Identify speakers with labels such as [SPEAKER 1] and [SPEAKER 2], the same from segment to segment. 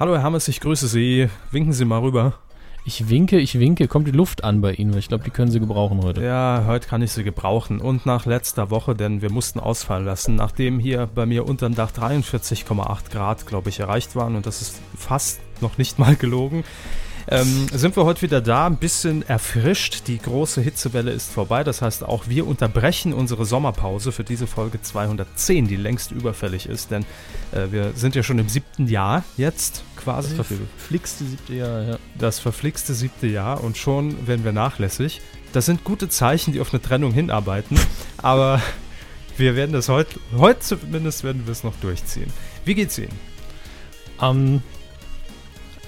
[SPEAKER 1] Hallo Herr Hammes, ich grüße Sie. Winken Sie mal rüber.
[SPEAKER 2] Ich winke, ich winke. Kommt die Luft an bei Ihnen? Weil ich glaube, die können Sie gebrauchen heute.
[SPEAKER 1] Ja, heute kann ich sie gebrauchen. Und nach letzter Woche, denn wir mussten ausfallen lassen, nachdem hier bei mir unterm Dach 43,8 Grad, glaube ich, erreicht waren. Und das ist fast noch nicht mal gelogen. Ähm, sind wir heute wieder da, ein bisschen erfrischt. Die große Hitzewelle ist vorbei. Das heißt, auch wir unterbrechen unsere Sommerpause für diese Folge 210, die längst überfällig ist, denn äh, wir sind ja schon im siebten Jahr jetzt quasi.
[SPEAKER 2] Das verflixte siebte Jahr, ja.
[SPEAKER 1] Das verflixte siebte Jahr und schon werden wir nachlässig. Das sind gute Zeichen, die auf eine Trennung hinarbeiten, aber wir werden das heute, heute zumindest werden wir es noch durchziehen. Wie geht's Ihnen?
[SPEAKER 2] Ähm,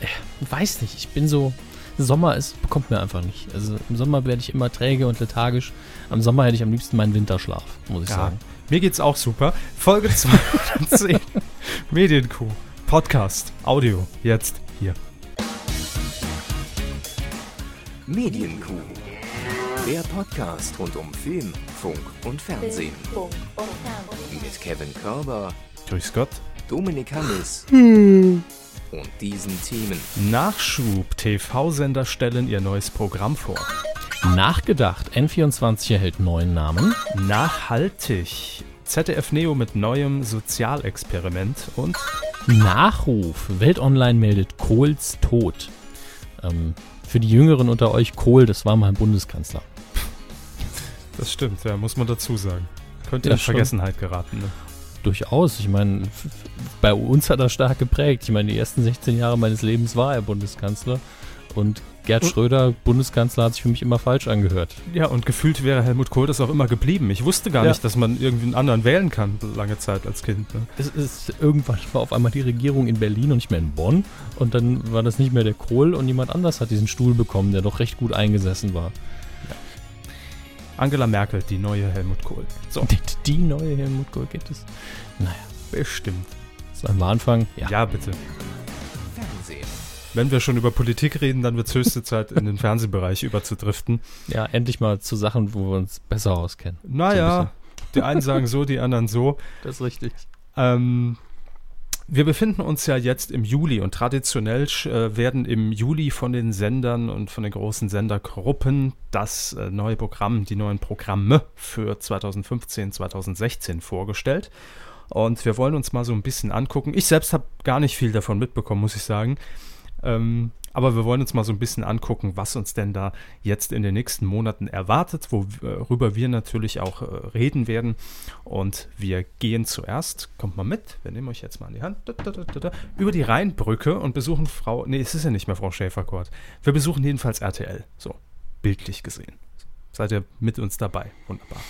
[SPEAKER 2] äh, weiß nicht, ich bin so. Sommer ist, bekommt mir einfach nicht. Also im Sommer werde ich immer träge und lethargisch. Am Sommer hätte ich am liebsten meinen Winterschlaf, muss ich
[SPEAKER 1] Ja,
[SPEAKER 2] sagen.
[SPEAKER 1] Mir geht's auch super. Folge 210 Medienkuh. Podcast, Audio, jetzt hier.
[SPEAKER 3] Medienkuh. Der Podcast rund um Film, Funk und Fernsehen. Mit Kevin Körber,
[SPEAKER 1] Grüß Gott.
[SPEAKER 3] Dominik Hammes und diesen Themen.
[SPEAKER 1] Nachschub. TV-Sender stellen ihr neues Programm vor.
[SPEAKER 2] Nachgedacht, N24 erhält neuen Namen.
[SPEAKER 1] Nachhaltig. ZDF Neo mit neuem Sozialexperiment und
[SPEAKER 2] Nachruf, Welt Online meldet Kohls Tod. Ähm, für die Jüngeren unter euch, Kohl, das war mal ein Bundeskanzler.
[SPEAKER 1] das stimmt, ja, muss man dazu sagen. Könnte
[SPEAKER 2] Ja,
[SPEAKER 1] in
[SPEAKER 2] schon.
[SPEAKER 1] Vergessenheit geraten. Ne?
[SPEAKER 2] Durchaus, ich meine, bei uns hat er stark geprägt. Ich meine, die ersten 16 Jahre meines Lebens war er Bundeskanzler. Und Gerd Schröder, Bundeskanzler, hat sich für mich immer falsch angehört.
[SPEAKER 1] Ja, und gefühlt wäre Helmut Kohl das auch immer geblieben. Ich wusste gar
[SPEAKER 2] Ja.
[SPEAKER 1] nicht, dass man irgendwie einen anderen wählen kann, lange Zeit als Kind. Ne?
[SPEAKER 2] Es ist irgendwann war auf einmal die Regierung in Berlin und nicht mehr in Bonn. Und dann war das nicht mehr der Kohl und jemand anders hat diesen Stuhl bekommen, der doch recht gut eingesessen war.
[SPEAKER 1] Angela Merkel, die neue Helmut Kohl. So,
[SPEAKER 2] Die, die neue Helmut Kohl gibt es. Naja,
[SPEAKER 1] bestimmt.
[SPEAKER 2] sollen wir anfangen?
[SPEAKER 1] Ja, bitte. Wenn wir schon über Politik reden, dann wird es höchste Zeit, in den Fernsehbereich überzudriften.
[SPEAKER 2] Ja, endlich mal zu Sachen, wo wir uns besser auskennen.
[SPEAKER 1] Naja, die einen sagen so, die anderen so.
[SPEAKER 2] Das ist richtig.
[SPEAKER 1] Ähm, wir befinden uns ja jetzt im Juli und traditionell äh, werden im Juli von den Sendern und von den großen Sendergruppen das äh, neue Programm, die neuen Programme für 2015, 2016 vorgestellt. Und wir wollen uns mal so ein bisschen angucken. Ich selbst habe gar nicht viel davon mitbekommen, muss ich sagen. Ähm, aber wir wollen uns mal so ein bisschen angucken, was uns denn da jetzt in den nächsten Monaten erwartet, worüber wir natürlich auch äh, reden werden. Und wir gehen zuerst, kommt mal mit, wir nehmen euch jetzt mal an die Hand, über die Rheinbrücke und besuchen Frau, nee, es ist ja nicht mehr Frau Schäferkort. Wir besuchen jedenfalls RTL, so, bildlich gesehen. Seid ihr mit uns dabei? Wunderbar.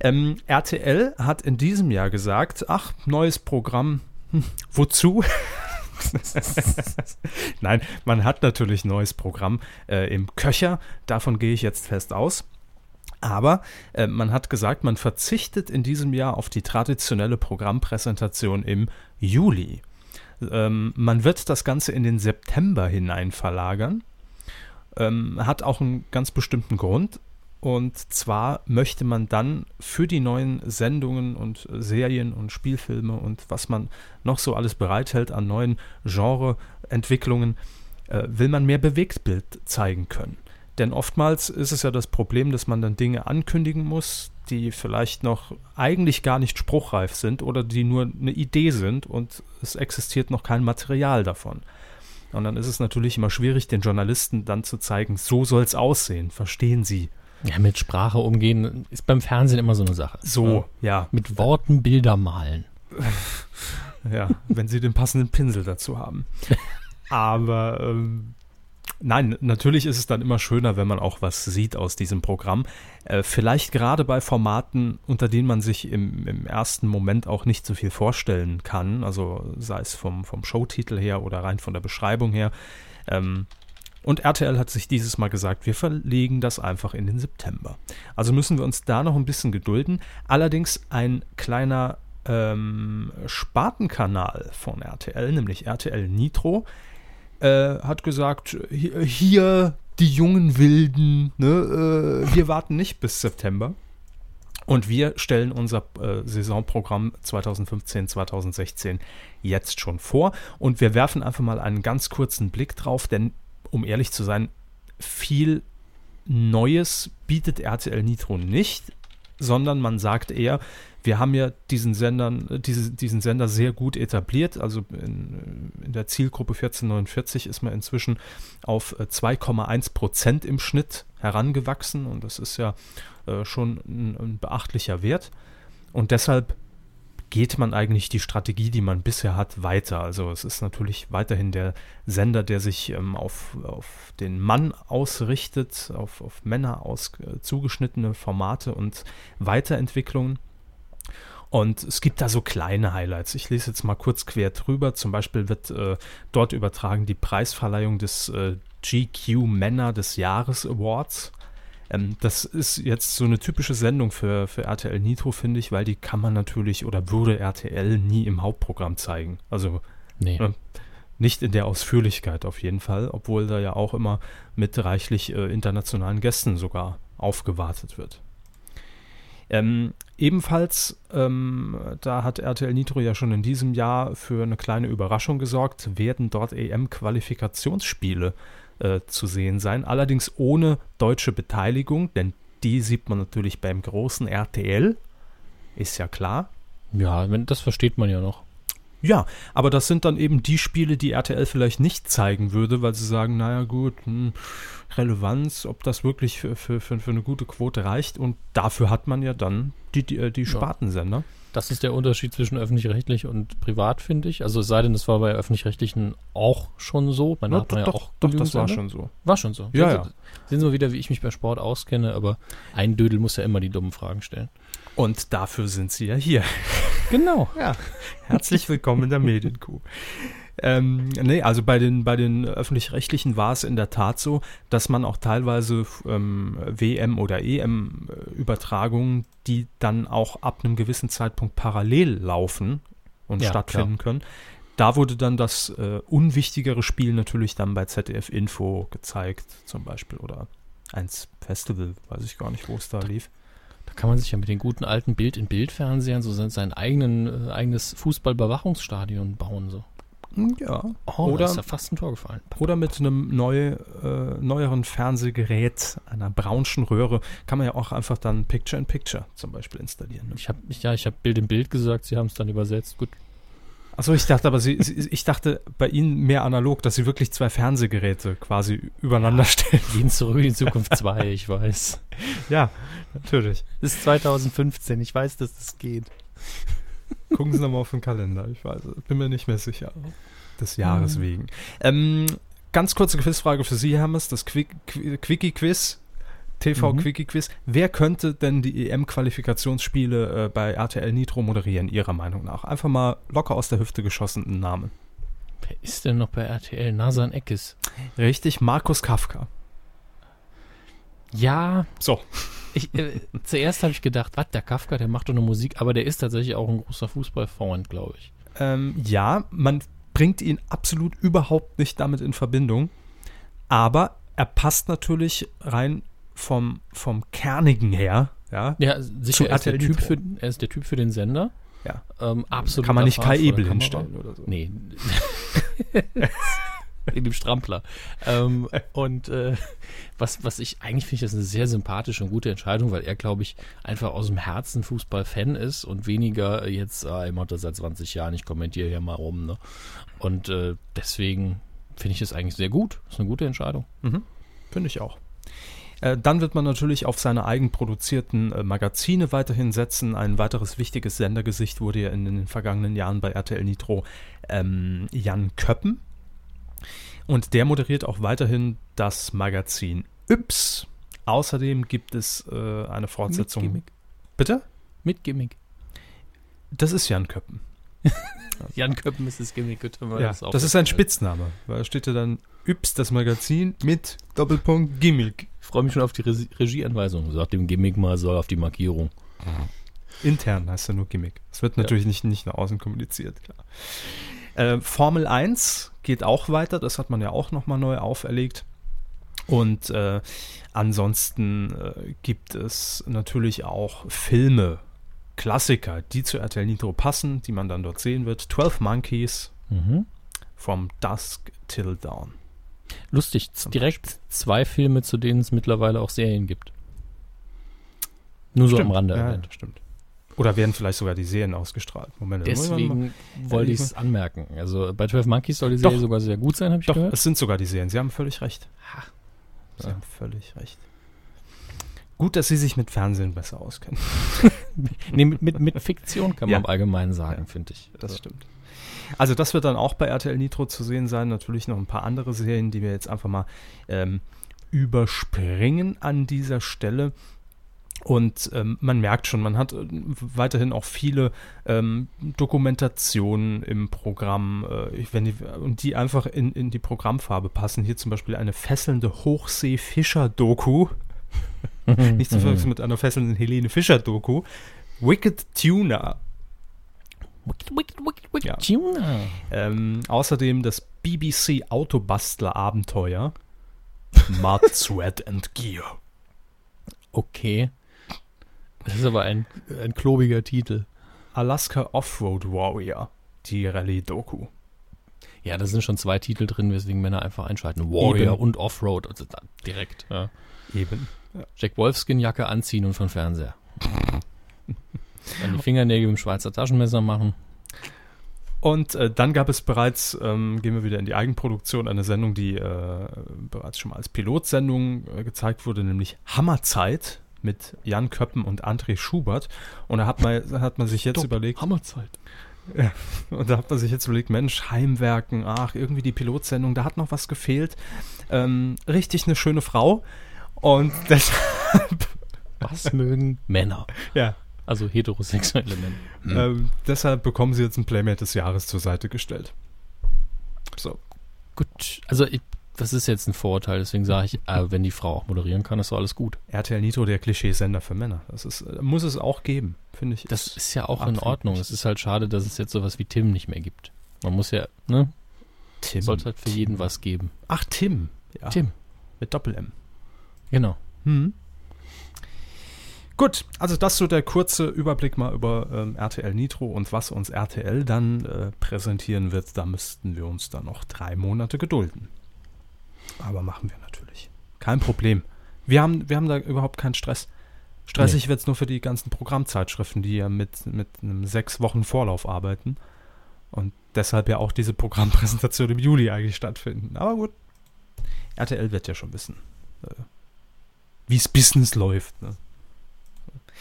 [SPEAKER 1] Ähm, RTL hat in diesem Jahr gesagt, ach, neues Programm, hm, wozu? Nein, man hat natürlich ein neues Programm äh, im Köcher, davon gehe ich jetzt fest aus. Aber äh, man hat gesagt, man verzichtet in diesem Jahr auf die traditionelle Programmpräsentation im Juli. Ähm, man wird das Ganze in den September hinein verlagern. Ähm, hat auch einen ganz bestimmten Grund. Und zwar möchte man dann für die neuen Sendungen und Serien und Spielfilme und was man noch so alles bereithält an neuen Genreentwicklungen, äh, will man mehr Bewegtbild zeigen können. Denn oftmals ist es ja das Problem, dass man dann Dinge ankündigen muss, die vielleicht noch eigentlich gar nicht spruchreif sind oder die nur eine Idee sind und es existiert noch kein Material davon. Und dann ist es natürlich immer schwierig, den Journalisten dann zu zeigen, so soll es aussehen, verstehen Sie.
[SPEAKER 2] Ja, mit Sprache umgehen ist beim Fernsehen immer so eine Sache.
[SPEAKER 1] So, ja,
[SPEAKER 2] Mit Worten Bilder malen.
[SPEAKER 1] ja, wenn Sie den passenden Pinsel dazu haben. Aber ähm, nein, natürlich ist es dann immer schöner, wenn man auch was sieht aus diesem Programm. Äh, vielleicht gerade bei Formaten, unter denen man sich im, im ersten Moment auch nicht so viel vorstellen kann, also sei es vom, vom Showtitel her oder rein von der Beschreibung her. Ähm, und RTL hat sich dieses Mal gesagt, wir verlegen das einfach in den September. Also müssen wir uns da noch ein bisschen gedulden. Allerdings ein kleiner ähm, Spartenkanal von RTL, nämlich RTL Nitro, äh, hat gesagt, hier, die jungen Wilden, ne, äh, wir warten nicht bis September. Und wir stellen unser äh, Saisonprogramm 2015-2016 jetzt schon vor. Und wir werfen einfach mal einen ganz kurzen Blick drauf, denn um ehrlich zu sein, viel Neues bietet RTL Nitro nicht, sondern man sagt eher, wir haben ja diesen, Sendern, diese, diesen Sender sehr gut etabliert. Also in, in, der Zielgruppe 1449 ist man inzwischen auf 2,1 Prozent im Schnitt herangewachsen und das ist ja äh, schon ein, ein beachtlicher Wert. Und deshalb geht man eigentlich die Strategie, die man bisher hat, weiter. Also es ist natürlich weiterhin der Sender, der sich ähm, auf, auf den Mann ausrichtet, auf, auf Männer aus, äh, zugeschnittene Formate und Weiterentwicklungen. Und es gibt da so kleine Highlights. Ich lese jetzt mal kurz quer drüber. Zum Beispiel wird äh, dort übertragen die Preisverleihung des äh, GQ Männer des Jahres Awards. Ähm, das ist jetzt so eine typische Sendung für, für RTL Nitro, finde ich, weil die kann man natürlich oder würde RTL nie im Hauptprogramm zeigen. Also nee. äh, nicht in der Ausführlichkeit auf jeden Fall, obwohl da ja auch immer mit reichlich äh, internationalen Gästen sogar aufgewartet wird. Ähm, ebenfalls, ähm, da hat RTL Nitro ja schon in diesem Jahr für eine kleine Überraschung gesorgt, werden dort EM-Qualifikationsspiele äh, zu sehen sein. Allerdings ohne deutsche Beteiligung, denn die sieht man natürlich beim großen RTL. Ist ja klar.
[SPEAKER 2] Ja, das versteht man ja noch.
[SPEAKER 1] Ja, aber das sind dann eben die Spiele, die RTL vielleicht nicht zeigen würde, weil sie sagen, naja gut, hm, Relevanz, ob das wirklich für, für, für, eine gute Quote reicht. Und dafür hat man ja dann die, die, äh, die Spartensender.
[SPEAKER 2] Das ist der Unterschied zwischen öffentlich-rechtlich und privat, finde ich. Also es sei denn, das war bei öffentlich-rechtlichen auch schon so.
[SPEAKER 1] Man ja, hat man doch, ja auch doch, das war schon so.
[SPEAKER 2] War schon so.
[SPEAKER 1] Ja, ja.
[SPEAKER 2] Sehen Sie mal wieder, wie ich mich bei Sport auskenne, aber ein Dödel muss ja immer die dummen Fragen stellen.
[SPEAKER 1] Und dafür sind Sie ja hier.
[SPEAKER 2] Genau.
[SPEAKER 1] Ja. Herzlich willkommen in der Medienkuh. Ähm, nee, also bei den, bei den öffentlich-rechtlichen war es in der Tat so, dass man auch teilweise ähm, WM- oder EM-Übertragungen, die dann auch ab einem gewissen Zeitpunkt parallel laufen und ja, stattfinden klar. können, da wurde dann das äh, unwichtigere Spiel natürlich dann bei ZDF Info gezeigt, zum Beispiel, oder eins Festival, weiß ich gar nicht, wo es da lief.
[SPEAKER 2] Da kann man sich ja mit den guten alten Bild-in-Bild-Fernsehern so sein, sein eigenen, äh, eigenes Fußballüberwachungsstadion bauen. So.
[SPEAKER 1] Ja.
[SPEAKER 2] Oh, oder, ist ja fast ein Tor gefallen.
[SPEAKER 1] Oder mit einem neu, äh, neueren Fernsehgerät, einer braunschen Röhre, kann man ja auch einfach dann Picture-in-Picture zum Beispiel installieren. Ne?
[SPEAKER 2] Ich habe ja, ich habe Bild in Bild gesagt, Sie haben es dann übersetzt. Gut.
[SPEAKER 1] Achso, ich dachte aber, Sie, ich dachte bei Ihnen mehr analog, dass Sie wirklich zwei Fernsehgeräte quasi übereinander stellen.
[SPEAKER 2] Gehen zurück in Zukunft 2, ich weiß.
[SPEAKER 1] Ja, natürlich.
[SPEAKER 2] Ist 2015, ich weiß, dass das geht.
[SPEAKER 1] Gucken Sie nochmal auf den Kalender. Ich weiß, bin mir nicht mehr sicher. Des Jahres wegen. Ähm, ganz kurze Quizfrage für Sie, Hermes. Das Quick, Quickie-Quiz. TV-Quickie-Quiz. Mhm. Wer könnte denn die EM-Qualifikationsspiele äh, bei RTL Nitro moderieren, Ihrer Meinung nach? Einfach mal locker aus der Hüfte geschossenen Namen.
[SPEAKER 2] Wer ist denn noch bei RTL? Nasan Eckes.
[SPEAKER 1] Richtig, Markus Kafka.
[SPEAKER 2] Ja.
[SPEAKER 1] So.
[SPEAKER 2] Ich, äh, zuerst habe ich gedacht, was, der Kafka, der macht doch eine Musik, aber der ist tatsächlich auch ein großer Fußballfreund, glaube ich.
[SPEAKER 1] Ähm, ja, man bringt ihn absolut überhaupt nicht damit in Verbindung, aber er passt natürlich rein vom, vom Kernigen her. Ja,
[SPEAKER 2] ja sicher, er ist, der typ für, er ist der Typ für den Sender.
[SPEAKER 1] Ja.
[SPEAKER 2] Ähm, absolut.
[SPEAKER 1] Kann man nicht Kai Ebel hinstellen oder so.
[SPEAKER 2] Nee. in dem Strampler. Ähm, und äh, was, was ich eigentlich finde das eine sehr sympathische und gute Entscheidung, weil er, glaube ich, einfach aus dem Herzen Fußball-Fan ist und weniger jetzt, äh, ich mache das seit 20 Jahren, ich kommentiere hier mal rum. Ne? Und äh, deswegen finde ich es eigentlich sehr gut. Das ist eine gute Entscheidung.
[SPEAKER 1] Mhm. Finde ich auch. Äh, dann wird man natürlich auf seine eigenproduzierten äh, Magazine weiterhin setzen. Ein weiteres wichtiges Sendergesicht wurde ja in den vergangenen Jahren bei RTL Nitro ähm, Jan Köppen. Und der moderiert auch weiterhin das Magazin Yps. Außerdem gibt es äh, eine Fortsetzung. Mit Gimmick.
[SPEAKER 2] Bitte?
[SPEAKER 1] Mit Gimmick. Das ist Jan Köppen.
[SPEAKER 2] Jan Köppen ist das Gimmick.
[SPEAKER 1] Ja, das, das ist ein Spitzname. Da steht ja dann Yps, das Magazin mit Doppelpunkt Gimmick.
[SPEAKER 2] Ich freue mich schon auf die Re Regieanweisung. Sag dem Gimmick mal, soll auf die Markierung.
[SPEAKER 1] Intern heißt er nur Gimmick. Es wird natürlich ja. nicht, nicht nach außen kommuniziert, klar. Äh, Formel 1 geht auch weiter, das hat man ja auch nochmal neu auferlegt. Und äh, ansonsten äh, gibt es natürlich auch Filme, Klassiker, die zu RTL Nitro passen, die man dann dort sehen wird. 12 Monkeys,
[SPEAKER 2] Mhm.
[SPEAKER 1] From Dusk Till Dawn.
[SPEAKER 2] Lustig, direkt zwei Filme, zu denen es mittlerweile auch Serien gibt. Nur so am Rande
[SPEAKER 1] ja,
[SPEAKER 2] erwähnt.
[SPEAKER 1] stimmt. Oder werden vielleicht sogar die Serien ausgestrahlt. Moment,
[SPEAKER 2] Deswegen wollte ich es anmerken. Also bei 12 Monkeys soll die
[SPEAKER 1] Doch.
[SPEAKER 2] Serie sogar sehr gut sein, habe ich
[SPEAKER 1] Doch,
[SPEAKER 2] gehört.
[SPEAKER 1] es sind sogar die Serien. Sie haben völlig recht. Sie
[SPEAKER 2] Ja.
[SPEAKER 1] haben völlig recht. Gut, dass Sie sich mit Fernsehen besser auskennen.
[SPEAKER 2] Nee, mit, mit, mit Fiktion kann man
[SPEAKER 1] Ja.
[SPEAKER 2] im Allgemeinen sagen,
[SPEAKER 1] Ja.
[SPEAKER 2] finde ich.
[SPEAKER 1] Das
[SPEAKER 2] Also,
[SPEAKER 1] stimmt. Also das wird dann auch bei RTL Nitro zu sehen sein. Natürlich noch ein paar andere Serien, die wir jetzt einfach mal ähm, überspringen an dieser Stelle. Und ähm, man merkt schon, man hat äh, weiterhin auch viele ähm, Dokumentationen im Programm, äh, wenn die, und die einfach in, in die Programmfarbe passen. Hier zum Beispiel eine fesselnde Hochsee-Fischer-Doku. Nicht zu verwechseln mit einer fesselnden Helene Fischer-Doku. Wicked Tuna
[SPEAKER 2] Wicked, wicked, wicked, wicked
[SPEAKER 1] Ja.
[SPEAKER 2] Tuna.
[SPEAKER 1] Ähm, außerdem das BBC Autobastler Abenteuer. Mud, Sweat and Gear.
[SPEAKER 2] Okay. Das ist aber ein, ein klobiger Titel.
[SPEAKER 1] Alaska Offroad Warrior. Die Rallye-Doku.
[SPEAKER 2] Ja, da sind schon zwei Titel drin, weswegen Männer einfach einschalten. Warrior
[SPEAKER 1] Eben.
[SPEAKER 2] und Offroad. Also direkt. Ja.
[SPEAKER 1] Eben.
[SPEAKER 2] Jack Wolfskin-Jacke anziehen und von Fernseher. Dann die Fingernägel mit dem Schweizer Taschenmesser machen.
[SPEAKER 1] Und äh, dann gab es bereits, ähm, gehen wir wieder in die Eigenproduktion, eine Sendung, die äh, bereits schon mal als Pilotsendung äh, gezeigt wurde, nämlich Hammerzeit mit Jan Köppen und André Schubert. Und da hat man, hat man sich jetzt überlegt,
[SPEAKER 2] Hammerzeit.
[SPEAKER 1] Und da hat man sich jetzt überlegt, Mensch, Heimwerken, ach, irgendwie die Pilotsendung, da hat noch was gefehlt. Ähm, richtig eine schöne Frau. Und deshalb,
[SPEAKER 2] Was mögen Männer?
[SPEAKER 1] ja,
[SPEAKER 2] Also heterosexuelle Männer.
[SPEAKER 1] ähm, deshalb bekommen sie jetzt ein Playmate des Jahres zur Seite gestellt. So.
[SPEAKER 2] Gut, also ich, das ist jetzt ein Vorurteil, deswegen sage ich, äh, wenn die Frau auch moderieren kann, ist doch alles gut.
[SPEAKER 1] RTL Nitro, der Klischeesender für Männer. Das ist, äh, muss es auch geben, finde ich.
[SPEAKER 2] Das ist ja auch in Ordnung. Es ist halt schade, dass es jetzt sowas wie Tim nicht mehr gibt. Man muss ja, ne?
[SPEAKER 1] Tim.
[SPEAKER 2] Sollte halt für jeden was geben.
[SPEAKER 1] Ach, Tim. Ja,
[SPEAKER 2] Tim,
[SPEAKER 1] Mit Doppel-M.
[SPEAKER 2] genau.
[SPEAKER 1] Hm. Gut, also das so der kurze Überblick mal über ähm, RTL Nitro und was uns RTL dann äh, präsentieren wird. Da müssten wir uns dann noch drei Monate gedulden. Aber machen wir natürlich. Kein Problem. Wir haben, wir haben da überhaupt keinen Stress. Stressig wird es nur für die ganzen Programmzeitschriften, die ja mit, mit einem sechs Wochen Vorlauf arbeiten. Und deshalb ja auch diese Programmpräsentation im Juli eigentlich stattfinden. Aber gut, RTL wird ja schon wissen, äh, wie es Business läuft. Ne?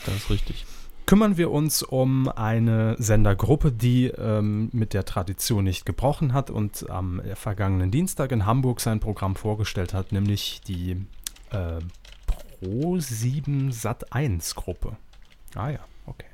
[SPEAKER 2] Das ist richtig.
[SPEAKER 1] Kümmern wir uns um eine Sendergruppe, die ähm, mit der Tradition nicht gebrochen hat und am vergangenen Dienstag in Hamburg sein Programm vorgestellt hat, nämlich die äh, Pro7 Sat1 Gruppe. Ah ja, okay.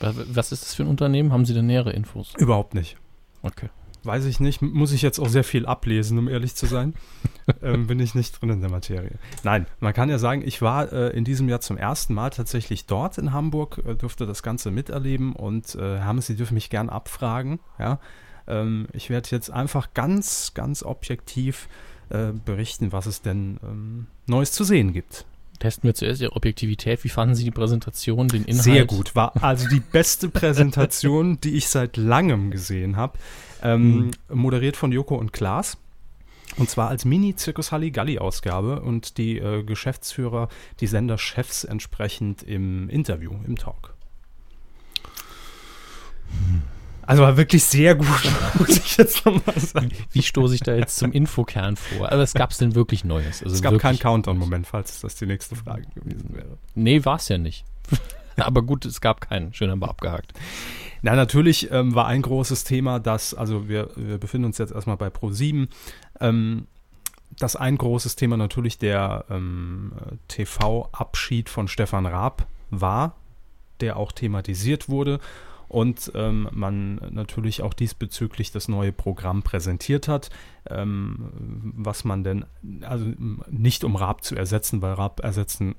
[SPEAKER 2] Was, was ist das für ein Unternehmen? Haben Sie denn nähere Infos?
[SPEAKER 1] Überhaupt nicht.
[SPEAKER 2] Okay.
[SPEAKER 1] Weiß ich nicht, muss ich jetzt auch sehr viel ablesen, um ehrlich zu sein. ähm, bin ich nicht drin in der Materie. Nein, man kann ja sagen, ich war äh, in diesem Jahr zum ersten Mal tatsächlich dort in Hamburg, äh, durfte das Ganze miterleben und äh, haben Sie dürfen mich gern abfragen. Ja? Ähm, ich werde jetzt einfach ganz, ganz objektiv äh, berichten, was es denn ähm, Neues zu sehen gibt.
[SPEAKER 2] Testen wir zuerst Ihre Objektivität. Wie fanden Sie die Präsentation, den Inhalt?
[SPEAKER 1] Sehr gut. War also die beste Präsentation, die ich seit langem gesehen habe. Ähm, Moderiert von Joko und Klaas. Und zwar als Mini-Zirkus Halligalli-Ausgabe und die äh, Geschäftsführer, die Senderchefs entsprechend im Interview, im Talk. Also war wirklich sehr gut, muss ich jetzt nochmal sagen.
[SPEAKER 2] Wie stoße ich da jetzt zum Infokern vor? Aber es gab es denn wirklich Neues? Also
[SPEAKER 1] Es gab keinen Countdown-Moment, falls das die nächste Frage gewesen wäre.
[SPEAKER 2] Nee, war es ja nicht. Aber gut, es gab keinen. Schön haben wir abgehakt.
[SPEAKER 1] Na, natürlich ähm, war ein großes Thema, dass, also wir, wir befinden uns jetzt erstmal bei Pro7, ähm, dass ein großes Thema natürlich der ähm, TV-Abschied von Stefan Raab war, der auch thematisiert wurde und ähm, man natürlich auch diesbezüglich das neue Programm präsentiert hat, ähm, was man denn, also nicht um Raab zu ersetzen, weil Raab ersetzen,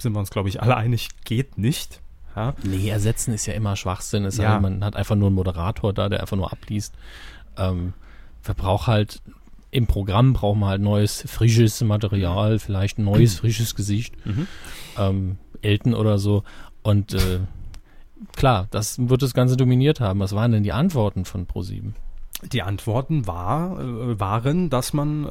[SPEAKER 1] sind wir uns glaube ich alle einig, geht nicht. Ja?
[SPEAKER 2] Nee, ersetzen ist ja immer Schwachsinn. Es
[SPEAKER 1] Ja.
[SPEAKER 2] denn, man hat einfach nur einen Moderator da, der einfach nur abliest. Ähm, wer braucht halt im Programm brauchen wir halt neues, frisches Material, vielleicht ein neues, frisches Gesicht.
[SPEAKER 1] Mhm.
[SPEAKER 2] Ähm, Elton oder so. Und äh, klar, das wird das Ganze dominiert haben. Was waren denn die Antworten von Pro7?
[SPEAKER 1] Die Antworten war, äh, waren, dass man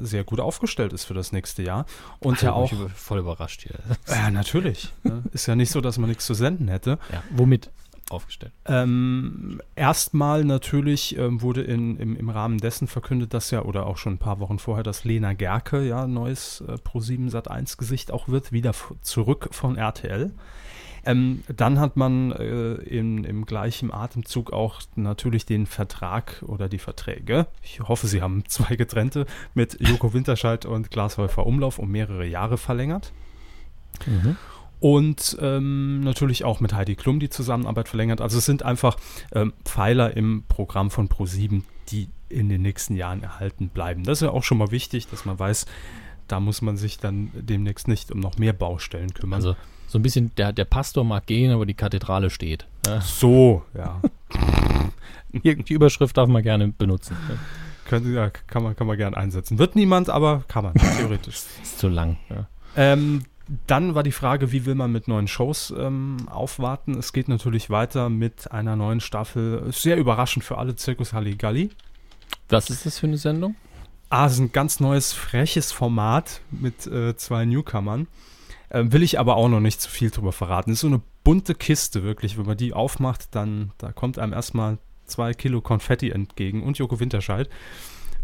[SPEAKER 1] äh, sehr gut aufgestellt ist für das nächste Jahr. Und ja auch.
[SPEAKER 2] über, voll überrascht hier.
[SPEAKER 1] Ja, natürlich. ne? Ist ja nicht so, dass man nichts zu senden hätte.
[SPEAKER 2] Ja, womit aufgestellt?
[SPEAKER 1] Ähm, erstmal natürlich ähm, wurde in, im, im Rahmen dessen verkündet, dass ja, oder auch schon ein paar Wochen vorher, dass Lena Gerke ja neues äh, Pro7 Sat 1 Gesicht auch wird, wieder zurück von RTL. Ähm, dann hat man äh, in, im gleichen Atemzug auch natürlich den Vertrag oder die Verträge, ich hoffe, sie haben zwei getrennte, mit Joko Winterscheid und Glashäufer Umlauf um mehrere Jahre verlängert.
[SPEAKER 2] Mhm.
[SPEAKER 1] Und ähm, natürlich auch mit Heidi Klum die Zusammenarbeit verlängert. Also es sind einfach ähm, Pfeiler im Programm von Pro7, die in den nächsten Jahren erhalten bleiben. Das ist ja auch schon mal wichtig, dass man weiß, da muss man sich dann demnächst nicht um noch mehr Baustellen kümmern.
[SPEAKER 2] Also so ein bisschen, der, der Pastor mag gehen, aber die Kathedrale steht. Ja.
[SPEAKER 1] so, ja.
[SPEAKER 2] Die die Überschrift darf man gerne benutzen. Ja.
[SPEAKER 1] Könnte, ja kann, man, kann man gern einsetzen. Wird niemand, aber kann man, theoretisch.
[SPEAKER 2] Ist zu lang. Ja.
[SPEAKER 1] Ähm, dann war die Frage, wie will man mit neuen Shows ähm, aufwarten? Es geht natürlich weiter mit einer neuen Staffel. Sehr überraschend für alle, Zirkus Halligalli.
[SPEAKER 2] Was ist das für eine Sendung?
[SPEAKER 1] Ah, es ist ein ganz neues, freches Format mit äh, zwei Newcomern. Ähm, will ich aber auch noch nicht zu viel drüber verraten. ist so eine bunte Kiste, wirklich. Wenn man die aufmacht, dann da kommt einem erstmal zwei Kilo Konfetti entgegen und Joko Winterscheid.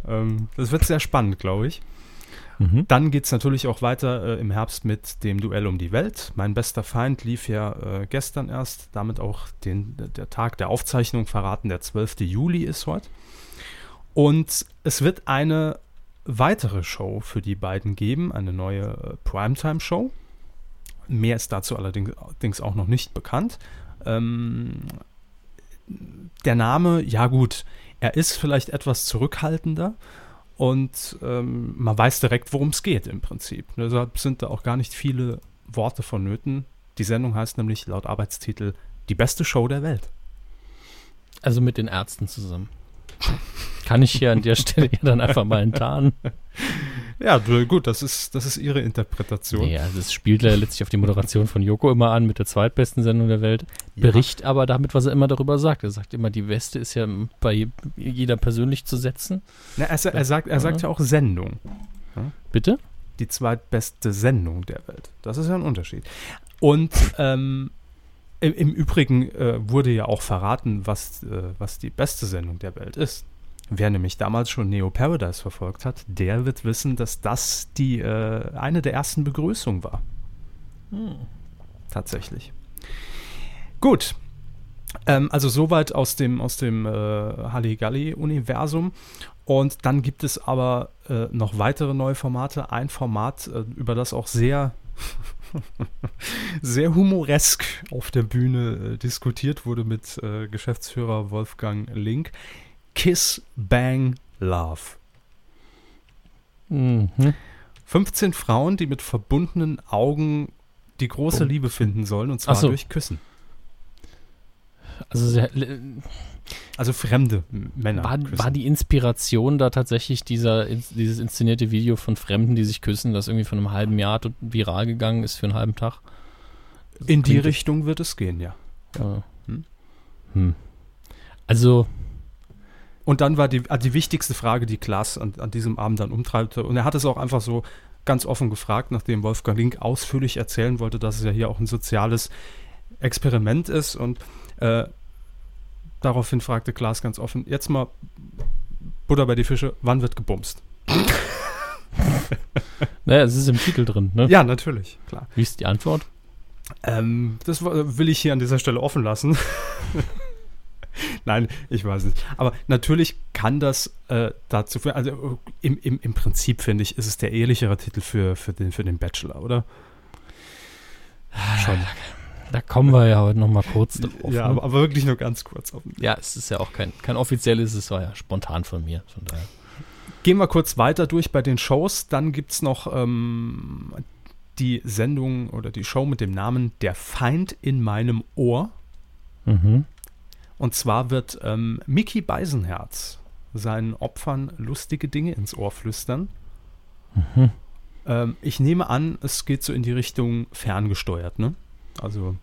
[SPEAKER 1] Ähm, das wird sehr spannend, glaube ich.
[SPEAKER 2] Mhm.
[SPEAKER 1] Dann geht es natürlich auch weiter äh, im Herbst mit dem Duell um die Welt. Mein bester Feind lief ja äh, gestern erst, damit auch den, der Tag der Aufzeichnung verraten. Der 12. Juli ist heute. Und es wird eine weitere Show für die beiden geben, eine neue äh, Primetime-Show. Mehr ist dazu allerdings, auch noch nicht bekannt. Ähm, der Name, ja gut, er ist vielleicht etwas zurückhaltender und ähm, man weiß direkt, worum es geht im Prinzip. Deshalb sind da auch gar nicht viele Worte vonnöten. Die Sendung heißt nämlich laut Arbeitstitel Die beste Show der Welt.
[SPEAKER 2] Also mit den Ärzten zusammen. Kann ich hier an der Stelle ja dann einfach mal enttarnen.
[SPEAKER 1] Ja, gut, das ist, das ist ihre Interpretation.
[SPEAKER 2] Ja, das spielt ja letztlich auf die Moderation von Joko immer an mit der zweitbesten Sendung der Welt.
[SPEAKER 1] Ja.
[SPEAKER 2] Bericht aber damit, was er immer darüber sagt. Er sagt immer, die Weste ist ja bei jeder persönlich zu setzen.
[SPEAKER 1] Na, er, er, sagt, er sagt ja auch Sendung.
[SPEAKER 2] Bitte?
[SPEAKER 1] Die zweitbeste Sendung der Welt. Das ist ja ein Unterschied. Und ähm, im, im Übrigen äh, wurde ja auch verraten, was, äh, was die beste Sendung der Welt ist. Wer nämlich damals schon Neo Paradise verfolgt hat, der wird wissen, dass das die äh, eine der ersten Begrüßungen war. Tatsächlich. Gut. Ähm, also soweit aus dem, aus dem äh, Halligalli-Universum. Und dann gibt es aber äh, noch weitere neue Formate. Ein Format, äh, über das auch sehr, sehr humoresk auf der Bühne äh, diskutiert wurde mit äh, Geschäftsführer Wolfgang Link. Kiss, Bang, Love.
[SPEAKER 2] Mhm.
[SPEAKER 1] 15 Frauen, die mit verbundenen Augen die große. Liebe finden sollen, und zwar
[SPEAKER 2] so.
[SPEAKER 1] durch Küssen.
[SPEAKER 2] Also sehr,
[SPEAKER 1] Also fremde Männer.
[SPEAKER 2] war, war die Inspiration da tatsächlich dieser, dieses inszenierte Video von Fremden, die sich küssen, das irgendwie von einem halben Jahr viral gegangen ist für einen halben Tag?
[SPEAKER 1] In die Richtung wird es gehen, ja.
[SPEAKER 2] Ja.
[SPEAKER 1] Hm?
[SPEAKER 2] Hm. Also,
[SPEAKER 1] Und dann war die, ah, die wichtigste Frage, die Klaas an, an diesem Abend dann umtreibte. Und er hat es auch einfach so ganz offen gefragt, nachdem Wolfgang Link ausführlich erzählen wollte, dass es ja hier auch ein soziales Experiment ist. Und äh, daraufhin fragte Klaas ganz offen, jetzt mal Butter bei die Fische, wann wird gebumst?
[SPEAKER 2] naja, es ist im Titel drin, ne?
[SPEAKER 1] Ja, natürlich, klar.
[SPEAKER 2] Wie ist die Antwort?
[SPEAKER 1] Ähm, das will ich hier an dieser Stelle offen lassen. Nein, ich weiß nicht. Aber natürlich kann das äh, dazu führen. Also äh, im, im, im Prinzip finde ich, ist es der ehrlichere Titel für, für, den, für den Bachelor, oder? Schon.
[SPEAKER 2] Da kommen wir ja heute noch mal kurz drauf.
[SPEAKER 1] ja,
[SPEAKER 2] ne?
[SPEAKER 1] aber, aber wirklich nur ganz kurz. Auf.
[SPEAKER 2] ja, es ist ja auch kein, kein offizielles, es war ja spontan von mir. Von daher.
[SPEAKER 1] Gehen wir kurz weiter durch bei den Shows. Dann gibt es noch ähm, die Sendung oder die Show mit dem Namen Der Feind in meinem Ohr.
[SPEAKER 2] Mhm.
[SPEAKER 1] Und zwar wird ähm, Mickey Beisenherz seinen Opfern lustige Dinge ins Ohr flüstern.
[SPEAKER 2] Mhm.
[SPEAKER 1] Ähm, ich nehme an, es geht so in die Richtung ferngesteuert, ne? Also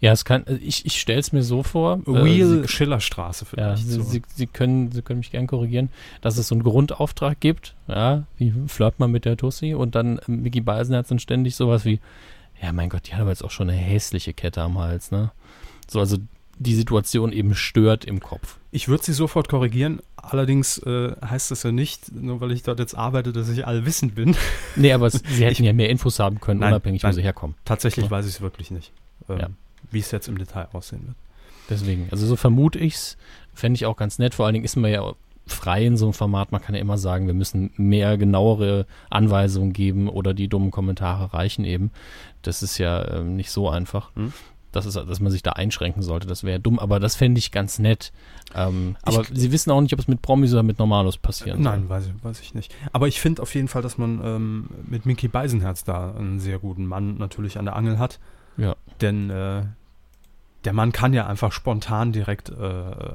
[SPEAKER 2] Ja, es kann, ich, ich stelle es mir so vor. äh,
[SPEAKER 1] Wheel
[SPEAKER 2] Sie,
[SPEAKER 1] Schillerstraße
[SPEAKER 2] ja,
[SPEAKER 1] vielleicht.
[SPEAKER 2] Sie,
[SPEAKER 1] so.
[SPEAKER 2] Sie, Sie, können, Sie können mich gern korrigieren, dass es so einen Grundauftrag gibt. Ja, wie flirt man mit der Tussi? Und dann äh, Mickey Beisenherz dann ständig sowas wie, ja, mein Gott, die hat aber jetzt auch schon eine hässliche Kette am Hals, ne? So, also die Situation eben stört im Kopf.
[SPEAKER 1] Ich würde sie sofort korrigieren. Allerdings äh, heißt das ja nicht, nur weil ich dort jetzt arbeite, dass ich allwissend bin.
[SPEAKER 2] Nee, aber es, Sie hätten ja mehr Infos haben können,
[SPEAKER 1] Nein,
[SPEAKER 2] unabhängig, wo
[SPEAKER 1] nein.
[SPEAKER 2] sie herkommen.
[SPEAKER 1] Tatsächlich
[SPEAKER 2] Ja.
[SPEAKER 1] weiß ich es wirklich nicht, ähm,
[SPEAKER 2] Ja.
[SPEAKER 1] wie es jetzt im Detail aussehen wird.
[SPEAKER 2] Deswegen, also so vermute ich's, fände ich auch ganz nett. Vor allen Dingen ist man ja frei in so einem Format. Man kann ja immer sagen, wir müssen mehr genauere Anweisungen geben oder die dummen Kommentare reichen eben. Das ist ja ähm, nicht so einfach.
[SPEAKER 1] Hm.
[SPEAKER 2] Das ist, dass man sich da einschränken sollte, das wäre dumm, aber das fände ich ganz nett. Ähm,
[SPEAKER 1] Ich-
[SPEAKER 2] aber Sie wissen auch nicht, ob es mit Promis oder mit Normalos passieren
[SPEAKER 1] Nein, weiß ich, weiß ich nicht. Aber ich finde auf jeden Fall, dass man ähm, mit Mickey Beisenherz da einen sehr guten Mann natürlich an der Angel hat.
[SPEAKER 2] Ja.
[SPEAKER 1] Denn äh, der Mann kann ja einfach spontan direkt äh,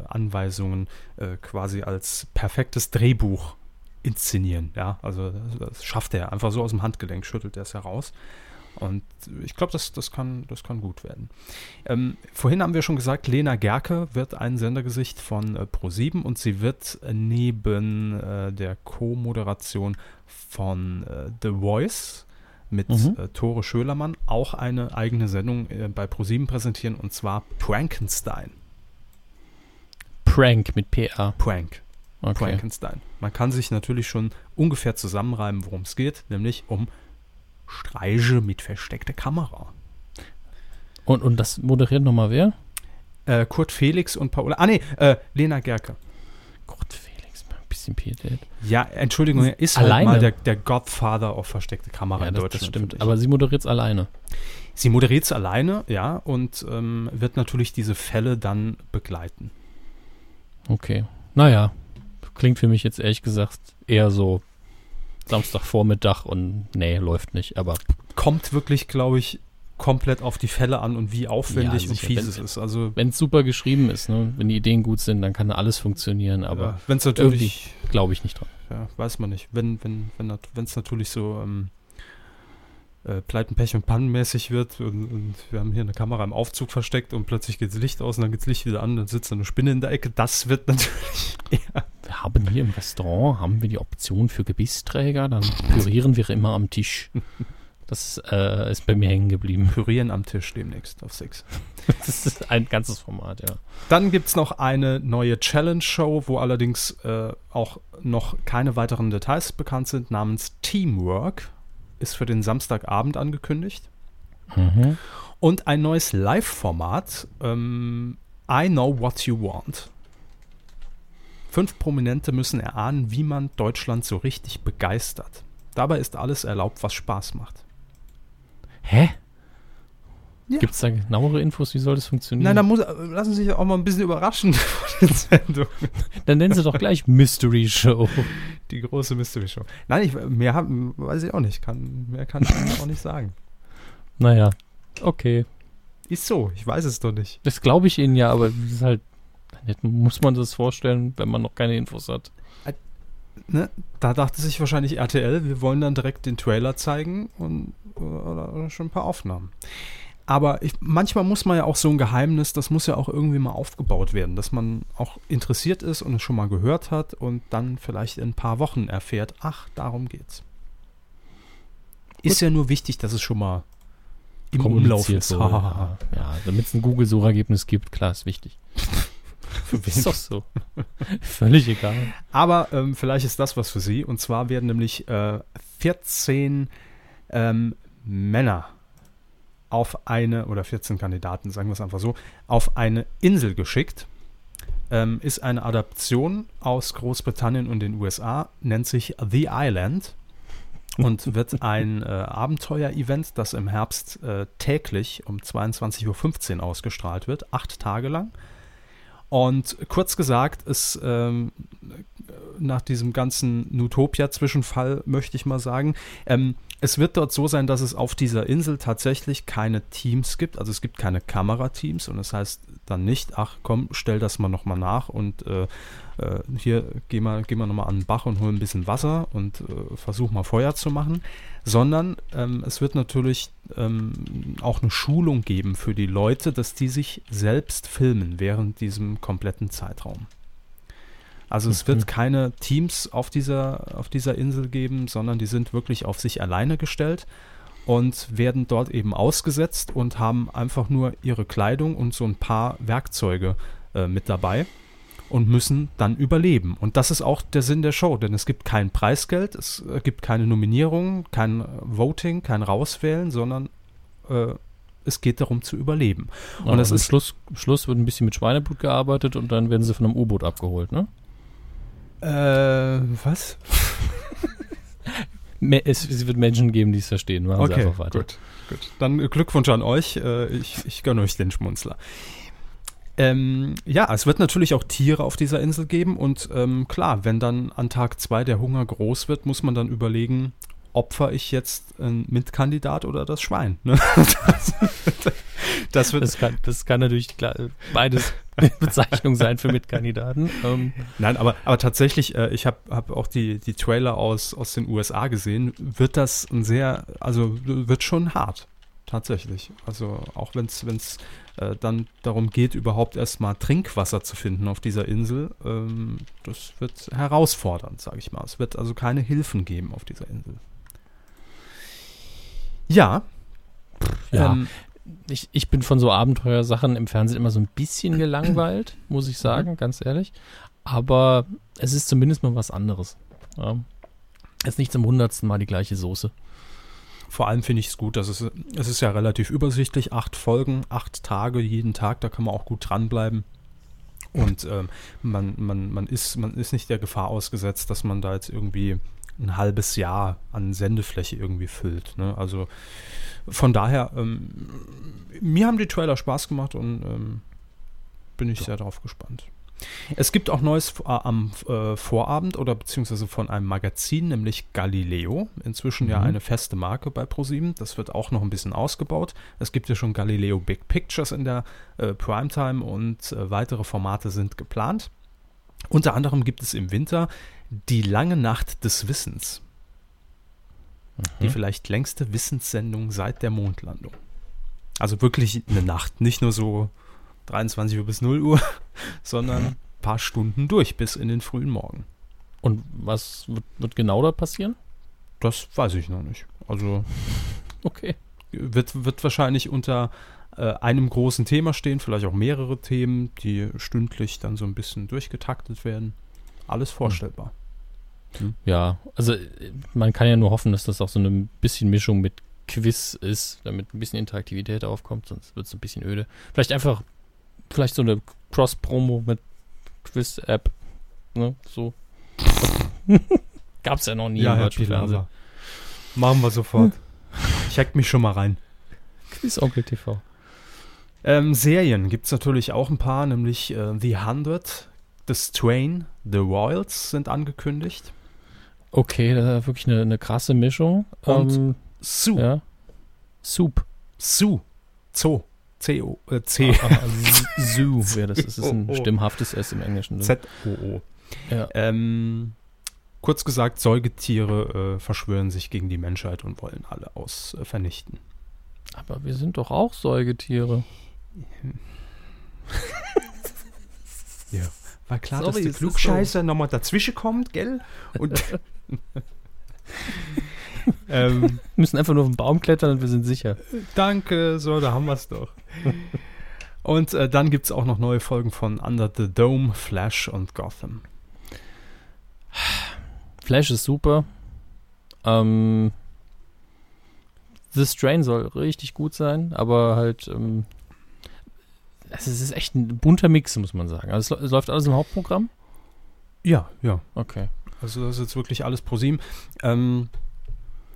[SPEAKER 1] Anweisungen äh, quasi als perfektes Drehbuch inszenieren. Ja, also das, das schafft er einfach so aus dem Handgelenk, schüttelt er es heraus. Und ich glaube, das, das, kann, das kann gut werden. Ähm, vorhin haben wir schon gesagt, Lena Gerke wird ein Sendergesicht von äh, Pro7 und sie wird neben äh, der Co-Moderation von äh, The Voice mit
[SPEAKER 2] Mhm.
[SPEAKER 1] äh, Tore Schölermann auch eine eigene Sendung äh, bei Pro7 präsentieren und zwar Prankenstein.
[SPEAKER 2] Prank mit PR.
[SPEAKER 1] Prank.
[SPEAKER 2] Okay.
[SPEAKER 1] Frankenstein. Man kann sich natürlich schon ungefähr zusammenreimen, worum es geht, nämlich um Streiche mit versteckter Kamera.
[SPEAKER 2] Und, und das moderiert nochmal wer?
[SPEAKER 1] Äh, Kurt Felix und Paola. Ah, nee, äh, Lena Gerke.
[SPEAKER 2] Gott, Felix, mal ein bisschen Pietät.
[SPEAKER 1] Ja, Entschuldigung, er ist halt
[SPEAKER 2] Alleine?
[SPEAKER 1] mal der, der Godfather auf versteckte Kamera
[SPEAKER 2] Ja,
[SPEAKER 1] in
[SPEAKER 2] das,
[SPEAKER 1] Deutschland.
[SPEAKER 2] das stimmt. Aber sie moderiert es alleine.
[SPEAKER 1] sie moderiert es alleine, ja, und ähm, wird natürlich diese Fälle dann begleiten.
[SPEAKER 2] Okay. Naja, klingt für mich jetzt ehrlich gesagt eher so Samstagvormittag und nee, läuft nicht. Aber
[SPEAKER 1] Kommt wirklich, glaube ich, komplett auf die Fälle an und wie aufwendig
[SPEAKER 2] Ja,
[SPEAKER 1] und fies
[SPEAKER 2] Wenn-
[SPEAKER 1] es ist. Also,
[SPEAKER 2] wenn es super geschrieben ist, ne, wenn die Ideen gut sind, dann kann alles funktionieren. Aber
[SPEAKER 1] wenn es natürlich,
[SPEAKER 2] glaube ich nicht dran.
[SPEAKER 1] ja, weiß man nicht, wenn wenn wenn wenn's natürlich so ähm, äh, Pleiten, Pech und Pannenmäßig wird und, und wir haben hier eine Kamera im Aufzug versteckt und plötzlich geht das Licht aus und dann geht das Licht wieder an, dann sitzt da eine Spinne in der Ecke, das wird natürlich eher
[SPEAKER 2] Wir haben hier im Restaurant haben wir die Option für Gebissträger, dann pürieren wir immer am Tisch. Das äh, ist bei mir hängen geblieben.
[SPEAKER 1] Pürieren am Tisch demnächst auf Six.
[SPEAKER 2] Das ist ein ganzes Format, ja.
[SPEAKER 1] Dann gibt es noch eine neue Challenge-Show, wo allerdings äh, auch noch keine weiteren Details bekannt sind, namens Teamwork. Ist für den Samstagabend angekündigt.
[SPEAKER 2] Mhm.
[SPEAKER 1] Und ein neues Live-Format, ähm, I Know What You Want. Fünf Prominente müssen erahnen, wie man Deutschland so richtig begeistert. Dabei ist alles erlaubt, was Spaß macht.
[SPEAKER 2] Hä?
[SPEAKER 1] Ja.
[SPEAKER 2] Gibt es da genauere Infos, wie soll das funktionieren?
[SPEAKER 1] Nein, da muss, äh, lassen Sie sich auch mal ein bisschen überraschen von den Sendungen.
[SPEAKER 2] Dann nennen sie doch gleich Mystery Show.
[SPEAKER 1] Die große Mystery Show. Nein, ich, mehr hab, weiß ich auch nicht. Kann, mehr kann ich Ihnen auch nicht sagen.
[SPEAKER 2] Naja, okay.
[SPEAKER 1] Ist so, ich weiß es doch nicht.
[SPEAKER 2] Das glaube ich Ihnen ja, aber es ist halt, muss man das vorstellen, wenn man noch keine Infos hat.
[SPEAKER 1] Ne? Da dachte sich wahrscheinlich RTL, wir wollen dann direkt den Trailer zeigen und oder, oder schon ein paar Aufnahmen. Aber ich, manchmal muss man ja auch so ein Geheimnis, das muss ja auch irgendwie mal aufgebaut werden, dass man auch interessiert ist und es schon mal gehört hat und dann vielleicht in ein paar Wochen erfährt, ach, darum geht's. Ist ja nur wichtig, dass es schon mal im Umlauf ist.
[SPEAKER 2] so, ja, ja damit es ein Google-Suchergebnis gibt, klar, ist wichtig.
[SPEAKER 1] Für wen?
[SPEAKER 2] Ist doch so. Völlig egal.
[SPEAKER 1] Aber ähm, vielleicht ist das was für Sie. Und zwar werden nämlich äh, 14 ähm, Männer auf eine, oder 14 Kandidaten, sagen wir es einfach so, auf eine Insel geschickt. Ähm, ist eine Adaption aus Großbritannien und den USA, nennt sich The Island und wird ein äh, Abenteuer-Event, das im Herbst äh, täglich um 22.15 Uhr ausgestrahlt wird, acht Tage lang. Und kurz gesagt, es ähm, nach diesem ganzen Nutopia-Zwischenfall möchte ich mal sagen, ähm, es wird dort so sein, dass es auf dieser Insel tatsächlich keine Teams gibt. Also es gibt keine Kamerateams und das heißt, dann nicht, ach komm, stell das mal nochmal nach und äh, äh, hier geh mal, geh mal nochmal an den Bach und hol ein bisschen Wasser und äh, versuch mal Feuer zu machen, sondern ähm, es wird natürlich ähm, auch eine Schulung geben für die Leute, dass die sich selbst filmen während diesem kompletten Zeitraum. Also es wird
[SPEAKER 2] Mhm.
[SPEAKER 1] keine Teams auf dieser, auf dieser Insel geben, sondern die sind wirklich auf sich alleine gestellt und werden dort eben ausgesetzt und haben einfach nur ihre Kleidung und so ein paar Werkzeuge äh, mit dabei und müssen dann überleben. Und das ist auch der Sinn der Show, denn es gibt kein Preisgeld, es äh, gibt keine Nominierung, kein äh, Voting, kein Rauswählen, sondern äh, es geht darum zu überleben.
[SPEAKER 2] Und
[SPEAKER 1] Und es
[SPEAKER 2] am
[SPEAKER 1] ist-
[SPEAKER 2] Schluss, Schluss wird ein bisschen mit Schweineblut gearbeitet und dann werden sie von einem U-Boot abgeholt, ne?
[SPEAKER 1] Äh, was?
[SPEAKER 2] Es, es wird Menschen geben, die es verstehen. Machen sie einfach weiter.
[SPEAKER 1] Gut, gut. Dann Glückwunsch an euch. Äh, ich, ich gönne euch den Schmunzler. Ähm, ja, es wird natürlich auch Tiere auf dieser Insel geben und ähm, klar, wenn dann an Tag zwei der Hunger groß wird, muss man dann überlegen, opfer ich jetzt einen Mitkandidat oder das Schwein? Ne? Das, das wird
[SPEAKER 2] Das kann, das kann natürlich klar, beides Bezeichnung sein für Mitkandidaten. Ähm,
[SPEAKER 1] Nein, aber, aber tatsächlich, äh, ich habe hab auch die, die Trailer aus, aus den USA gesehen, wird das ein sehr, also wird schon hart. Tatsächlich. Also auch wenn es äh, dann darum geht, überhaupt erstmal Trinkwasser zu finden auf dieser Insel, ähm, das wird herausfordernd, sage ich mal. Es wird also keine Hilfen geben auf dieser Insel. Ja.
[SPEAKER 2] Ja.
[SPEAKER 1] Ähm,
[SPEAKER 2] ich, ich bin von so Abenteuersachen im Fernsehen immer so ein bisschen gelangweilt, muss ich sagen, ganz ehrlich. Aber es ist zumindest mal was anderes. Ja. Es ist nicht zum hundertsten Mal die gleiche Soße.
[SPEAKER 1] Vor allem finde ich es gut, dass es, es ist ja relativ übersichtlich, acht Folgen, acht Tage jeden Tag, da kann man auch gut dranbleiben. Und ähm, man, man, man, ist, man ist nicht der Gefahr ausgesetzt, dass man da jetzt irgendwie ein halbes Jahr an Sendefläche irgendwie füllt. Ne? Also von daher, ähm, mir haben die Trailer Spaß gemacht und ähm, bin ich sehr darauf gespannt. Es gibt auch Neues äh, am äh, Vorabend oder beziehungsweise von einem Magazin, nämlich Galileo. Inzwischen ja
[SPEAKER 2] Mhm.
[SPEAKER 1] eine feste Marke bei ProSieben. Das wird auch noch ein bisschen ausgebaut. Es gibt ja schon Galileo Big Pictures in der äh, Primetime und äh, weitere Formate sind geplant. Unter anderem gibt es im Winter die lange Nacht des Wissens. Die
[SPEAKER 2] Mhm.
[SPEAKER 1] vielleicht längste Wissenssendung seit der Mondlandung. Also wirklich eine Nacht, nicht nur so 23 Uhr bis 0 Uhr, sondern ein paar Stunden durch bis in den frühen Morgen.
[SPEAKER 2] Und was wird, wird genau da passieren?
[SPEAKER 1] Das weiß ich noch nicht. Also
[SPEAKER 2] Okay.
[SPEAKER 1] wird, wird wahrscheinlich unter äh, einem großen Thema stehen, vielleicht auch mehrere Themen, die stündlich dann so ein bisschen durchgetaktet werden. Alles vorstellbar.
[SPEAKER 2] Ja, also äh, man kann ja nur hoffen, dass das auch so eine bisschen Mischung mit Quiz ist, damit ein bisschen Interaktivität aufkommt, sonst wird es ein bisschen öde. Vielleicht einfach, vielleicht so eine Cross-Promo mit Quiz-App, ne, so. Gab's ja noch nie im deutschen Fernsehen.
[SPEAKER 1] Machen wir sofort. Ich hack mich schon mal rein.
[SPEAKER 2] Quiz-Onkel TV.
[SPEAKER 1] Ähm, Serien gibt es natürlich auch ein paar, nämlich äh, The Hundred, The Strain, The Royals sind angekündigt.
[SPEAKER 2] Okay, das ist wirklich eine, eine krasse Mischung.
[SPEAKER 1] Und
[SPEAKER 2] ähm,
[SPEAKER 1] Sue,
[SPEAKER 2] ja. Soup.
[SPEAKER 1] Sue, Zoo, C-O, äh, C,
[SPEAKER 2] Ah, ah, Zoo wäre das. Das ist ein stimmhaftes S im Englischen. Ne?
[SPEAKER 1] Z-O-O.
[SPEAKER 2] Ja.
[SPEAKER 1] Ähm, kurz gesagt, Säugetiere äh, verschwören sich gegen die Menschheit und wollen alle aus äh, vernichten.
[SPEAKER 2] Aber wir sind doch auch Säugetiere.
[SPEAKER 1] Ja. War klar,
[SPEAKER 2] Sorry,
[SPEAKER 1] dass der
[SPEAKER 2] es
[SPEAKER 1] Klugscheißer nochmal dazwischen kommt, gell? Und ähm,
[SPEAKER 2] müssen einfach nur auf den Baum klettern und wir sind sicher.
[SPEAKER 1] danke, so, da haben wir es doch. Und äh, dann gibt es auch noch neue Folgen von Under the Dome, Flash und Gotham.
[SPEAKER 2] Flash ist super. Ähm, The Strain soll richtig gut sein, aber halt, ähm, es ist echt ein bunter Mix, muss man sagen. Also es, es läuft alles im Hauptprogramm.
[SPEAKER 1] Ja, ja.
[SPEAKER 2] Okay.
[SPEAKER 1] Also das ist jetzt wirklich alles pro sieben. Ähm,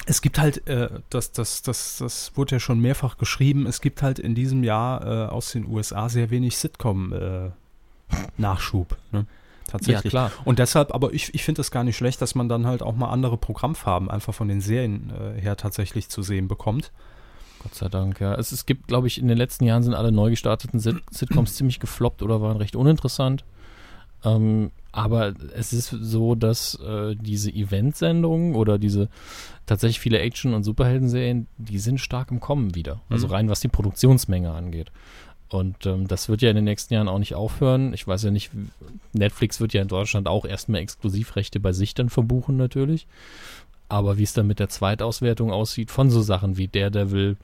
[SPEAKER 1] es gibt halt, äh, das, das, das, das wurde ja schon mehrfach geschrieben, es gibt halt in diesem Jahr äh, aus den USA sehr wenig Sitcom-Nachschub. ne? Tatsächlich.
[SPEAKER 2] Ja, klar.
[SPEAKER 1] Und deshalb, aber ich, ich finde es gar nicht schlecht, dass man dann halt auch mal andere Programmfarben einfach von den Serien äh, her tatsächlich zu sehen bekommt.
[SPEAKER 2] Gott sei Dank, ja. Es, es gibt, glaube ich, in den letzten Jahren sind alle neu gestarteten Sit Sitcoms ziemlich gefloppt oder waren recht uninteressant. Ähm, aber es ist so, dass äh, diese Eventsendungen oder diese tatsächlich viele Action- und Superhelden-Serien, die sind stark im Kommen wieder. Also
[SPEAKER 1] Mhm.
[SPEAKER 2] rein was die Produktionsmenge angeht. Und ähm, das wird ja in den nächsten Jahren auch nicht aufhören. Ich weiß ja nicht, Netflix wird ja in Deutschland auch erstmal Exklusivrechte bei sich dann verbuchen natürlich. Aber wie es dann mit der Zweitauswertung aussieht von so Sachen wie Daredevil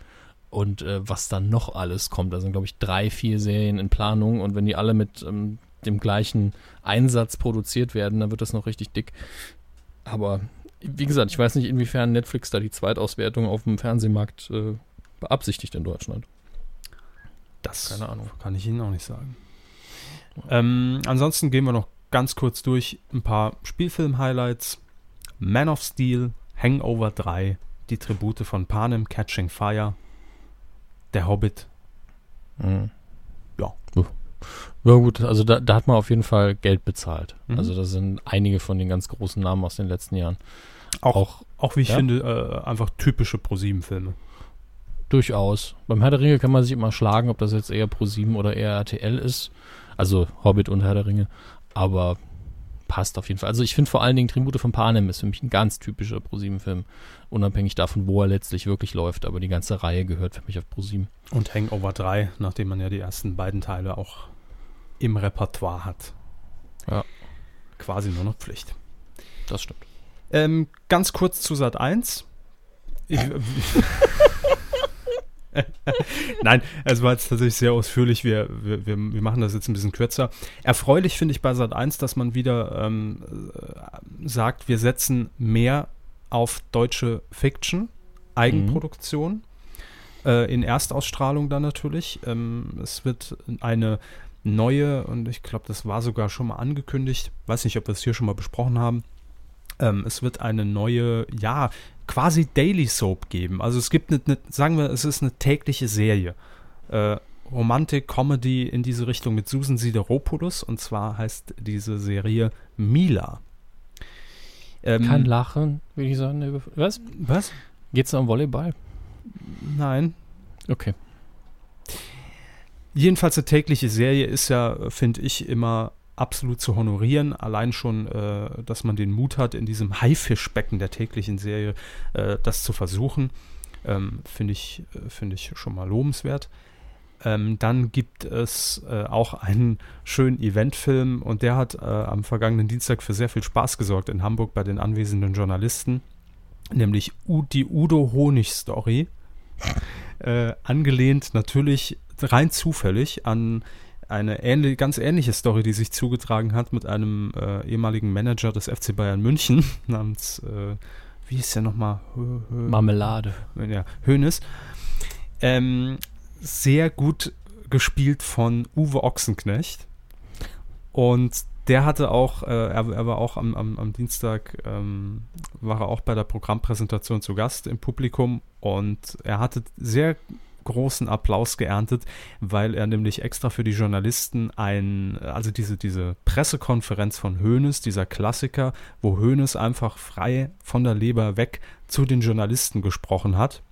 [SPEAKER 2] und äh, was dann noch alles kommt. Da sind, glaube ich, drei, vier Serien in Planung und wenn die alle mit ähm, dem gleichen Einsatz produziert werden, dann wird das noch richtig dick. Aber wie gesagt, ich weiß nicht, inwiefern Netflix da die Zweitauswertung auf dem Fernsehmarkt äh, beabsichtigt in Deutschland.
[SPEAKER 1] Das
[SPEAKER 2] Keine Ahnung.
[SPEAKER 1] kann ich Ihnen auch nicht sagen. Ähm, ansonsten gehen wir noch ganz kurz durch ein paar Spielfilm-Highlights. Man of Steel, Hangover 3, die Tribute von Panem, Catching Fire, Der Hobbit.
[SPEAKER 2] Mhm.
[SPEAKER 1] Ja.
[SPEAKER 2] Ja gut, also da, da hat man auf jeden Fall Geld bezahlt.
[SPEAKER 1] Mhm.
[SPEAKER 2] Also da sind einige von den ganz großen Namen aus den letzten Jahren.
[SPEAKER 1] Auch,
[SPEAKER 2] Auch
[SPEAKER 1] auch wie ich
[SPEAKER 2] ja.
[SPEAKER 1] finde, äh, einfach typische ProSieben-Filme.
[SPEAKER 2] Durchaus. Beim Herr der Ringe kann man sich immer schlagen, ob das jetzt eher Pro7 oder eher RTL ist. Also Hobbit und Herr der Ringe. Aber passt auf jeden Fall. Also ich finde vor allen Dingen Tribute von Panem ist für mich ein ganz typischer Pro7-Film. Unabhängig davon, wo er letztlich wirklich läuft. Aber die ganze Reihe gehört für mich auf Pro7.
[SPEAKER 1] Und Hangover 3, nachdem man ja die ersten beiden Teile auch im Repertoire hat.
[SPEAKER 2] Ja.
[SPEAKER 1] Quasi nur noch Pflicht.
[SPEAKER 2] Das stimmt.
[SPEAKER 1] Ähm, ganz kurz zu Sat 1. Ich, Nein, es war jetzt tatsächlich sehr ausführlich. Wir, wir, wir, wir machen das jetzt ein bisschen kürzer. Erfreulich finde ich bei Sat 1, dass man wieder ähm, äh, sagt, wir setzen mehr auf deutsche Fiction, Eigenproduktion. Äh, in Erstausstrahlung dann natürlich. Ähm, es wird eine neue, und ich glaube, das war sogar schon mal angekündigt, weiß nicht, ob wir es hier schon mal besprochen haben. Ähm, es wird eine neue, ja, quasi Daily Soap geben. Also es gibt eine, eine sagen wir, es ist eine tägliche Serie. Äh, Romantik, Comedy in diese Richtung mit Susan Sideropoulos. Und zwar heißt diese Serie Mila. Ähm,
[SPEAKER 2] Kein Lachen, würde ich sagen. über- Was?
[SPEAKER 1] Was?
[SPEAKER 2] Geht's da um Volleyball?
[SPEAKER 1] Nein.
[SPEAKER 2] Okay.
[SPEAKER 1] Jedenfalls eine tägliche Serie ist ja, finde ich, immer absolut zu honorieren. Allein schon, äh, dass man den Mut hat, in diesem Haifischbecken der täglichen Serie äh, das zu versuchen, ähm, finde ich, äh, finde ich schon mal lobenswert. Ähm, dann gibt es äh, auch einen schönen Eventfilm und der hat äh, am vergangenen Dienstag für sehr viel Spaß gesorgt in Hamburg bei den anwesenden Journalisten, nämlich U die Udo Honig Story. Äh, angelehnt natürlich rein zufällig an eine ähnli ganz ähnliche Story, die sich zugetragen hat mit einem äh, ehemaligen Manager des FC Bayern München namens, äh, wie ist der nochmal? Hö- Hö-
[SPEAKER 2] Marmelade.
[SPEAKER 1] ja, Hönes. Ähm, sehr gut gespielt von Uwe Ochsenknecht. Und der hatte auch, äh, er, er war auch am, am, am Dienstag, ähm, war er auch bei der Programmpräsentation zu Gast im Publikum und er hatte sehr großen Applaus geerntet, weil er nämlich extra für die Journalisten ein, also diese, diese Pressekonferenz von Hoeneß, dieser Klassiker, wo Hoeneß einfach frei von der Leber weg zu den Journalisten gesprochen hat.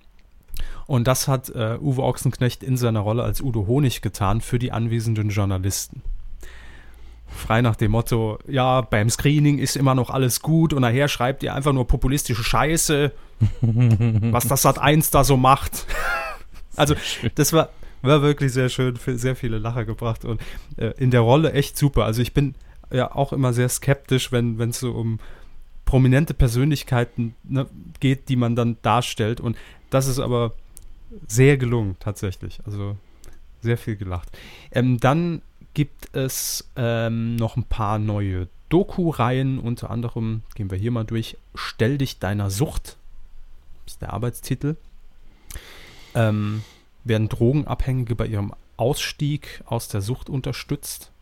[SPEAKER 1] Und das hat äh, Uwe Ochsenknecht in seiner Rolle als Udo Honig getan für die anwesenden Journalisten. Frei nach dem Motto, ja, beim Screening ist immer noch alles gut und nachher schreibt ihr einfach nur populistische Scheiße, was das Sat 1 da so macht. Also, das war, war wirklich sehr schön, für sehr viele Lacher gebracht und äh, in der Rolle echt super. Also ich bin ja auch immer sehr skeptisch, wenn es so um prominente Persönlichkeiten ne, geht, die man dann darstellt. Und das ist aber sehr gelungen, tatsächlich. Also sehr viel gelacht. Ähm, dann gibt es ähm, noch ein paar neue Doku-Reihen. Unter anderem gehen wir hier mal durch. Stell dich deiner Sucht. Das ist der Arbeitstitel. Ähm, werden Drogenabhängige bei ihrem Ausstieg aus der Sucht unterstützt.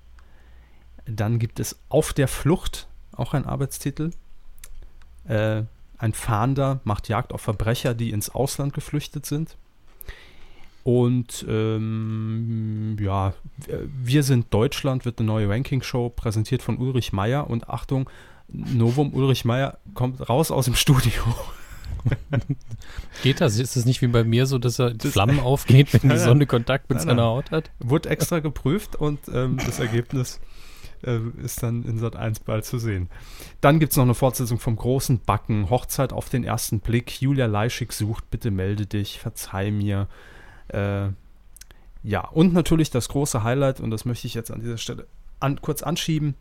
[SPEAKER 1] Dann gibt es Auf der Flucht, auch ein Arbeitstitel. Äh, ein Fahnder macht Jagd auf Verbrecher, die ins Ausland geflüchtet sind. Und ähm, ja, wir sind Deutschland wird eine neue Ranking-Show präsentiert von Ulrich Meier. Und Achtung, Novum Ulrich Meier kommt raus aus dem Studio.
[SPEAKER 2] Geht das? Ist es nicht wie bei mir so, dass er das Flammen aufgeht, wenn die Sonne Kontakt mit nein, seiner Haut hat?
[SPEAKER 1] Wurde extra geprüft und ähm, das Ergebnis äh, ist dann in Sat 1 bald zu sehen. Dann gibt es noch eine Fortsetzung vom großen Backen, Hochzeit auf den ersten Blick, Julia Leischig sucht, bitte melde dich, verzeih mir. Äh, ja, und natürlich das große Highlight, und das möchte ich jetzt an dieser Stelle an, kurz anschieben,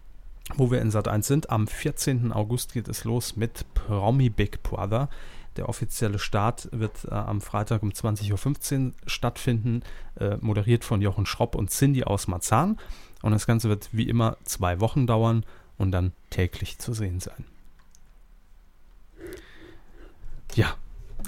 [SPEAKER 1] wo wir in Sat 1 sind. Am 14. August geht es los mit Promi Big Brother. Der offizielle Start wird äh, am Freitag um 20.15 Uhr stattfinden, äh, moderiert von Jochen Schropp und Cindy aus Marzahn. Und das Ganze wird wie immer zwei Wochen dauern und dann täglich zu sehen sein. Ja,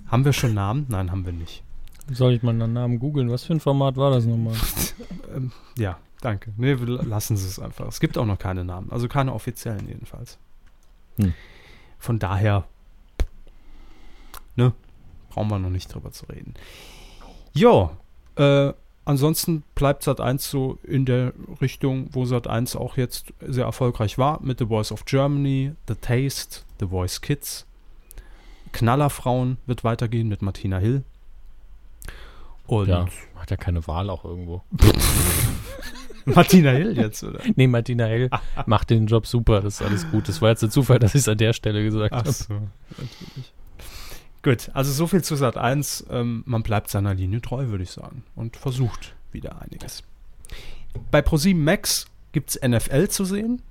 [SPEAKER 1] haben wir schon Namen? Nein, haben wir nicht.
[SPEAKER 2] Soll ich mal einen Namen googeln? Was für ein Format war das nochmal?
[SPEAKER 1] ähm, ja, danke. Nee, wir lassen Sie es einfach. Es gibt auch noch keine Namen, also keine offiziellen jedenfalls. Hm. Von daher, ne, brauchen wir noch nicht drüber zu reden. Jo, äh, ansonsten bleibt Sat 1 so in der Richtung, wo Sat 1 auch jetzt sehr erfolgreich war, mit The Voice of Germany, The Taste, The Voice Kids. Knallerfrauen wird weitergehen mit Martina Hill.
[SPEAKER 2] Und ja, hat ja keine Wahl auch irgendwo.
[SPEAKER 1] Martina Hill jetzt, oder?
[SPEAKER 2] Nee, Martina Hill macht den Job super, das ist alles gut. Das war jetzt der Zufall, dass ich es an der Stelle gesagt habe. So, natürlich.
[SPEAKER 1] Gut, also so viel zu Sat 1. Ähm, man bleibt seiner Linie treu, würde ich sagen. Und versucht wieder einiges. Bei ProSieben Max gibt es NFL zu sehen.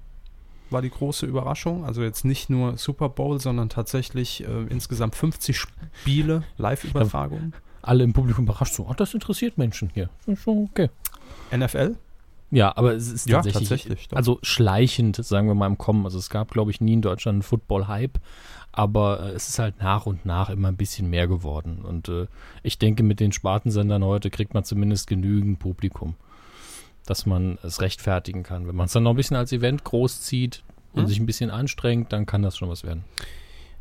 [SPEAKER 1] War die große Überraschung. Also jetzt nicht nur Super Bowl, sondern tatsächlich äh, insgesamt 50 Spiele, Live-Übertragungen
[SPEAKER 2] alle im Publikum überrascht so, oh, das interessiert Menschen hier. Ist schon okay.
[SPEAKER 1] NFL?
[SPEAKER 2] Ja, aber es ist tatsächlich, ja, tatsächlich also schleichend, sagen wir mal, im Kommen. Also es gab, glaube ich, nie in Deutschland einen Football-Hype, aber äh, es ist halt nach und nach immer ein bisschen mehr geworden. Und äh, ich denke, mit den Spartensendern heute kriegt man zumindest genügend Publikum, dass man es rechtfertigen kann. Wenn man es dann noch ein bisschen als Event groß zieht und hm? sich ein bisschen anstrengt, dann kann das schon was werden.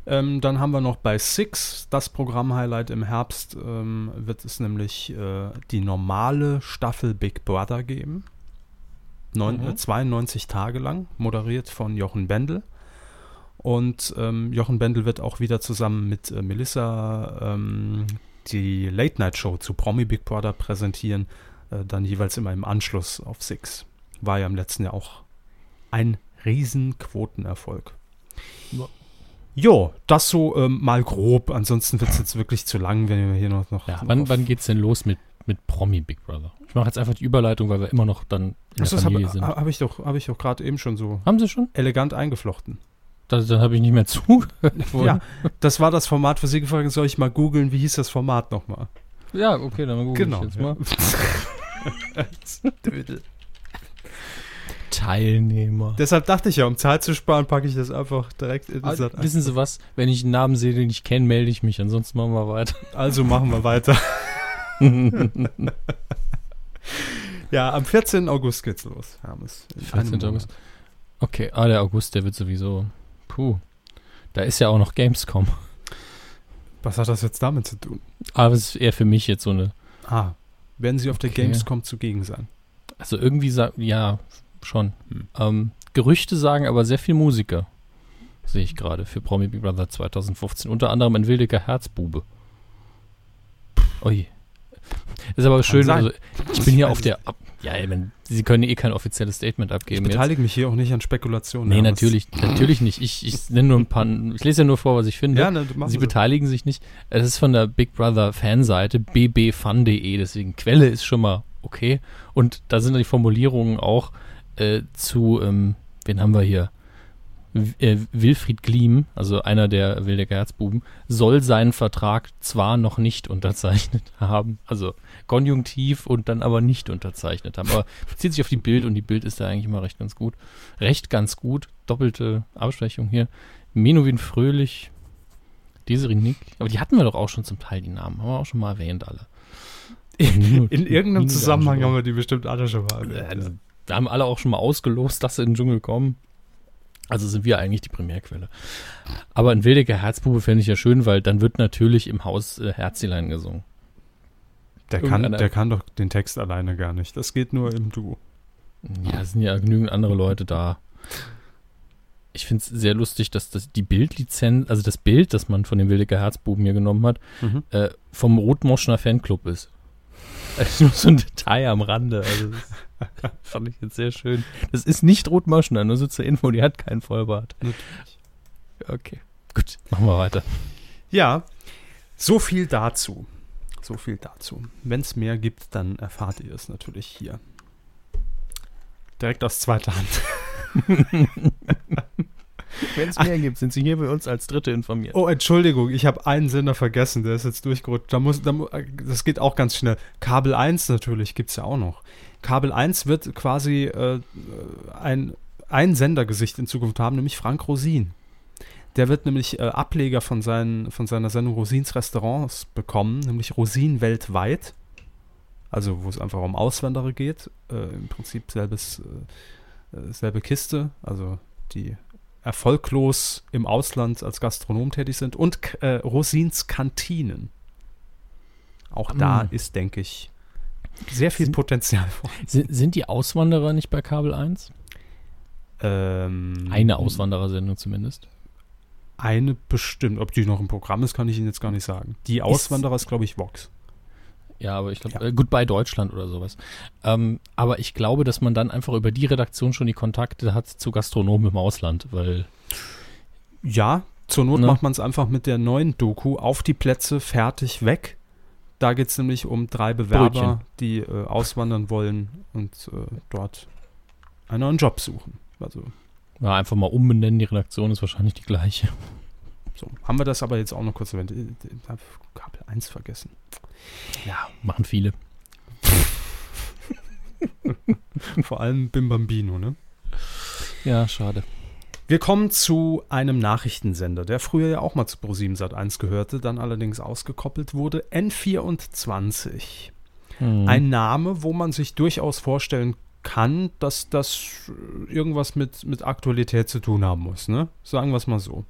[SPEAKER 1] Ähm, dann haben wir noch bei Six das Programm-Highlight im Herbst. Ähm, wird es nämlich äh, die normale Staffel Big Brother geben. Neun, mhm. äh, 92 Tage lang, moderiert von Jochen Bendel. Und ähm, Jochen Bendel wird auch wieder zusammen mit äh, Melissa ähm, die Late Night Show zu Promi Big Brother präsentieren. Äh, dann jeweils immer im Anschluss auf Six. War ja im letzten Jahr auch ein Riesenquotenerfolg. Ja. Jo, das so ähm, mal grob. Ansonsten wird es jetzt wirklich zu lang, wenn wir hier noch. noch
[SPEAKER 2] ja, wann, wann geht's denn los mit, mit Promi Big Brother? Ich mache jetzt einfach die Überleitung, weil wir immer noch dann
[SPEAKER 1] in Achso, der Familie hab, sind. Habe ich doch, habe ich doch gerade eben schon so.
[SPEAKER 2] Haben Sie schon?
[SPEAKER 1] Elegant eingeflochten.
[SPEAKER 2] Das, dann habe ich nicht mehr zugehört.
[SPEAKER 1] ja, das war das Format, für Sie gefragt soll ich mal googeln, wie hieß das Format nochmal?
[SPEAKER 2] Ja, okay, dann google
[SPEAKER 1] genau, ich jetzt mal.
[SPEAKER 2] Dödel. Teilnehmer.
[SPEAKER 1] Deshalb dachte ich ja, um Zeit zu sparen, packe ich das einfach direkt in
[SPEAKER 2] also, Wissen Sie was? Wenn ich einen Namen sehe, den ich kenne, melde ich mich. Ansonsten machen wir weiter.
[SPEAKER 1] Also machen wir weiter. ja, am 14. August geht's los. Hermes.
[SPEAKER 2] 14. August. Okay, ah, der August, der wird sowieso. Puh. Da ist ja auch noch Gamescom.
[SPEAKER 1] Was hat das jetzt damit zu tun?
[SPEAKER 2] Aber es ist eher für mich jetzt so eine.
[SPEAKER 1] Ah. Werden Sie auf okay. der Gamescom zugegen sein?
[SPEAKER 2] Also irgendwie, ja, schon. Hm. Ähm, Gerüchte sagen aber sehr viel Musiker. Sehe ich gerade für Promi Big Brother 2015. Unter anderem ein wildiger Herzbube. Ui. Ist aber schön. Also, ich bin hier auf der. Ja, ich meine, Sie können eh kein offizielles Statement abgeben.
[SPEAKER 1] Ich beteilige jetzt. mich hier auch nicht an Spekulationen.
[SPEAKER 2] Nee, natürlich, natürlich nicht. Ich, ich nenne nur ein paar. Ich lese ja nur vor, was ich finde. Ja, ne, Sie beteiligen sich nicht. Es ist von der Big Brother Fanseite bbfun.de, deswegen Quelle ist schon mal okay. Und da sind die Formulierungen auch äh, zu, ähm, wen haben wir hier? Äh, Wilfried Gliem, also einer der Wildecker Herzbuben, soll seinen Vertrag zwar noch nicht unterzeichnet haben, also konjunktiv und dann aber nicht unterzeichnet haben. Aber bezieht sich auf die Bild und die Bild ist da eigentlich immer recht ganz gut. Recht ganz gut. Doppelte Absprechung hier. Menowin Fröhlich, Desiree Nick. Aber die hatten wir doch auch schon zum Teil, die Namen. Haben wir auch schon mal erwähnt, alle.
[SPEAKER 1] In, in irgendeinem Zusammenhang haben wir die bestimmt alle schon mal erwähnt.
[SPEAKER 2] Ja, wir haben alle auch schon mal ausgelost, dass sie in den Dschungel kommen. Also sind wir eigentlich die Primärquelle. Aber ein wildiger Herzbube fände ich ja schön, weil dann wird natürlich im Haus äh, Herzilein gesungen.
[SPEAKER 1] Der kann, der kann doch den Text alleine gar nicht. Das geht nur im Duo.
[SPEAKER 2] Ja, es sind ja genügend andere Leute da. ich finde es sehr lustig, dass das die Bildlizenz, also das Bild, das man von dem Wildecker Herzbuben hier genommen hat,
[SPEAKER 1] Mhm.
[SPEAKER 2] äh, vom Rotmoschner Fanclub ist. Also nur so ein Detail am Rande. Also das fand ich jetzt sehr schön. Das ist nicht Rotmoschner, nur so zur Info, die hat keinen Vollbart. Okay, gut, machen wir weiter.
[SPEAKER 1] Ja, so viel dazu. So viel dazu. Wenn es mehr gibt, dann erfahrt ihr es natürlich hier. Direkt aus zweiter Hand.
[SPEAKER 2] Wenn es mehr gibt, sind Sie hier bei uns als Dritte informiert.
[SPEAKER 1] Oh, Entschuldigung, ich habe einen Sender vergessen, der ist jetzt durchgerutscht. Da muss, da, mu- das geht auch ganz schnell. Kabel 1 natürlich gibt es ja auch noch. Kabel 1 wird quasi äh, ein, ein Sendergesicht in Zukunft haben, nämlich Frank Rosin. Der wird nämlich äh, Ableger von, seinen, von seiner Sendung Rosins Restaurants bekommen, nämlich Rosin weltweit. Also wo es einfach um Auswanderer geht. Äh, Im Prinzip selbes, äh, äh, selbe Kiste. Also die erfolglos im Ausland als Gastronom tätig sind und äh, Rosins Kantinen. Auch da
[SPEAKER 2] Mm.
[SPEAKER 1] ist, denke ich, sehr viel
[SPEAKER 2] Sind-
[SPEAKER 1] Potenzial vorhanden.
[SPEAKER 2] Sind, sind die Auswanderer nicht bei Kabel 1?
[SPEAKER 1] Ähm,
[SPEAKER 2] Eine Auswanderersendung zumindest.
[SPEAKER 1] Eine bestimmt. Ob die noch im Programm ist, kann ich Ihnen jetzt gar nicht sagen. Die Auswanderer ist, glaube ich, Vox.
[SPEAKER 2] Ja, aber ich glaube,
[SPEAKER 1] Ja.
[SPEAKER 2] äh, Goodbye Deutschland oder sowas. Ähm, aber ich glaube, dass man dann einfach über die Redaktion schon die Kontakte hat zu Gastronomen im Ausland, weil
[SPEAKER 1] Ja, zur Not
[SPEAKER 2] Ne?
[SPEAKER 1] macht man es einfach mit der neuen Doku auf die Plätze fertig weg. Da geht es nämlich um drei Bewerber,
[SPEAKER 2] Brötchen.
[SPEAKER 1] die äh, auswandern wollen und äh, dort einen neuen Job suchen. Also
[SPEAKER 2] ja, einfach mal umbenennen, die Redaktion ist wahrscheinlich die gleiche.
[SPEAKER 1] So. Haben wir das aber jetzt auch noch kurz erwähnt. Äh, Ich habe Kabel 1 vergessen.
[SPEAKER 2] Ja, machen viele.
[SPEAKER 1] Vor allem Bim Bambino, ne?
[SPEAKER 2] Ja, schade.
[SPEAKER 1] Wir kommen zu einem Nachrichtensender, der früher ja auch mal zu ProSieben Sat1 gehörte, dann allerdings ausgekoppelt wurde. N24.
[SPEAKER 2] Hm.
[SPEAKER 1] Ein Name, wo man sich durchaus vorstellen kann, dass das irgendwas mit, mit Aktualität zu tun haben muss, ne? Sagen wir es mal so.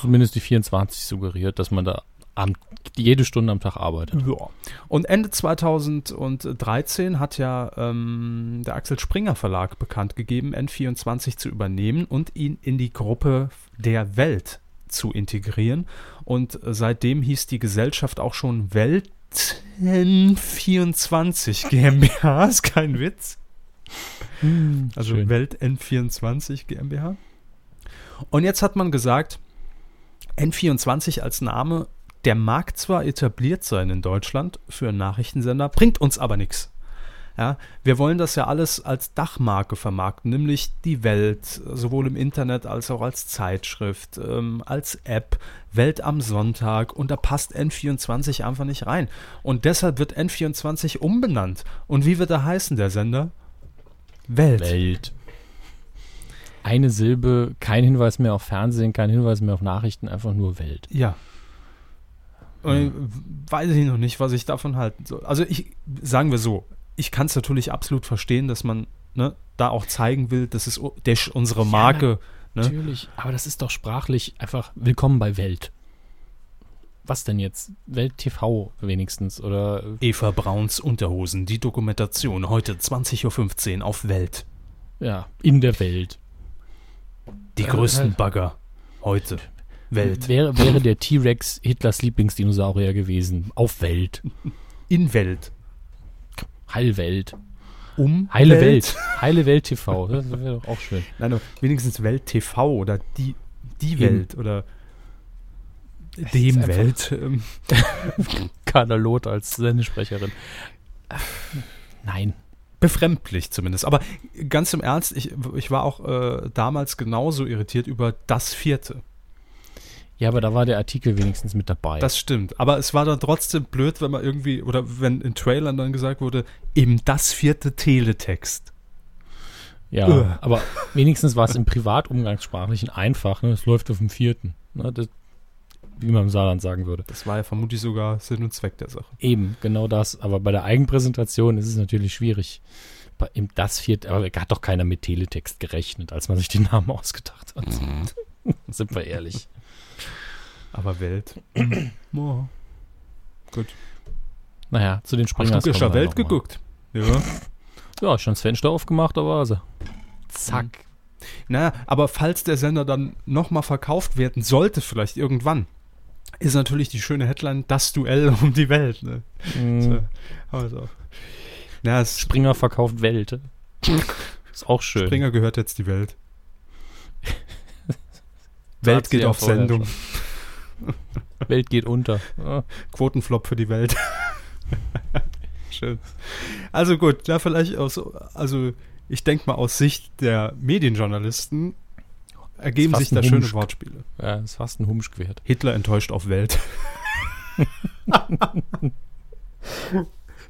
[SPEAKER 2] Zumindest die 24 suggeriert, dass man da am, jede Stunde am Tag arbeitet.
[SPEAKER 1] Ja. Und Ende 2013 hat ja ähm, der Axel Springer Verlag bekannt gegeben, N24 zu übernehmen und ihn in die Gruppe der Welt zu integrieren. Und seitdem hieß die Gesellschaft auch schon Welten24 GmbH, ist kein Witz. Also
[SPEAKER 2] Schön.
[SPEAKER 1] Welt N24 GmbH. Und jetzt hat man gesagt, N24 als Name, der mag zwar etabliert sein in Deutschland für einen Nachrichtensender, bringt uns aber nichts. Ja, wir wollen das ja alles als Dachmarke vermarkten, nämlich die Welt, sowohl im Internet als auch als Zeitschrift, ähm, als App, Welt am Sonntag und da passt N24 einfach nicht rein. Und deshalb wird N24 umbenannt. Und wie wird er heißen, der Sender? Welt.
[SPEAKER 2] Welt. Eine Silbe, kein Hinweis mehr auf Fernsehen, kein Hinweis mehr auf Nachrichten, einfach nur Welt.
[SPEAKER 1] Ja. Und weiß ich noch nicht, was ich davon halten soll. Also ich, sagen wir so, ich kann es natürlich absolut verstehen, dass man ne, da auch zeigen will, das ist ist unsere Marke. Ne?
[SPEAKER 2] Natürlich, aber das ist doch sprachlich einfach willkommen bei Welt. Was denn jetzt? Welt TV wenigstens oder
[SPEAKER 1] Eva Brauns Unterhosen, die Dokumentation, heute 20.15 Uhr auf Welt.
[SPEAKER 2] ja, in der Welt.
[SPEAKER 1] Die größten
[SPEAKER 2] äh.
[SPEAKER 1] Bagger, heute. Welt.
[SPEAKER 2] Wäre, wäre der T-Rex Hitlers Lieblingsdinosaurier gewesen. Auf Welt.
[SPEAKER 1] In Welt.
[SPEAKER 2] Heilwelt.
[SPEAKER 1] Um
[SPEAKER 2] Heile Welt. Heile Welt TV. Das wäre doch auch schön.
[SPEAKER 1] Nein, aber wenigstens Welt TV oder die, die. Welt oder
[SPEAKER 2] ist
[SPEAKER 1] dem Welt.
[SPEAKER 2] Carla Loth als Sendesprecherin. Nein.
[SPEAKER 1] Befremdlich zumindest. Aber ganz im Ernst, ich, ich war auch äh, damals genauso irritiert über das vierte.
[SPEAKER 2] Ja, aber da war der Artikel wenigstens mit dabei.
[SPEAKER 1] Das stimmt. Aber es war dann trotzdem blöd, wenn man irgendwie, oder wenn in Trailern dann gesagt wurde, eben das vierte Teletext.
[SPEAKER 2] ja,
[SPEAKER 1] Ugh.
[SPEAKER 2] aber wenigstens war es im Privatumgangssprachlichen einfach. Ne? Es läuft auf dem vierten. Ne? Das, wie man im Saarland sagen würde.
[SPEAKER 1] Das war ja vermutlich sogar Sinn und Zweck der Sache.
[SPEAKER 2] Eben, genau das. Aber bei der Eigenpräsentation ist es natürlich schwierig. Bei, im das vierte, aber hat doch keiner mit Teletext gerechnet, als man sich den Namen ausgedacht hat. Sind wir ehrlich.
[SPEAKER 1] Aber Welt. oh. Gut.
[SPEAKER 2] Naja, zu den
[SPEAKER 1] Hast
[SPEAKER 2] Springers.
[SPEAKER 1] du gestern Welt geguckt? Ja.
[SPEAKER 2] Ja, schon das Fenster aufgemacht, da war sie. Zack.
[SPEAKER 1] Naja, aber falls der Sender dann nochmal verkauft werden sollte, vielleicht irgendwann, ist natürlich die schöne Headline das Duell um die Welt. Ne?
[SPEAKER 2] Mhm.
[SPEAKER 1] So, also. Na,
[SPEAKER 2] Springer verkauft Welt. Ist auch schön.
[SPEAKER 1] Springer gehört jetzt die Welt. Welt geht
[SPEAKER 2] ja
[SPEAKER 1] auf Sendung.
[SPEAKER 2] Welt geht unter. Ah.
[SPEAKER 1] Quotenflop für die Welt. Schön. Also gut, da vielleicht aus, also ich denke mal aus Sicht der Medienjournalisten ergeben sich da schöne. Wortspiele.
[SPEAKER 2] Ja, ist fast ein Humsch wert.
[SPEAKER 1] Hitler enttäuscht auf Welt.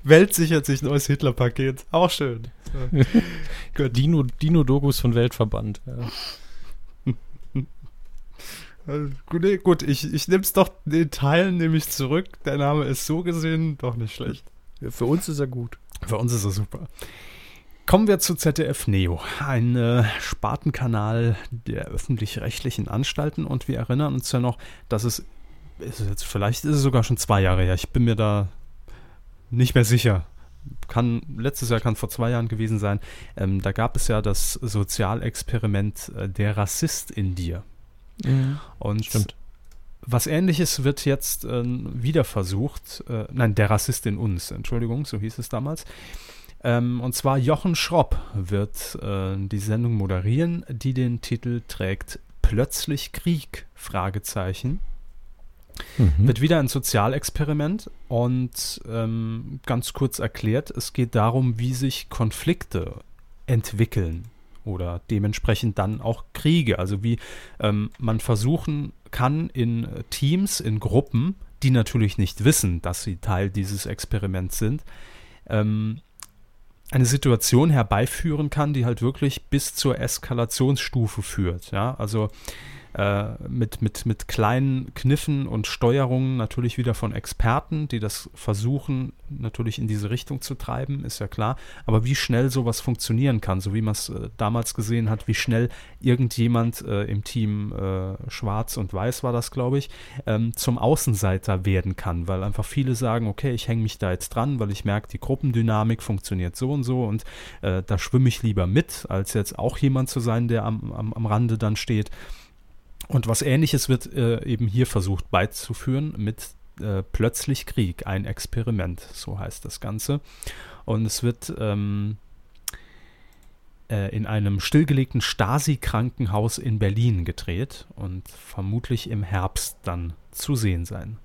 [SPEAKER 1] Welt sichert sich neues Hitler-Paket. Auch schön. So. Gut.
[SPEAKER 2] Dino, Dino-Dogus von Weltverband. Ja.
[SPEAKER 1] Also, gut, nee, gut, ich, ich nehme es doch den Teilen nehme ich zurück. Der Name ist so gesehen doch nicht schlecht.
[SPEAKER 2] Für uns ist er gut.
[SPEAKER 1] Für uns ist er super. Kommen wir zu ZDF Neo, ein äh, Spartenkanal der öffentlich-rechtlichen Anstalten. Und wir erinnern uns ja noch, dass es, ist es jetzt, vielleicht ist es sogar schon zwei Jahre her. Ich bin mir da nicht mehr sicher. Kann, letztes Jahr kann vor zwei Jahren gewesen sein. Ähm, da gab es ja das Sozialexperiment äh, Der Rassist in dir. Und
[SPEAKER 2] Stimmt.
[SPEAKER 1] was ähnliches wird jetzt äh, wieder versucht. Äh, nein, der Rassist in uns, Entschuldigung, so hieß es damals. Ähm, und zwar Jochen Schropp wird äh, die Sendung moderieren, die den Titel trägt Plötzlich Krieg? Fragezeichen.
[SPEAKER 2] Mhm.
[SPEAKER 1] Wird wieder ein Sozialexperiment und ähm, ganz kurz erklärt, es geht darum, wie sich Konflikte entwickeln oder dementsprechend dann auch Kriege. Also wie ähm, man versuchen kann in Teams, in Gruppen, die natürlich nicht wissen, dass sie Teil dieses Experiments sind, ähm, eine Situation herbeiführen kann, die halt wirklich bis zur Eskalationsstufe führt. Ja, also äh, mit, mit, mit kleinen Kniffen und Steuerungen natürlich wieder von Experten, die das versuchen, natürlich in diese Richtung zu treiben, ist ja klar. Aber wie schnell sowas funktionieren kann, so wie man es äh, damals gesehen hat, wie schnell irgendjemand äh, im Team äh, Schwarz und Weiß war das, glaube ich, ähm, zum Außenseiter werden kann, weil einfach viele sagen, okay, ich hänge mich da jetzt dran, weil ich merke, die Gruppendynamik funktioniert so und so und äh, da schwimme ich lieber mit, als jetzt auch jemand zu sein, der am, am, am Rande dann steht. Und was ähnliches wird äh, eben hier versucht beizuführen mit äh, Plötzlich Krieg, ein Experiment, so heißt das Ganze. Und es wird ähm, äh, in einem stillgelegten Stasi-Krankenhaus in Berlin gedreht und vermutlich im Herbst dann zu sehen sein.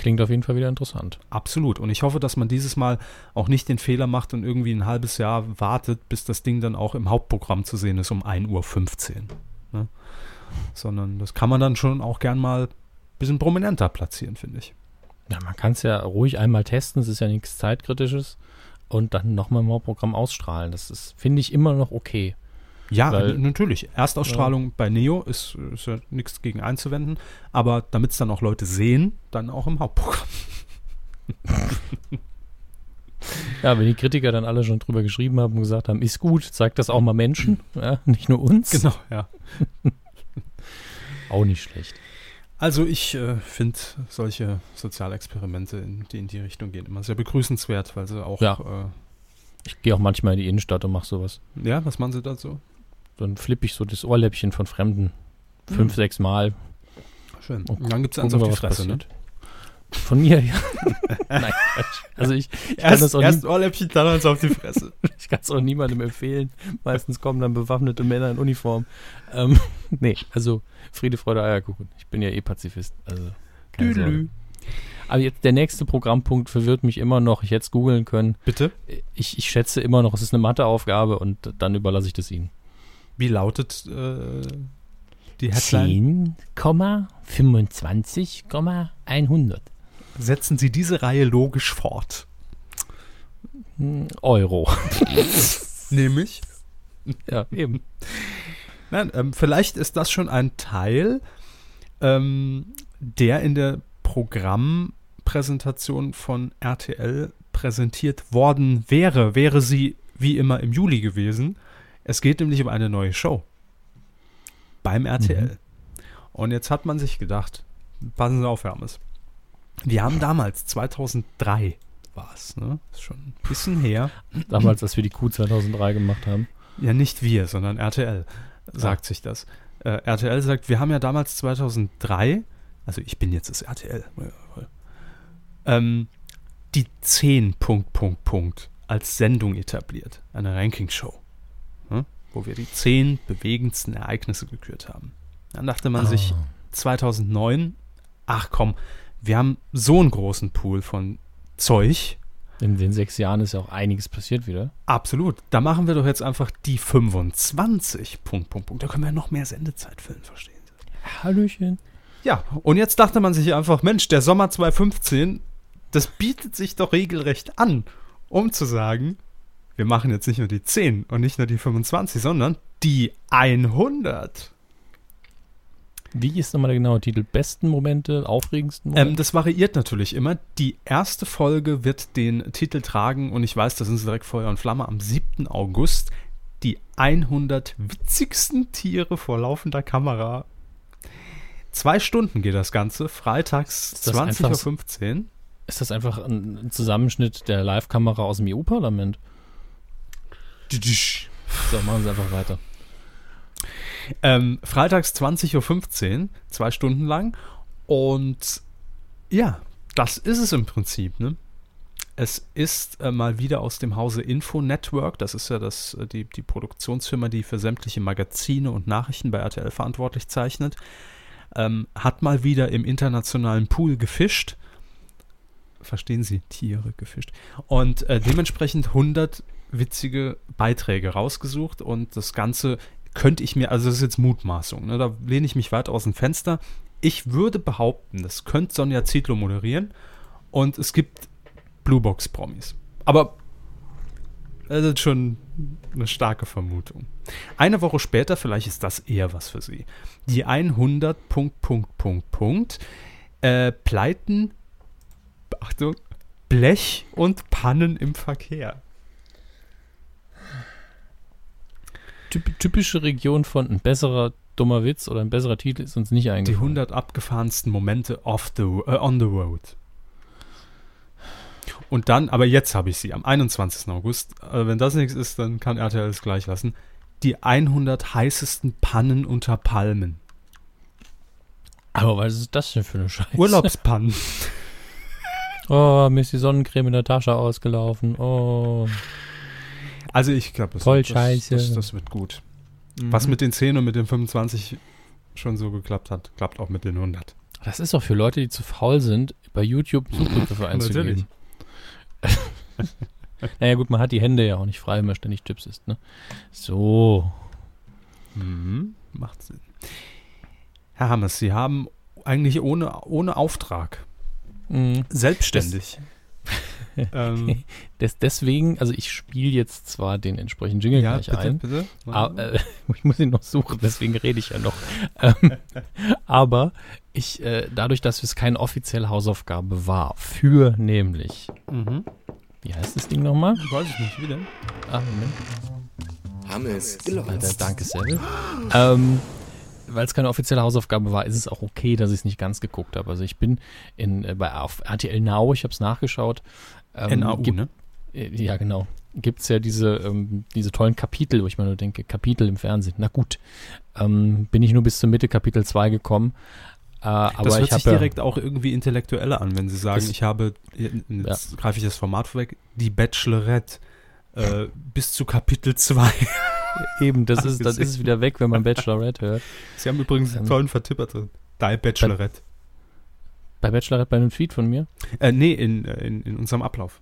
[SPEAKER 2] Klingt auf jeden Fall wieder interessant.
[SPEAKER 1] Absolut. Und ich hoffe, dass man dieses Mal auch nicht den Fehler macht und irgendwie ein halbes Jahr wartet, bis das Ding dann auch im Hauptprogramm zu sehen ist um 1.15 Uhr. Ne? Sondern das kann man dann schon auch gern mal ein bisschen prominenter platzieren, finde ich.
[SPEAKER 2] Ja, man kann es ja ruhig einmal testen, es ist ja nichts Zeitkritisches. Und dann nochmal im Hauptprogramm ausstrahlen. Das ist, finde ich, immer noch okay.
[SPEAKER 1] Ja,
[SPEAKER 2] Weil-
[SPEAKER 1] natürlich. Erstausstrahlung bei Neo ist, ist ja nichts gegen einzuwenden, aber damit es dann auch Leute sehen, dann auch im Hauptprogramm.
[SPEAKER 2] Ja, wenn die Kritiker dann alle schon drüber geschrieben haben und gesagt haben, ist gut, zeigt das auch mal Menschen, ja, nicht nur uns.
[SPEAKER 1] Genau, ja.
[SPEAKER 2] Auch nicht schlecht.
[SPEAKER 1] Also ich äh, finde solche Sozialexperimente, in, die in die Richtung gehen, immer sehr begrüßenswert, weil sie auch,
[SPEAKER 2] Ja.
[SPEAKER 1] äh,
[SPEAKER 2] Ich gehe auch manchmal in die Innenstadt und mache sowas.
[SPEAKER 1] ja, was machen sie dazu?
[SPEAKER 2] Dann flippe ich so das Ohrläppchen von Fremden fünf,
[SPEAKER 1] Hm.
[SPEAKER 2] sechs Mal.
[SPEAKER 1] Schön.
[SPEAKER 2] Und
[SPEAKER 1] Und dann gibt es eins auf die Fresse, ne?
[SPEAKER 2] Von mir, ja. Nein. Also ich, ich kann
[SPEAKER 1] Erst,
[SPEAKER 2] das auch
[SPEAKER 1] erst Ohrläppchen, dann eins auf die Fresse.
[SPEAKER 2] Ich kann es auch niemandem empfehlen. Meistens kommen dann bewaffnete Männer in Uniform. Ähm, nee, also Friede, Freude, Eierkuchen. Ich bin ja eh Pazifist. Also keine Sorge. Aber jetzt der nächste Programmpunkt verwirrt mich immer noch. Ich hätte es googeln können.
[SPEAKER 1] Bitte?
[SPEAKER 2] Ich, ich schätze immer noch, es ist eine Matheaufgabe und dann überlasse ich das Ihnen.
[SPEAKER 1] Wie lautet äh, die Headline?
[SPEAKER 2] 10,25,100
[SPEAKER 1] Setzen Sie diese Reihe logisch fort.
[SPEAKER 2] Hm, Euro.
[SPEAKER 1] Nämlich?
[SPEAKER 2] ja, eben.
[SPEAKER 1] Nein, ähm, vielleicht ist das schon ein Teil, ähm, der in der Programmpräsentation von RTL präsentiert worden wäre, wäre sie wie immer im Juli gewesen. Es geht nämlich um eine neue Show beim RTL.
[SPEAKER 2] Mhm.
[SPEAKER 1] Und jetzt hat man sich gedacht, passen Sie auf, Hermes. Wir haben damals, 2003 war es, ne? Ist schon ein bisschen her.
[SPEAKER 2] Damals, als wir die Q 2003 gemacht haben.
[SPEAKER 1] Ja, nicht wir, sondern RTL sagt sich das. Äh, RTL sagt, wir haben ja damals 2003, also ich bin jetzt das RTL, ähm, die 10 Punkt, Punkt, Punkt als Sendung etabliert. Eine Ranking-Show. Hm? Wo wir die 10 bewegendsten Ereignisse gekürt haben. Dann dachte man
[SPEAKER 2] Oh.
[SPEAKER 1] sich 2009, ach komm, wir haben so einen großen Pool von Zeug.
[SPEAKER 2] In den sechs Jahren ist ja auch einiges passiert wieder.
[SPEAKER 1] Absolut. Da machen wir doch jetzt einfach die 25. Punkt, Punkt, Punkt. Da können wir noch mehr Sendezeit füllen, verstehen Sie?
[SPEAKER 2] Hallöchen.
[SPEAKER 1] Ja, und jetzt dachte man sich einfach, Mensch, der Sommer 2015, das bietet sich doch regelrecht an, um zu sagen, wir machen jetzt nicht nur die 10 und nicht nur die 25, sondern die 100.
[SPEAKER 2] Wie ist nochmal der genaue Titel? Besten Momente, aufregendsten
[SPEAKER 1] Ähm,
[SPEAKER 2] Momente?
[SPEAKER 1] das variiert natürlich immer. Die erste Folge wird den Titel tragen und ich weiß, da sind sie direkt Feuer und Flamme am 7. August. Die 100 witzigsten Tiere vor laufender Kamera. Zwei Stunden geht das Ganze, freitags
[SPEAKER 2] Ist das einfach
[SPEAKER 1] 20.15 Uhr.
[SPEAKER 2] ist das einfach ein ein Zusammenschnitt der Live-Kamera aus dem EU-Parlament? So, machen Sie einfach weiter.
[SPEAKER 1] Ähm, freitags 20.15 Uhr, zwei Stunden lang. Und ja, das ist es im Prinzip. Ne? Es ist äh, mal wieder aus dem Hause Info Network. Das ist ja das, äh, die, die Produktionsfirma, die für sämtliche Magazine und Nachrichten bei RTL verantwortlich zeichnet. Ähm, hat mal wieder im internationalen Pool gefischt. Verstehen Sie? Tiere gefischt. Und äh, dementsprechend 100 witzige Beiträge rausgesucht. Und das Ganze könnte ich mir, also das ist jetzt Mutmaßung, ne? da lehne ich mich weit aus dem Fenster. Ich würde behaupten, das könnte Sonja Zietlow moderieren und es gibt Bluebox-Promis. Aber das ist schon eine starke Vermutung. Eine Woche später, vielleicht ist das eher was für Sie. Die 100 Punkt, Punkt, Punkt, Punkt, äh, Pleiten, Achtung, Blech und Pannen im Verkehr.
[SPEAKER 2] Typ, typische Region von ein besserer dummer Witz oder ein besserer Titel ist uns nicht
[SPEAKER 1] Die
[SPEAKER 2] eingefallen.
[SPEAKER 1] 100 abgefahrensten Momente off the, äh, on the road. Und dann, aber jetzt habe ich sie, am 21. August. Äh, wenn das nichts ist, dann kann RTL es gleich lassen. Die 100 heißesten Pannen unter Palmen.
[SPEAKER 2] Aber was ist das denn für eine Scheiße?
[SPEAKER 1] Urlaubspannen.
[SPEAKER 2] Oh, mir ist die Sonnencreme in der Tasche ausgelaufen. Oh.
[SPEAKER 1] Also ich glaube, das,
[SPEAKER 2] Voll
[SPEAKER 1] das,
[SPEAKER 2] scheiße.
[SPEAKER 1] das, das wird gut. Was mit den 10 und mit den 25 schon so geklappt hat, klappt auch mit den 100.
[SPEAKER 2] Das ist doch für Leute, die zu faul sind, bei YouTube Suchbegriffe einzugeben. naja, gut, man hat die Hände ja auch nicht frei, wenn man ständig Tipps isst, ne? So.
[SPEAKER 1] Mhm. Macht Sinn. Herr Hammers, Sie haben eigentlich ohne, ohne Auftrag,
[SPEAKER 2] Mhm.
[SPEAKER 1] selbstständig. ähm,
[SPEAKER 2] Des, deswegen, also ich spiele jetzt zwar den entsprechenden Jingle
[SPEAKER 1] ja,
[SPEAKER 2] gleich
[SPEAKER 1] bitte,
[SPEAKER 2] ein,
[SPEAKER 1] bitte.
[SPEAKER 2] aber, äh, ich muss ihn noch suchen, deswegen rede ich ja noch. ähm, aber ich, äh, dadurch, dass es keine offizielle Hausaufgabe war, für nämlich,
[SPEAKER 1] Mhm.
[SPEAKER 2] wie heißt das Ding nochmal?
[SPEAKER 1] Weiß ich nicht, wie denn?
[SPEAKER 2] Ah, Moment.
[SPEAKER 3] Hammes
[SPEAKER 2] Alter, danke, Seville. Ähm, weil es keine offizielle Hausaufgabe war, ist es auch okay, dass ich es nicht ganz geguckt habe. Also ich bin in, äh, bei, auf RTL Now, ich habe es nachgeschaut. Ähm,
[SPEAKER 1] NAU,
[SPEAKER 2] gibt,
[SPEAKER 1] ne?
[SPEAKER 2] äh, Ja, genau. Gibt es ja diese, ähm, diese tollen Kapitel, wo ich mir nur denke, Kapitel im Fernsehen. Na gut. Ähm, bin ich nur bis zur Mitte Kapitel 2 gekommen. Äh, aber
[SPEAKER 1] das hört
[SPEAKER 2] ich
[SPEAKER 1] sich
[SPEAKER 2] habe ja,
[SPEAKER 1] direkt auch irgendwie intellektueller an, wenn Sie sagen,
[SPEAKER 2] Das-
[SPEAKER 1] ich habe, jetzt greife ich das Format vorweg, die Bachelorette äh, bis zu Kapitel 2.
[SPEAKER 2] eben, das ist,
[SPEAKER 1] gesehen.
[SPEAKER 2] ist wieder weg, wenn man Bachelorette hört.
[SPEAKER 1] Sie haben übrigens einen
[SPEAKER 2] Ähm,
[SPEAKER 1] tollen Vertipper drin. Die Bachelorette.
[SPEAKER 2] Bei Bachelorette bei einem Tweet von mir.
[SPEAKER 1] Äh, nee, in, äh, in, in unserem Ablauf.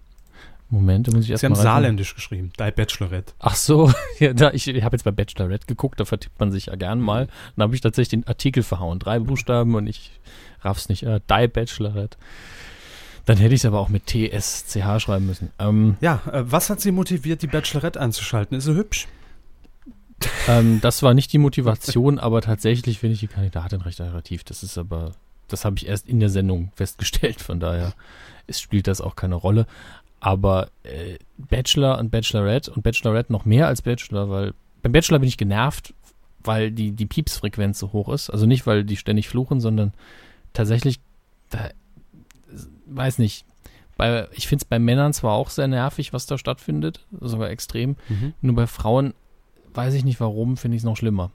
[SPEAKER 2] Moment, da muss ich
[SPEAKER 1] Sie
[SPEAKER 2] erst
[SPEAKER 1] haben saarländisch geschrieben. Die Bachelorette.
[SPEAKER 2] Ach so, ja, da, ich, ich habe jetzt bei Bachelorette geguckt, da vertippt man sich ja gern mal. Dann habe ich tatsächlich den Artikel verhauen. Drei Buchstaben und ich raff's nicht. Äh, Die Bachelorette. Dann hätte ich es aber auch mit TSCH schreiben müssen. Ähm,
[SPEAKER 1] Ja, äh, was hat Sie motiviert, die Bachelorette einzuschalten? Ist sie hübsch?
[SPEAKER 2] ähm, das war nicht die Motivation, aber tatsächlich finde ich die Kandidatin recht attraktiv. Das ist aber, das habe ich erst in der Sendung festgestellt. Von daher ist, spielt das auch keine Rolle. Aber äh, Bachelor und Bachelorette und Bachelorette noch mehr als Bachelor, weil beim Bachelor bin ich genervt, weil die, die Piepsfrequenz so hoch ist. Also nicht, weil die ständig fluchen, sondern tatsächlich, da, weiß nicht. Bei, ich finde es bei Männern zwar auch sehr nervig, was da stattfindet, sogar extrem.
[SPEAKER 1] Mhm.
[SPEAKER 2] Nur bei Frauen weiß ich nicht warum, finde ich es noch schlimmer.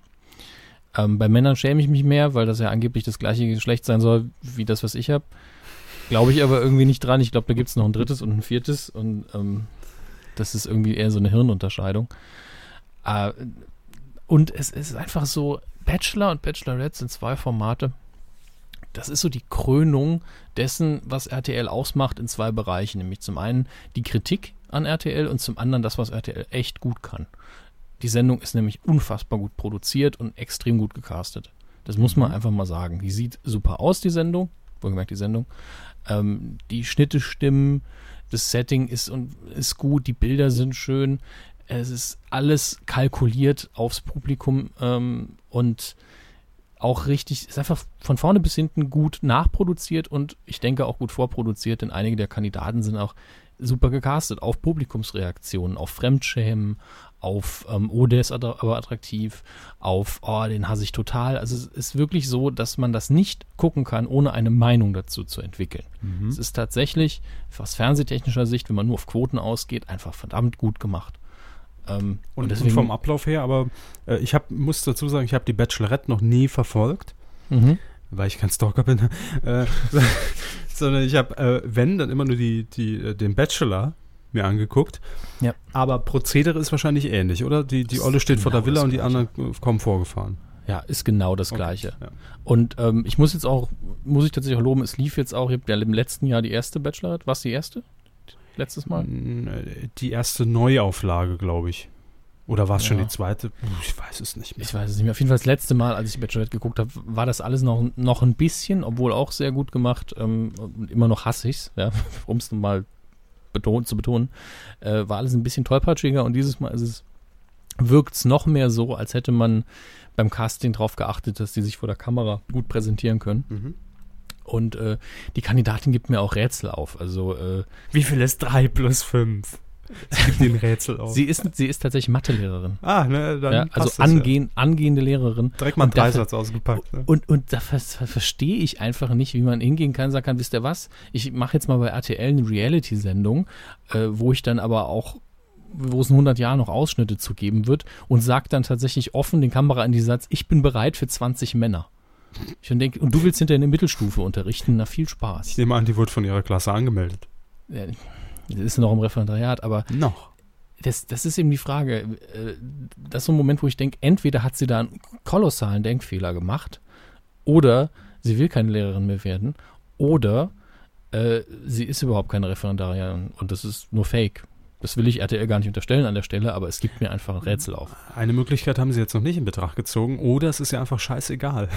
[SPEAKER 2] Ähm, bei Männern schäme ich mich mehr, weil das ja angeblich das gleiche Geschlecht sein soll wie das, was ich habe. Glaube ich aber irgendwie nicht dran. Ich glaube, da gibt es noch ein drittes und ein viertes und ähm, das ist irgendwie eher so eine Hirnunterscheidung. Äh, und es ist einfach so, Bachelor und Bachelorette sind zwei Formate. Das ist so die Krönung dessen, was RTL ausmacht in zwei Bereichen. Nämlich zum einen die Kritik an RTL und zum anderen das, was RTL echt gut kann. Die Sendung ist nämlich unfassbar gut produziert und extrem gut gecastet. Das muss man einfach mal sagen. Die sieht super aus, die Sendung. Wohlgemerkt die Sendung. Ähm, die Schnitte stimmen, das Setting ist, und, ist gut, die Bilder sind schön. Es ist alles kalkuliert aufs Publikum ähm, und auch richtig, ist einfach von vorne bis hinten gut nachproduziert und ich denke auch gut vorproduziert, denn einige der Kandidaten sind auch super gecastet auf Publikumsreaktionen, auf Fremdschämen, auf ähm, oh, der ist aber attraktiv, auf oh, den hasse ich total. Also es ist wirklich so, dass man das nicht gucken kann, ohne eine Meinung dazu zu entwickeln. Mhm. Es ist tatsächlich aus fernsehtechnischer Sicht, wenn man nur auf Quoten ausgeht, einfach verdammt gut gemacht.
[SPEAKER 1] Ähm, und, und, deswegen, und vom Ablauf her, aber äh, ich hab, muss dazu sagen, ich habe die Bachelorette noch nie verfolgt. Mhm weil ich kein Stalker bin, äh, sondern ich habe, äh, wenn, dann immer nur die, die, äh, den Bachelor mir angeguckt. Ja. Aber Prozedere ist wahrscheinlich ähnlich, oder? Die, die Olle steht genau vor der Villa und die anderen kommen vorgefahren.
[SPEAKER 2] Ja, ist genau das okay, Gleiche. Ja. Und ähm, ich muss jetzt auch, muss ich tatsächlich auch loben, es lief jetzt auch, ich habe ja im letzten Jahr die erste Bachelorette. Was die erste? Letztes Mal?
[SPEAKER 1] Die erste Neuauflage, glaube ich. Oder war es ja. schon die zweite? Ich weiß es nicht
[SPEAKER 2] mehr. Ich weiß es nicht mehr. Auf jeden Fall das letzte Mal, als ich Bachelorette geguckt habe, war das alles noch, noch ein bisschen, obwohl auch sehr gut gemacht. Ähm, immer noch hasse ich es, ja, um es mal betont, zu betonen, äh, war alles ein bisschen tollpatschiger und dieses Mal ist es, wirkt es noch mehr so, als hätte man beim Casting darauf geachtet, dass die sich vor der Kamera gut präsentieren können. Mhm. Und äh, die Kandidatin gibt mir auch Rätsel auf. Also äh,
[SPEAKER 1] wie viel ist 3 plus 5?
[SPEAKER 2] Sie gibt den Rätsel auf. Sie ist, sie ist tatsächlich Mathelehrerin.
[SPEAKER 1] Ah, ne, dann
[SPEAKER 2] ja, Also angehen, ja. angehende Lehrerin.
[SPEAKER 1] Direkt mal einen Dreisatz ausgepackt.
[SPEAKER 2] Ne? Und, und da verstehe ich einfach nicht, wie man hingehen kann und sagen kann, wisst ihr was, ich mache jetzt mal bei RTL eine Reality-Sendung, äh, wo ich dann aber auch wo es in 100 Jahren noch Ausschnitte zu geben wird und sagt dann tatsächlich offen den Kamera in die Satz, ich bin bereit für 20 Männer. Ich denke, und du willst hinterher eine Mittelstufe unterrichten, na viel Spaß.
[SPEAKER 1] Ich nehme an, die wurde von ihrer Klasse angemeldet.
[SPEAKER 2] Ja, ist noch im Referendariat, aber.
[SPEAKER 1] Noch.
[SPEAKER 2] Das, das ist eben die Frage. Äh, das ist so ein Moment, wo ich denke, entweder hat sie da einen kolossalen Denkfehler gemacht oder sie will keine Lehrerin mehr werden oder äh, sie ist überhaupt keine Referendariatin und das ist nur Fake. Das will ich RTL gar nicht unterstellen an der Stelle, aber es gibt mir einfach ein Rätsel auf.
[SPEAKER 1] Eine Möglichkeit haben sie jetzt noch nicht in Betracht gezogen oder es ist ja einfach scheißegal.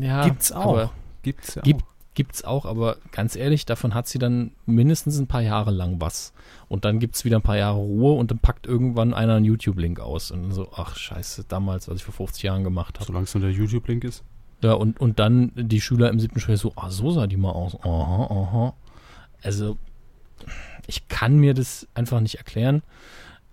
[SPEAKER 2] ja, gibt's auch. Gibt's ja auch. Gibt es auch, aber ganz ehrlich, davon hat sie dann mindestens ein paar Jahre lang was. Und dann gibt es wieder ein paar Jahre Ruhe und dann packt irgendwann einer einen YouTube-Link aus. Und so, ach scheiße, damals, was ich vor 50 Jahren gemacht habe.
[SPEAKER 1] Solange es nur der YouTube-Link ist?
[SPEAKER 2] Ja, und, und dann die Schüler im siebten Schuljahr so, ah, so sah die mal aus. Aha, aha. Also, ich kann mir das einfach nicht erklären.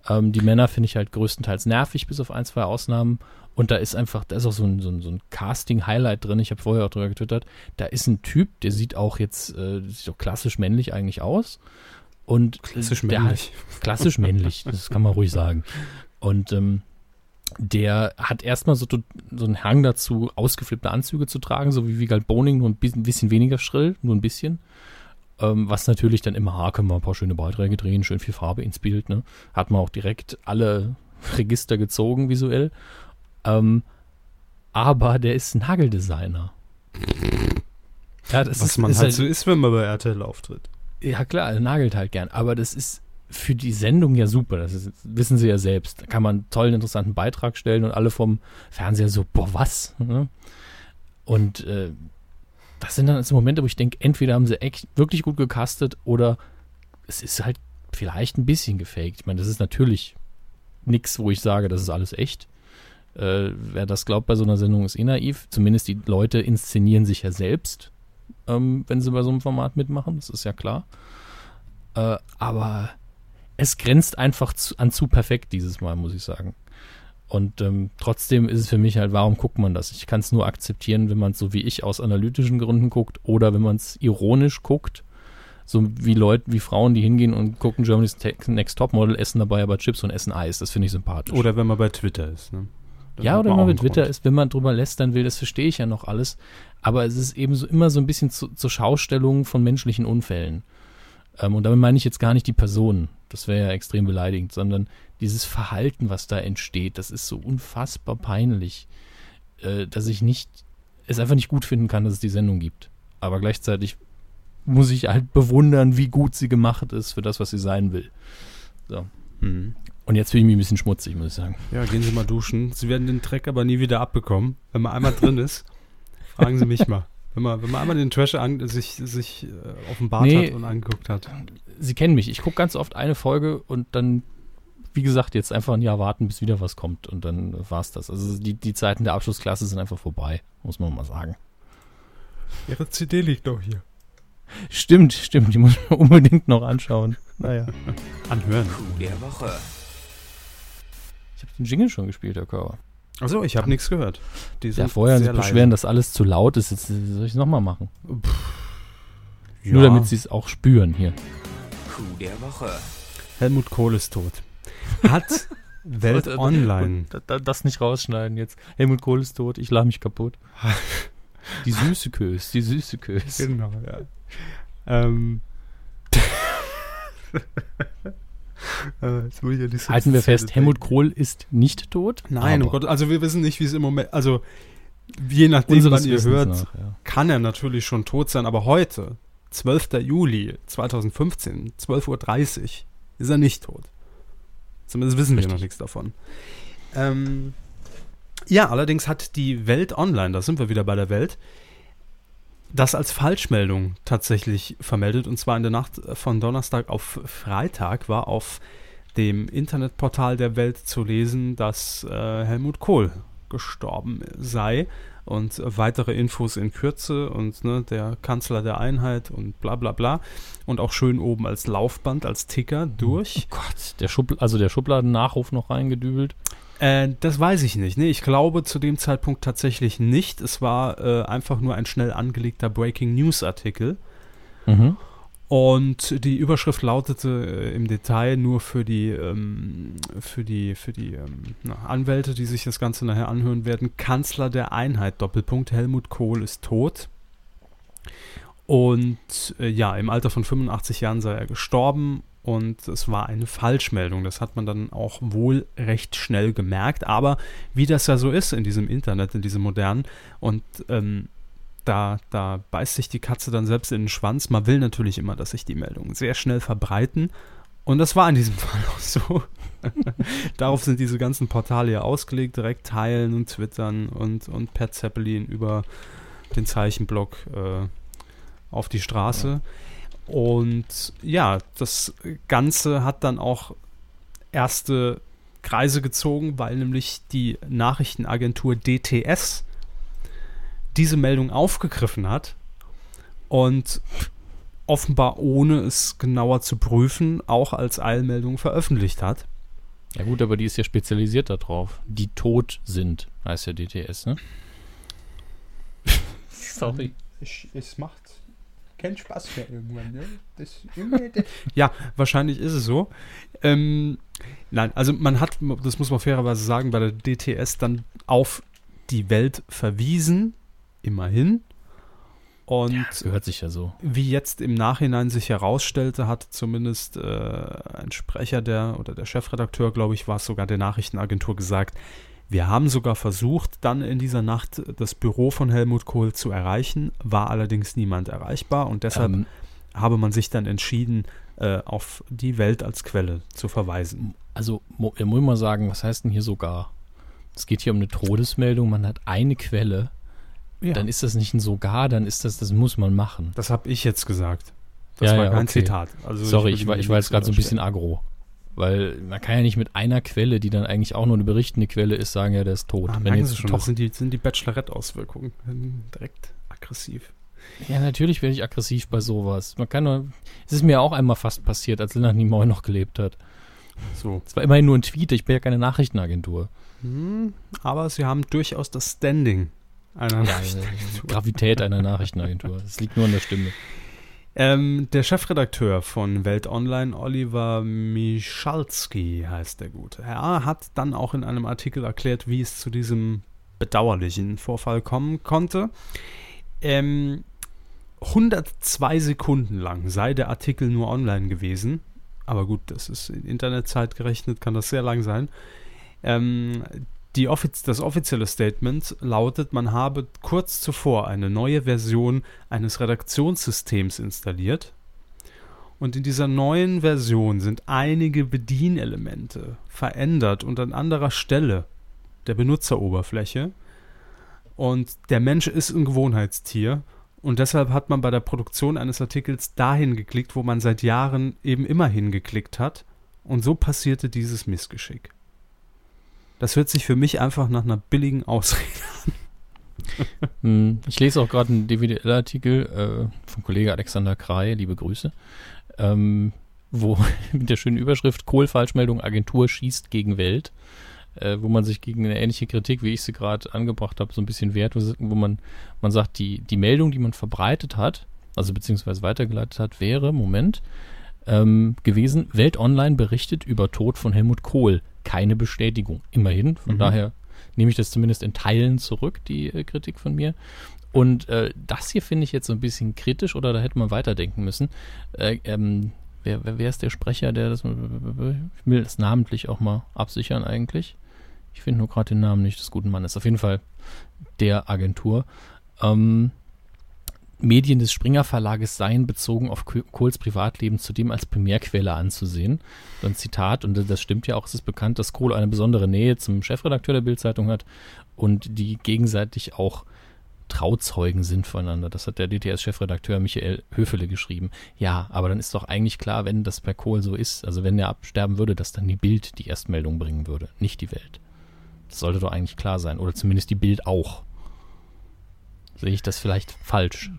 [SPEAKER 2] Ähm, die Männer finde ich halt größtenteils nervig, bis auf ein, zwei Ausnahmen. Und da ist einfach, da ist auch so ein, so ein, so ein Casting-Highlight drin. Ich habe vorher auch drüber getwittert. Da ist ein Typ, der sieht auch jetzt äh, sieht auch klassisch männlich eigentlich aus. Und
[SPEAKER 1] klassisch männlich.
[SPEAKER 2] Hat, klassisch männlich, das kann man ruhig sagen. Und ähm, der hat erstmal so, so einen Hang dazu, ausgeflippte Anzüge zu tragen, so wie Vigal Boning, nur ein bisschen, bisschen weniger schrill, nur ein bisschen. Ähm, was natürlich dann immer, ha, können wir ein paar schöne Beiträge drehen, schön viel Farbe ins Bild, ne? Hat man auch direkt alle Register gezogen visuell. Ähm, aber der ist Nageldesigner.
[SPEAKER 1] Ja, Was ist, man ist halt, halt so ist, wenn man bei RTL auftritt.
[SPEAKER 2] Ja, klar, er nagelt halt gern. Aber das ist für die Sendung ja super. Das ist, wissen sie ja selbst. Da kann man einen tollen, interessanten Beitrag stellen und alle vom Fernseher so, boah, was? Ne? Und äh, das sind dann so Momente, wo ich denke, entweder haben sie echt wirklich gut gecastet oder es ist halt vielleicht ein bisschen gefaked. Ich meine, das ist natürlich nichts, wo ich sage, das ist alles echt. Äh, wer das glaubt bei so einer Sendung, ist eh naiv. Zumindest die Leute inszenieren sich ja selbst, ähm, wenn sie bei so einem Format mitmachen. Das ist ja klar. Äh, aber es grenzt einfach zu, an zu perfekt dieses Mal, muss ich sagen. Und ähm, trotzdem ist es für mich halt, warum guckt man das? Ich kann es nur akzeptieren, wenn man es so wie ich aus analytischen Gründen guckt oder wenn man es ironisch guckt. So wie Leute, wie Frauen, die hingehen und gucken Germany's Next Topmodel, essen dabei aber Chips und essen Eis. Das finde ich sympathisch.
[SPEAKER 1] Oder wenn man bei Twitter ist. Ne?
[SPEAKER 2] Ja, oder man bei Twitter ist, wenn man drüber lästern will, das verstehe ich ja noch alles. Aber es ist eben so immer so ein bisschen zu, zur Schaustellung von menschlichen Unfällen. Ähm, und damit meine ich jetzt gar nicht die Personen. Das wäre ja extrem beleidigend, sondern dieses Verhalten, was da entsteht, das ist so unfassbar peinlich, äh, dass ich nicht, es einfach nicht gut finden kann, dass es die Sendung gibt. Aber gleichzeitig muss ich halt bewundern, wie gut sie gemacht ist für das, was sie sein will. So. Mhm. Und jetzt fühle ich mich ein bisschen schmutzig, muss ich sagen.
[SPEAKER 1] Ja, gehen Sie mal duschen. Sie werden den Dreck aber nie wieder abbekommen. Wenn man einmal drin ist, fragen Sie mich mal. Wenn man, wenn man einmal den Trash an, sich, sich äh, offenbart nee, hat und angeguckt hat.
[SPEAKER 2] Sie kennen mich. Ich gucke ganz oft eine Folge und dann, wie gesagt, jetzt einfach ein Jahr warten, bis wieder was kommt. Und dann war es das. Also die, die Zeiten der Abschlussklasse sind einfach vorbei, muss man mal sagen.
[SPEAKER 1] Ihre CD liegt doch hier.
[SPEAKER 2] Stimmt, stimmt. Die muss man unbedingt noch anschauen. Naja.
[SPEAKER 1] Anhören.
[SPEAKER 3] Der Woche.
[SPEAKER 2] Ich habe den Jingle schon gespielt, Herr Körber.
[SPEAKER 1] Achso, ich habe nichts gehört.
[SPEAKER 2] Die ja, vorher sich beschweren, dass alles zu laut ist. Jetzt soll ich es nochmal machen. Ja. Nur damit sie es auch spüren hier.
[SPEAKER 3] Kuh der Woche.
[SPEAKER 1] Helmut Kohl ist tot. Hat Welt Online.
[SPEAKER 2] Das nicht rausschneiden jetzt. Helmut Kohl ist tot, ich lache mich kaputt. Die süße Kös, die süße Kös.
[SPEAKER 1] Genau, ja. Ähm.
[SPEAKER 2] äh, ja Halten wir fest, Helmut Kohl ist nicht tot?
[SPEAKER 1] Nein, oh Gott, also wir wissen nicht, wie es im Moment, also je nachdem, wann ihr hört, nach, ja. kann er natürlich schon tot sein, aber heute, 12. Juli 2015, 12.30 Uhr, ist er nicht tot. Zumindest wissen Richtig. wir noch nichts davon. Ähm, ja, allerdings hat die Welt Online, da sind wir wieder bei der Welt, das als Falschmeldung tatsächlich vermeldet. Und zwar in der Nacht von Donnerstag auf Freitag war auf dem Internetportal der Welt zu lesen, dass äh, Helmut Kohl gestorben sei. Und weitere Infos in Kürze und ne, der Kanzler der Einheit und bla bla bla. Und auch schön oben als Laufband, als Ticker durch.
[SPEAKER 2] Oh Gott, der Schub, also der Schubladennachruf noch reingedübelt.
[SPEAKER 1] Äh, das weiß ich nicht. Nee, ich glaube zu dem Zeitpunkt tatsächlich nicht. Es war äh, einfach nur ein schnell angelegter Breaking News Artikel. Mhm. Und die Überschrift lautete äh, im Detail nur für die, ähm, für die, für die ähm, na, Anwälte, die sich das Ganze nachher anhören werden. Kanzler der Einheit, Doppelpunkt, Helmut Kohl ist tot. Und äh, ja, im Alter von 85 Jahren sei er gestorben und es war eine Falschmeldung. Das hat man dann auch wohl recht schnell gemerkt. Aber wie das ja so ist in diesem Internet, in diesem modernen und ähm, da, da beißt sich die Katze dann selbst in den Schwanz. Man will natürlich immer, dass sich die Meldungen sehr schnell verbreiten. Und das war in diesem Fall auch so. Darauf sind diese ganzen Portale ja ausgelegt, direkt teilen und twittern und, und per Zeppelin über den Zeichenblock äh, auf die Straße. Ja. Und ja, das Ganze hat dann auch erste Kreise gezogen, weil nämlich die Nachrichtenagentur DTS diese Meldung aufgegriffen hat und offenbar ohne es genauer zu prüfen auch als Eilmeldung veröffentlicht hat.
[SPEAKER 2] Ja gut, aber die ist ja spezialisiert darauf. Die tot sind, heißt ja DTS, ne?
[SPEAKER 1] Sorry. Ich, es macht keinen Spaß mehr irgendwann. Ne? Das, ja, wahrscheinlich ist es so. Ähm, nein, also man hat, das muss man fairerweise sagen, bei der DTS dann auf die Welt verwiesen, immerhin. Und ja,
[SPEAKER 2] gehört sich ja so.
[SPEAKER 1] Wie jetzt im Nachhinein sich herausstellte, hat zumindest äh, ein Sprecher der oder der Chefredakteur, glaube ich, war es sogar der Nachrichtenagentur gesagt, wir haben sogar versucht, dann in dieser Nacht das Büro von Helmut Kohl zu erreichen, war allerdings niemand erreichbar und deshalb ähm, habe man sich dann entschieden, äh, auf die Welt als Quelle zu verweisen.
[SPEAKER 2] Also, muss ich mal sagen, was heißt denn hier sogar? Es geht hier um eine Todesmeldung, man hat eine Quelle. Ja. Dann ist das nicht ein sogar, dann ist das, das muss man machen.
[SPEAKER 1] Das habe ich jetzt gesagt. Das
[SPEAKER 2] ja, war ja, kein okay. Zitat. Also Sorry, ich, ich war, ich war jetzt gerade so ein bisschen aggro. Weil man kann ja nicht mit einer Quelle, die dann eigentlich auch nur eine berichtende Quelle ist, sagen, ja, der ist tot.
[SPEAKER 1] Ah, Wenn jetzt schon, das sind die, sind die Bachelorette-Auswirkungen. Direkt aggressiv.
[SPEAKER 2] Ja, natürlich werde ich aggressiv bei sowas. Man kann nur, es ist mir auch einmal fast passiert, als Lennart Nimoy noch gelebt hat. So. Es war immerhin nur ein Tweet, ich bin ja keine Nachrichtenagentur.
[SPEAKER 1] Hm, aber sie haben durchaus das Standing
[SPEAKER 2] einer Nachrichtenagentur. Gravität einer Nachrichtenagentur. Es liegt nur an der Stimme.
[SPEAKER 1] Ähm, der Chefredakteur von Welt Online, Oliver Michalski heißt der Gute. Er hat dann auch in einem Artikel erklärt, wie es zu diesem bedauerlichen Vorfall kommen konnte. Ähm, 102 Sekunden lang sei der Artikel nur online gewesen. Aber gut, das ist in Internetzeit gerechnet, kann das sehr lang sein. Ähm, die offiz das offizielle Statement lautet, man habe kurz zuvor eine neue Version eines Redaktionssystems installiert. Und in dieser neuen Version sind einige Bedienelemente verändert und an anderer Stelle der Benutzeroberfläche. Und der Mensch ist ein Gewohnheitstier. Und deshalb hat man bei der Produktion eines Artikels dahin geklickt, wo man seit Jahren eben immer hingeklickt hat. Und so passierte dieses Missgeschick. Das hört sich für mich einfach nach einer billigen Ausrede an.
[SPEAKER 2] Hm, ich lese auch gerade einen DWDL-Artikel äh, vom Kollege Alexander Krei, liebe Grüße, ähm, wo mit der schönen Überschrift Kohl-Falschmeldung Agentur schießt gegen Welt, äh, wo man sich gegen eine ähnliche Kritik, wie ich sie gerade angebracht habe, so ein bisschen wehrt, wo man, man sagt, die, die Meldung, die man verbreitet hat, also beziehungsweise weitergeleitet hat, wäre, Moment, ähm, gewesen, Welt Online berichtet über Tod von Helmut Kohl keine Bestätigung. Immerhin. Von mhm. daher nehme ich das zumindest in Teilen zurück, die äh, Kritik von mir. Und äh, das hier finde ich jetzt so ein bisschen kritisch oder da hätte man weiterdenken müssen. Äh, ähm, wer, wer, wer, ist der Sprecher, der das. Ich will das namentlich auch mal absichern eigentlich. Ich finde nur gerade den Namen nicht des guten Mannes. Auf jeden Fall der Agentur. Ähm, Medien des Springer Verlages seien bezogen auf Kohls Privatleben zudem als Primärquelle anzusehen. Ein Zitat, und das stimmt ja auch, es ist bekannt, dass Kohl eine besondere Nähe zum Chefredakteur der Bildzeitung hat und die gegenseitig auch Trauzeugen sind voneinander. Das hat der DTS-Chefredakteur Michael Höfele geschrieben. Ja, aber dann ist doch eigentlich klar, wenn das bei Kohl so ist, also wenn er absterben würde, dass dann die Bild die Erstmeldung bringen würde, nicht die Welt. Das sollte doch eigentlich klar sein. Oder zumindest die Bild auch. Sehe ich das vielleicht falsch?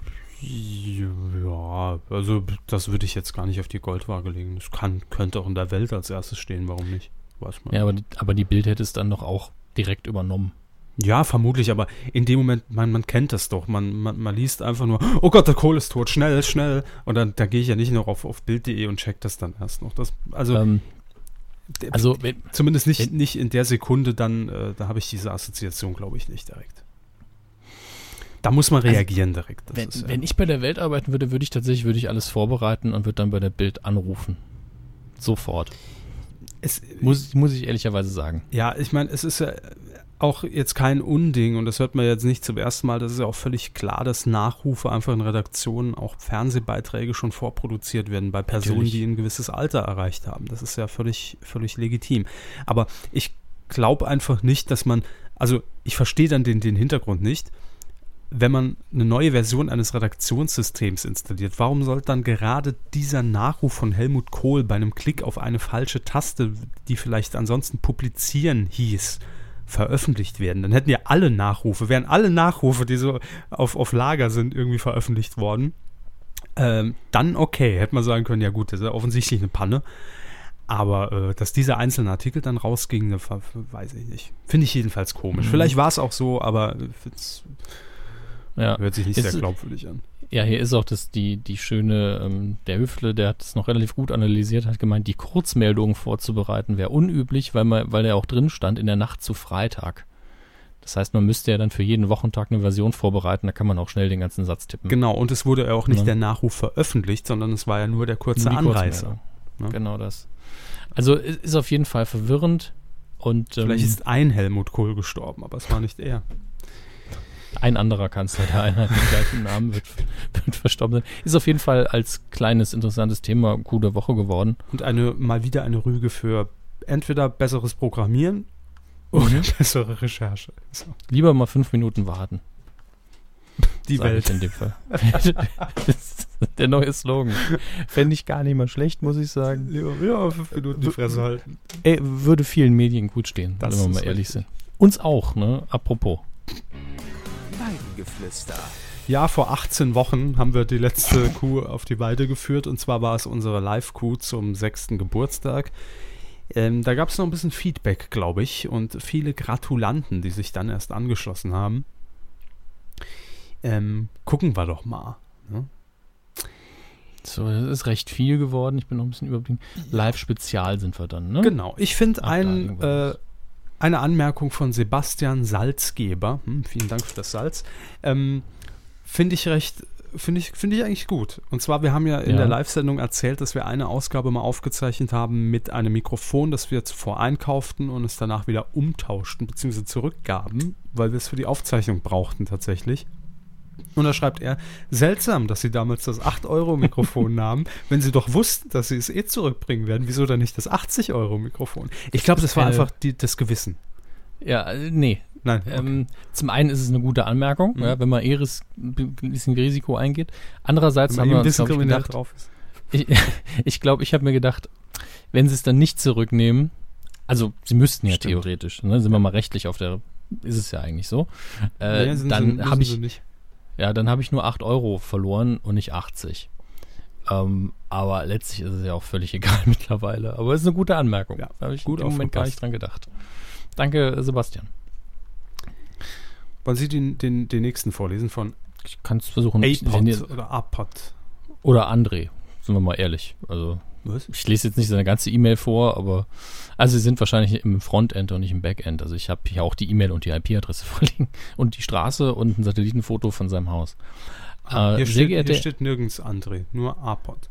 [SPEAKER 1] Ja, also das würde ich jetzt gar nicht auf die Goldwaage legen. Das kann, könnte auch in der Welt als erstes stehen, warum nicht?
[SPEAKER 2] Weiß man. Ja, aber, aber die Bild hätte es dann doch auch direkt übernommen.
[SPEAKER 1] Ja, vermutlich, aber in dem Moment, man, man kennt das doch. Man, man, man liest einfach nur, oh Gott, der Kohl ist tot, schnell, schnell. Und dann, dann gehe ich ja nicht noch auf, auf Bild.de und check das dann erst noch. Das, also, ähm, also wenn, zumindest nicht, wenn, nicht in der Sekunde, dann, äh, da habe ich diese Assoziation, glaube ich, nicht direkt. Da muss man also, reagieren also, direkt.
[SPEAKER 2] Wenn, ist, ja. wenn, ich bei der Welt arbeiten würde, würde ich tatsächlich würde ich alles vorbereiten und würde dann bei der Bild anrufen. Sofort. Es, muss, muss ich ehrlicherweise sagen.
[SPEAKER 1] Ja, ich meine, es ist ja auch jetzt kein Unding und das hört man jetzt nicht zum ersten Mal. Das ist ja auch völlig klar, dass Nachrufe einfach in Redaktionen, auch Fernsehbeiträge schon vorproduziert werden bei Personen, Natürlich. die ein gewisses Alter erreicht haben. Das ist ja völlig, völlig legitim. Aber ich glaube einfach nicht, dass man, also ich verstehe dann den, den Hintergrund nicht wenn man eine neue Version eines Redaktionssystems installiert, warum soll dann gerade dieser Nachruf von Helmut Kohl bei einem Klick auf eine falsche Taste, die vielleicht ansonsten publizieren hieß, veröffentlicht werden? Dann hätten ja alle Nachrufe, wären alle Nachrufe, die so auf, auf Lager sind, irgendwie veröffentlicht worden. Ähm, dann okay, hätte man sagen können, ja gut, das ist ja offensichtlich eine Panne. Aber äh, dass dieser einzelne Artikel dann rausging, weiß ich nicht. Finde ich jedenfalls komisch. Mhm. Vielleicht war es auch so, aber
[SPEAKER 2] ja.
[SPEAKER 1] Hört sich nicht ist, sehr glaubwürdig an.
[SPEAKER 2] Ja, hier ist auch das, die, die schöne, ähm, der Hüftle, der hat es noch relativ gut analysiert, hat gemeint, die Kurzmeldungen vorzubereiten wäre unüblich, weil, man, weil er auch drin stand, in der Nacht zu Freitag. Das heißt, man müsste ja dann für jeden Wochentag eine Version vorbereiten, da kann man auch schnell den ganzen Satz tippen.
[SPEAKER 1] Genau, und es wurde ja auch nicht ja. der Nachruf veröffentlicht, sondern es war ja nur der kurze Anreißer.
[SPEAKER 2] Ne? Genau das. Also ist auf jeden Fall verwirrend. Und,
[SPEAKER 1] ähm, Vielleicht ist ein Helmut Kohl gestorben, aber es war nicht er.
[SPEAKER 2] Ein anderer Kanzler der Einheit mit gleichen Namen wird, wird verstorben sein. Ist auf jeden Fall als kleines, interessantes Thema Coup der Woche geworden.
[SPEAKER 1] Und eine mal wieder eine Rüge für entweder besseres Programmieren oder mhm. bessere Recherche.
[SPEAKER 2] So. Lieber mal fünf Minuten warten.
[SPEAKER 1] Die Sag Welt.
[SPEAKER 2] in dem Fall. der neue Slogan. Fände ich gar nicht mal schlecht, muss ich sagen.
[SPEAKER 1] Ja, fünf Minuten die Fresse halten.
[SPEAKER 2] Ey, würde vielen Medien gut stehen, das wenn wir mal ehrlich richtig. sind. Uns auch, ne? Apropos.
[SPEAKER 1] Weidengeflüster. Ja, vor 18 Wochen haben wir die letzte Kuh auf die Weide geführt und zwar war es unsere Live-Kuh zum sechsten Geburtstag. Ähm, da gab es noch ein bisschen Feedback, glaube ich, und viele Gratulanten, die sich dann erst angeschlossen haben. Ähm, gucken wir doch mal. Ne?
[SPEAKER 2] So, das ist recht viel geworden. Ich bin noch ein bisschen überblicken. Live-Spezial sind wir dann, ne?
[SPEAKER 1] Genau. Ich finde
[SPEAKER 2] Ab da
[SPEAKER 1] ein,
[SPEAKER 2] irgendwann.
[SPEAKER 1] äh, eine Anmerkung von Sebastian Salzgeber, hm, vielen Dank für das Salz, ähm, finde ich recht, finde ich, finde ich eigentlich gut. Und zwar, wir haben ja in
[SPEAKER 2] Ja.
[SPEAKER 1] der Live-Sendung erzählt, dass wir eine Ausgabe mal aufgezeichnet haben mit einem Mikrofon, das wir zuvor einkauften und es danach wieder umtauschten bzw. zurückgaben, weil wir es für die Aufzeichnung brauchten tatsächlich. Und da schreibt er, seltsam, dass sie damals das 8-Euro-Mikrofon nahmen, wenn sie doch wussten, dass sie es eh zurückbringen werden. Wieso dann nicht das 80-Euro-Mikrofon? Ich glaube, das war
[SPEAKER 2] Äh,
[SPEAKER 1] einfach die, das Gewissen.
[SPEAKER 2] Ja, äh, nee.
[SPEAKER 1] Nein, okay.
[SPEAKER 2] Ähm, zum einen ist es eine gute Anmerkung,
[SPEAKER 1] Mhm.
[SPEAKER 2] ja, wenn man eh ris ein bisschen Risiko eingeht. Andererseits haben wir uns, glaub ich, gedacht,
[SPEAKER 1] drauf ist.
[SPEAKER 2] ich ich glaube, ich habe mir gedacht, wenn sie es dann nicht zurücknehmen, also sie müssten ja
[SPEAKER 1] Stimmt.
[SPEAKER 2] theoretisch, ne, sind wir mal rechtlich auf der, ist es ja eigentlich so, äh,
[SPEAKER 1] Nee,
[SPEAKER 2] dann habe
[SPEAKER 1] sie
[SPEAKER 2] ich,
[SPEAKER 1] nicht.
[SPEAKER 2] Ja, dann habe ich nur 8 Euro verloren und nicht 80. Ähm, aber letztlich ist es ja auch völlig egal mittlerweile. Aber es ist eine gute Anmerkung.
[SPEAKER 1] Ja,
[SPEAKER 2] da habe ich
[SPEAKER 1] gut
[SPEAKER 2] im Moment gar nicht dran gedacht. Danke, Sebastian.
[SPEAKER 1] Wollen Sie den, den, den nächsten vorlesen von
[SPEAKER 2] Ich kann es versuchen.
[SPEAKER 1] APOD oder APOD?
[SPEAKER 2] Oder André, sind wir mal ehrlich. Also
[SPEAKER 1] Was?
[SPEAKER 2] ich lese jetzt nicht seine ganze E-Mail vor, aber also sie sind wahrscheinlich im Frontend und nicht im Backend. Also ich habe hier auch die E-Mail und die IP-Adresse vorliegen und die Straße und ein Satellitenfoto von seinem Haus.
[SPEAKER 1] Ah,
[SPEAKER 2] Äh,
[SPEAKER 1] hier,
[SPEAKER 2] sehr
[SPEAKER 1] steht, hier steht nirgends André, nur APOD.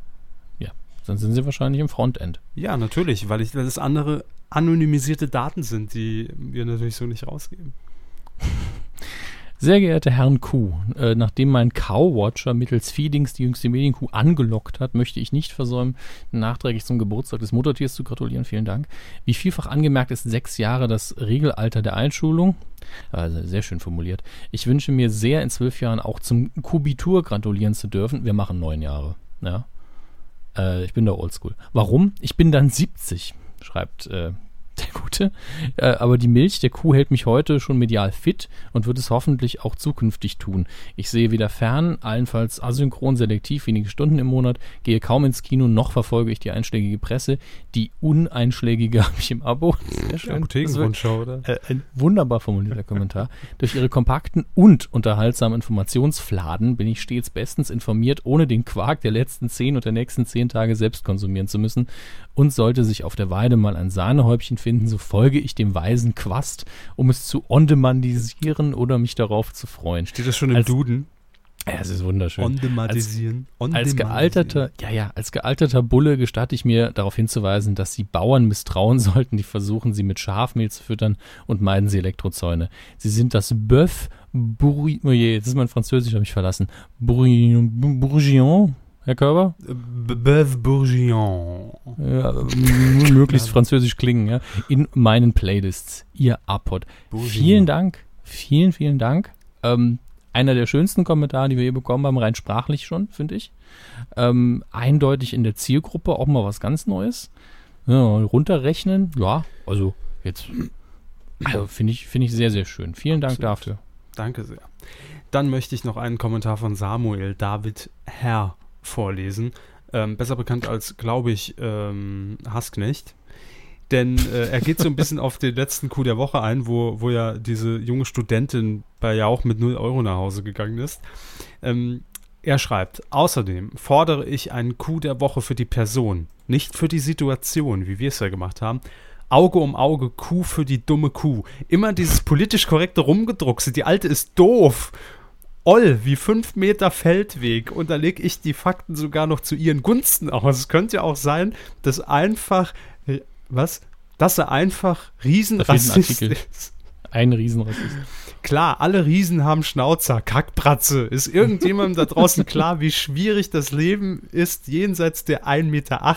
[SPEAKER 2] dann sind sie wahrscheinlich im Frontend.
[SPEAKER 1] Ja, natürlich, weil, ich, weil das andere anonymisierte Daten sind, die wir natürlich so nicht rausgeben.
[SPEAKER 2] Sehr geehrte Herrn Kuh, äh, nachdem mein Cow-Watcher mittels Feedings die jüngste Medienkuh angelockt hat, möchte ich nicht versäumen, nachträglich zum Geburtstag des Muttertiers zu gratulieren. Vielen Dank. Wie vielfach angemerkt ist sechs Jahre das Regelalter der Einschulung. Also sehr schön formuliert. Ich wünsche mir sehr, in zwölf Jahren auch zum Kubitur gratulieren zu dürfen. Wir machen neun Jahre. Ja. Äh, ich bin da oldschool. Warum? Ich bin dann 70, schreibt äh, der Gute. Äh, aber die Milch der Kuh hält mich heute schon medial fit und wird es hoffentlich auch zukünftig tun. Ich sehe weder fern, allenfalls asynchron, selektiv, wenige Stunden im Monat, gehe kaum ins Kino, noch verfolge ich die einschlägige Presse. Die uneinschlägige habe ich im Abo. Sehr schön.
[SPEAKER 1] Apothekenrundschau, oder?
[SPEAKER 2] äh, ein wunderbar formulierter Kommentar. Durch ihre kompakten und unterhaltsamen Informationsfladen bin ich stets bestens informiert, ohne den Quark der letzten zehn und der nächsten zehn Tage selbst konsumieren zu müssen. Und sollte sich auf der Weide mal ein Sahnehäubchen finden, so folge ich dem weisen Quast, um es zu on-demandisieren oder mich darauf zu freuen.
[SPEAKER 1] Steht das schon im
[SPEAKER 2] Als-
[SPEAKER 1] Duden?
[SPEAKER 2] Ja, es ist wunderschön.
[SPEAKER 1] On-demandisieren.
[SPEAKER 2] Als gealterter, ja, ja, als gealterter Bulle gestatte ich mir darauf hinzuweisen, dass sie Bauern misstrauen sollten, die versuchen, sie mit Schafmehl zu füttern und meiden sie Elektrozäune. Sie sind das Bœuf bourri, oh je, jetzt ist mein Französisch, habe ich verlassen. Bourguignon, Herr Körber?
[SPEAKER 1] Bœuf Bourguignon.
[SPEAKER 2] Ja, möglichst französisch klingen, ja. In meinen Playlists. Ihr Apod. Vielen Dank. Vielen, vielen Dank. Ähm, einer der schönsten Kommentare, die wir je bekommen haben, rein sprachlich schon, finde ich. Ähm, eindeutig in der Zielgruppe auch mal was ganz Neues. Ja, runterrechnen, ja, also jetzt also finde ich, finde ich sehr, sehr schön. Vielen Dank
[SPEAKER 1] Absolut.
[SPEAKER 2] dafür.
[SPEAKER 1] Danke sehr. Dann möchte ich noch einen Kommentar von Samuel David Herr vorlesen. Ähm, besser bekannt als, glaube ich, ähm, Hassknecht. Denn äh, er geht so ein bisschen auf den letzten Coup der Woche ein, wo, wo ja diese junge Studentin bei Jauch mit 0 Euro nach Hause gegangen ist. Ähm, er schreibt, außerdem fordere ich einen Coup der Woche für die Person, nicht für die Situation, wie wir es ja gemacht haben. Auge um Auge, Kuh für die dumme Kuh. Immer dieses politisch korrekte Rumgedruckse. Die alte ist doof. Oll, wie fünf Meter Feldweg. Und da lege ich die Fakten sogar noch zu ihren Gunsten aus. Es könnte ja auch sein, dass einfach, äh, was? Dass er einfach
[SPEAKER 2] ein
[SPEAKER 1] Riesenrassist
[SPEAKER 2] Artikel.
[SPEAKER 1] ist.
[SPEAKER 2] Ein Riesenrassist.
[SPEAKER 1] Klar, alle Riesen haben Schnauzer, Kackbratze. Ist irgendjemandem da draußen klar, wie schwierig das Leben ist jenseits der 1,80 Meter?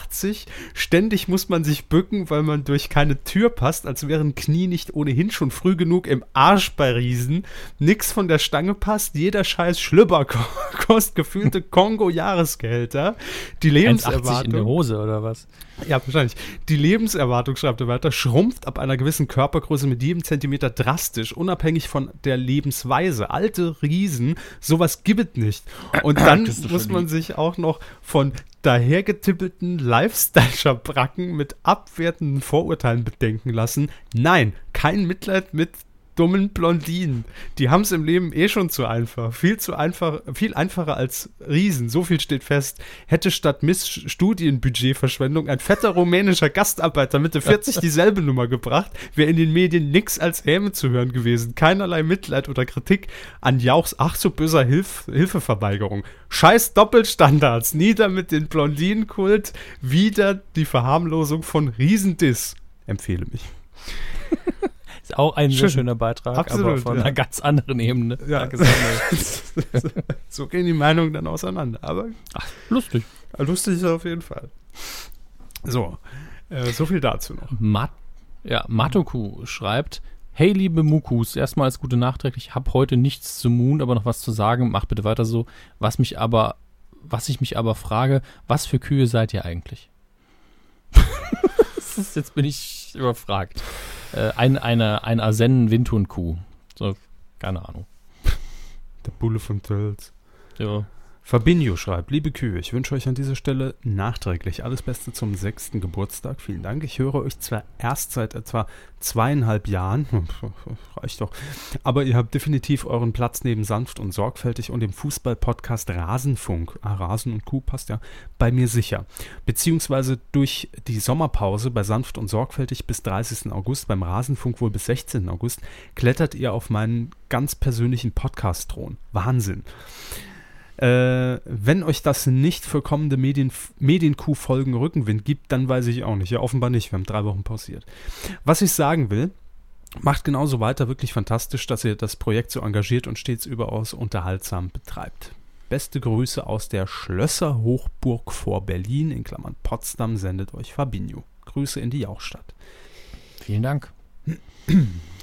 [SPEAKER 1] Ständig muss man sich bücken, weil man durch keine Tür passt, als wären Knie nicht ohnehin schon früh genug im Arsch bei Riesen. Nix von der Stange passt, jeder scheiß Schlüpper ko- kostet gefühlte Kongo-Jahresgehälter. Die
[SPEAKER 2] 1,80 in der
[SPEAKER 1] Lebenserwartung.
[SPEAKER 2] Hose oder was?
[SPEAKER 1] Ja, wahrscheinlich. Die Lebenserwartung, schreibt er weiter, schrumpft ab einer gewissen Körpergröße mit jedem Zentimeter drastisch, unabhängig von der Lebensweise. Alte Riesen, sowas gibt es nicht. Und dann muss man sich auch noch von dahergetippelten Lifestyle-Schabracken mit abwertenden Vorurteilen bedenken lassen. Nein, kein Mitleid mit dummen Blondinen. Die haben es im Leben eh schon zu einfach. Viel zu einfach, viel einfacher als Riesen. So viel steht fest. Hätte statt Miss Studienbudgetverschwendung ein fetter rumänischer Gastarbeiter Mitte 40 dieselbe Nummer gebracht, wäre in den Medien nix als Häme zu hören gewesen. Keinerlei Mitleid oder Kritik an Jauchs ach so böser Hilf Hilfeverweigerung. Scheiß Doppelstandards. Nieder mit den Blondinenkult. Wieder die Verharmlosung von Riesendiss. Empfehle mich.
[SPEAKER 2] Ist auch ein
[SPEAKER 1] Schön.
[SPEAKER 2] sehr schöner Beitrag,
[SPEAKER 1] Absolut,
[SPEAKER 2] aber von
[SPEAKER 1] ja.
[SPEAKER 2] einer ganz anderen Ebene.
[SPEAKER 1] Ja. So gehen die Meinungen dann auseinander. Aber
[SPEAKER 2] Lustig.
[SPEAKER 1] lustig ist auf jeden Fall. So, äh, so viel dazu noch.
[SPEAKER 2] Mat ja, Matoku schreibt, Hey liebe Mukus, erstmal als gute nachträglich, hab heute nichts zu Moon, aber noch was zu sagen, macht bitte weiter so. Was mich aber, was ich mich aber frage, was für Kühe seid ihr eigentlich? ist, jetzt bin ich überfragt. Äh, ein, eine, ein Arsennen Windhund-Kuh. So, keine Ahnung.
[SPEAKER 1] Der Bulle von Tölz.
[SPEAKER 2] Ja.
[SPEAKER 1] Fabinho schreibt, liebe Kühe, ich wünsche euch an dieser Stelle nachträglich alles Beste zum sechsten Geburtstag. Vielen Dank. Ich höre euch zwar erst seit etwa zweieinhalb Jahren, reicht doch, aber ihr habt definitiv euren Platz neben sanft und sorgfältig und dem Fußball-Podcast Rasenfunk, ah, Rasen und Kuh passt ja, bei mir sicher. Beziehungsweise durch die Sommerpause bei sanft und sorgfältig bis 30. August, beim Rasenfunk wohl bis 16. August, klettert ihr auf meinen ganz persönlichen Podcast-Thron. Wahnsinn. Äh, wenn euch das nicht für kommende Medien, Medienkuh-Folgen Rückenwind gibt, dann weiß ich auch nicht. Ja, offenbar nicht. Wir haben drei Wochen pausiert. Was ich sagen will, macht genauso weiter. Wirklich fantastisch, dass ihr das Projekt so engagiert und stets überaus unterhaltsam betreibt. Beste Grüße aus der Schlösserhochburg vor Berlin, in Klammern Potsdam, sendet euch Fabinho. Grüße in die Jauchstadt.
[SPEAKER 2] Vielen Dank.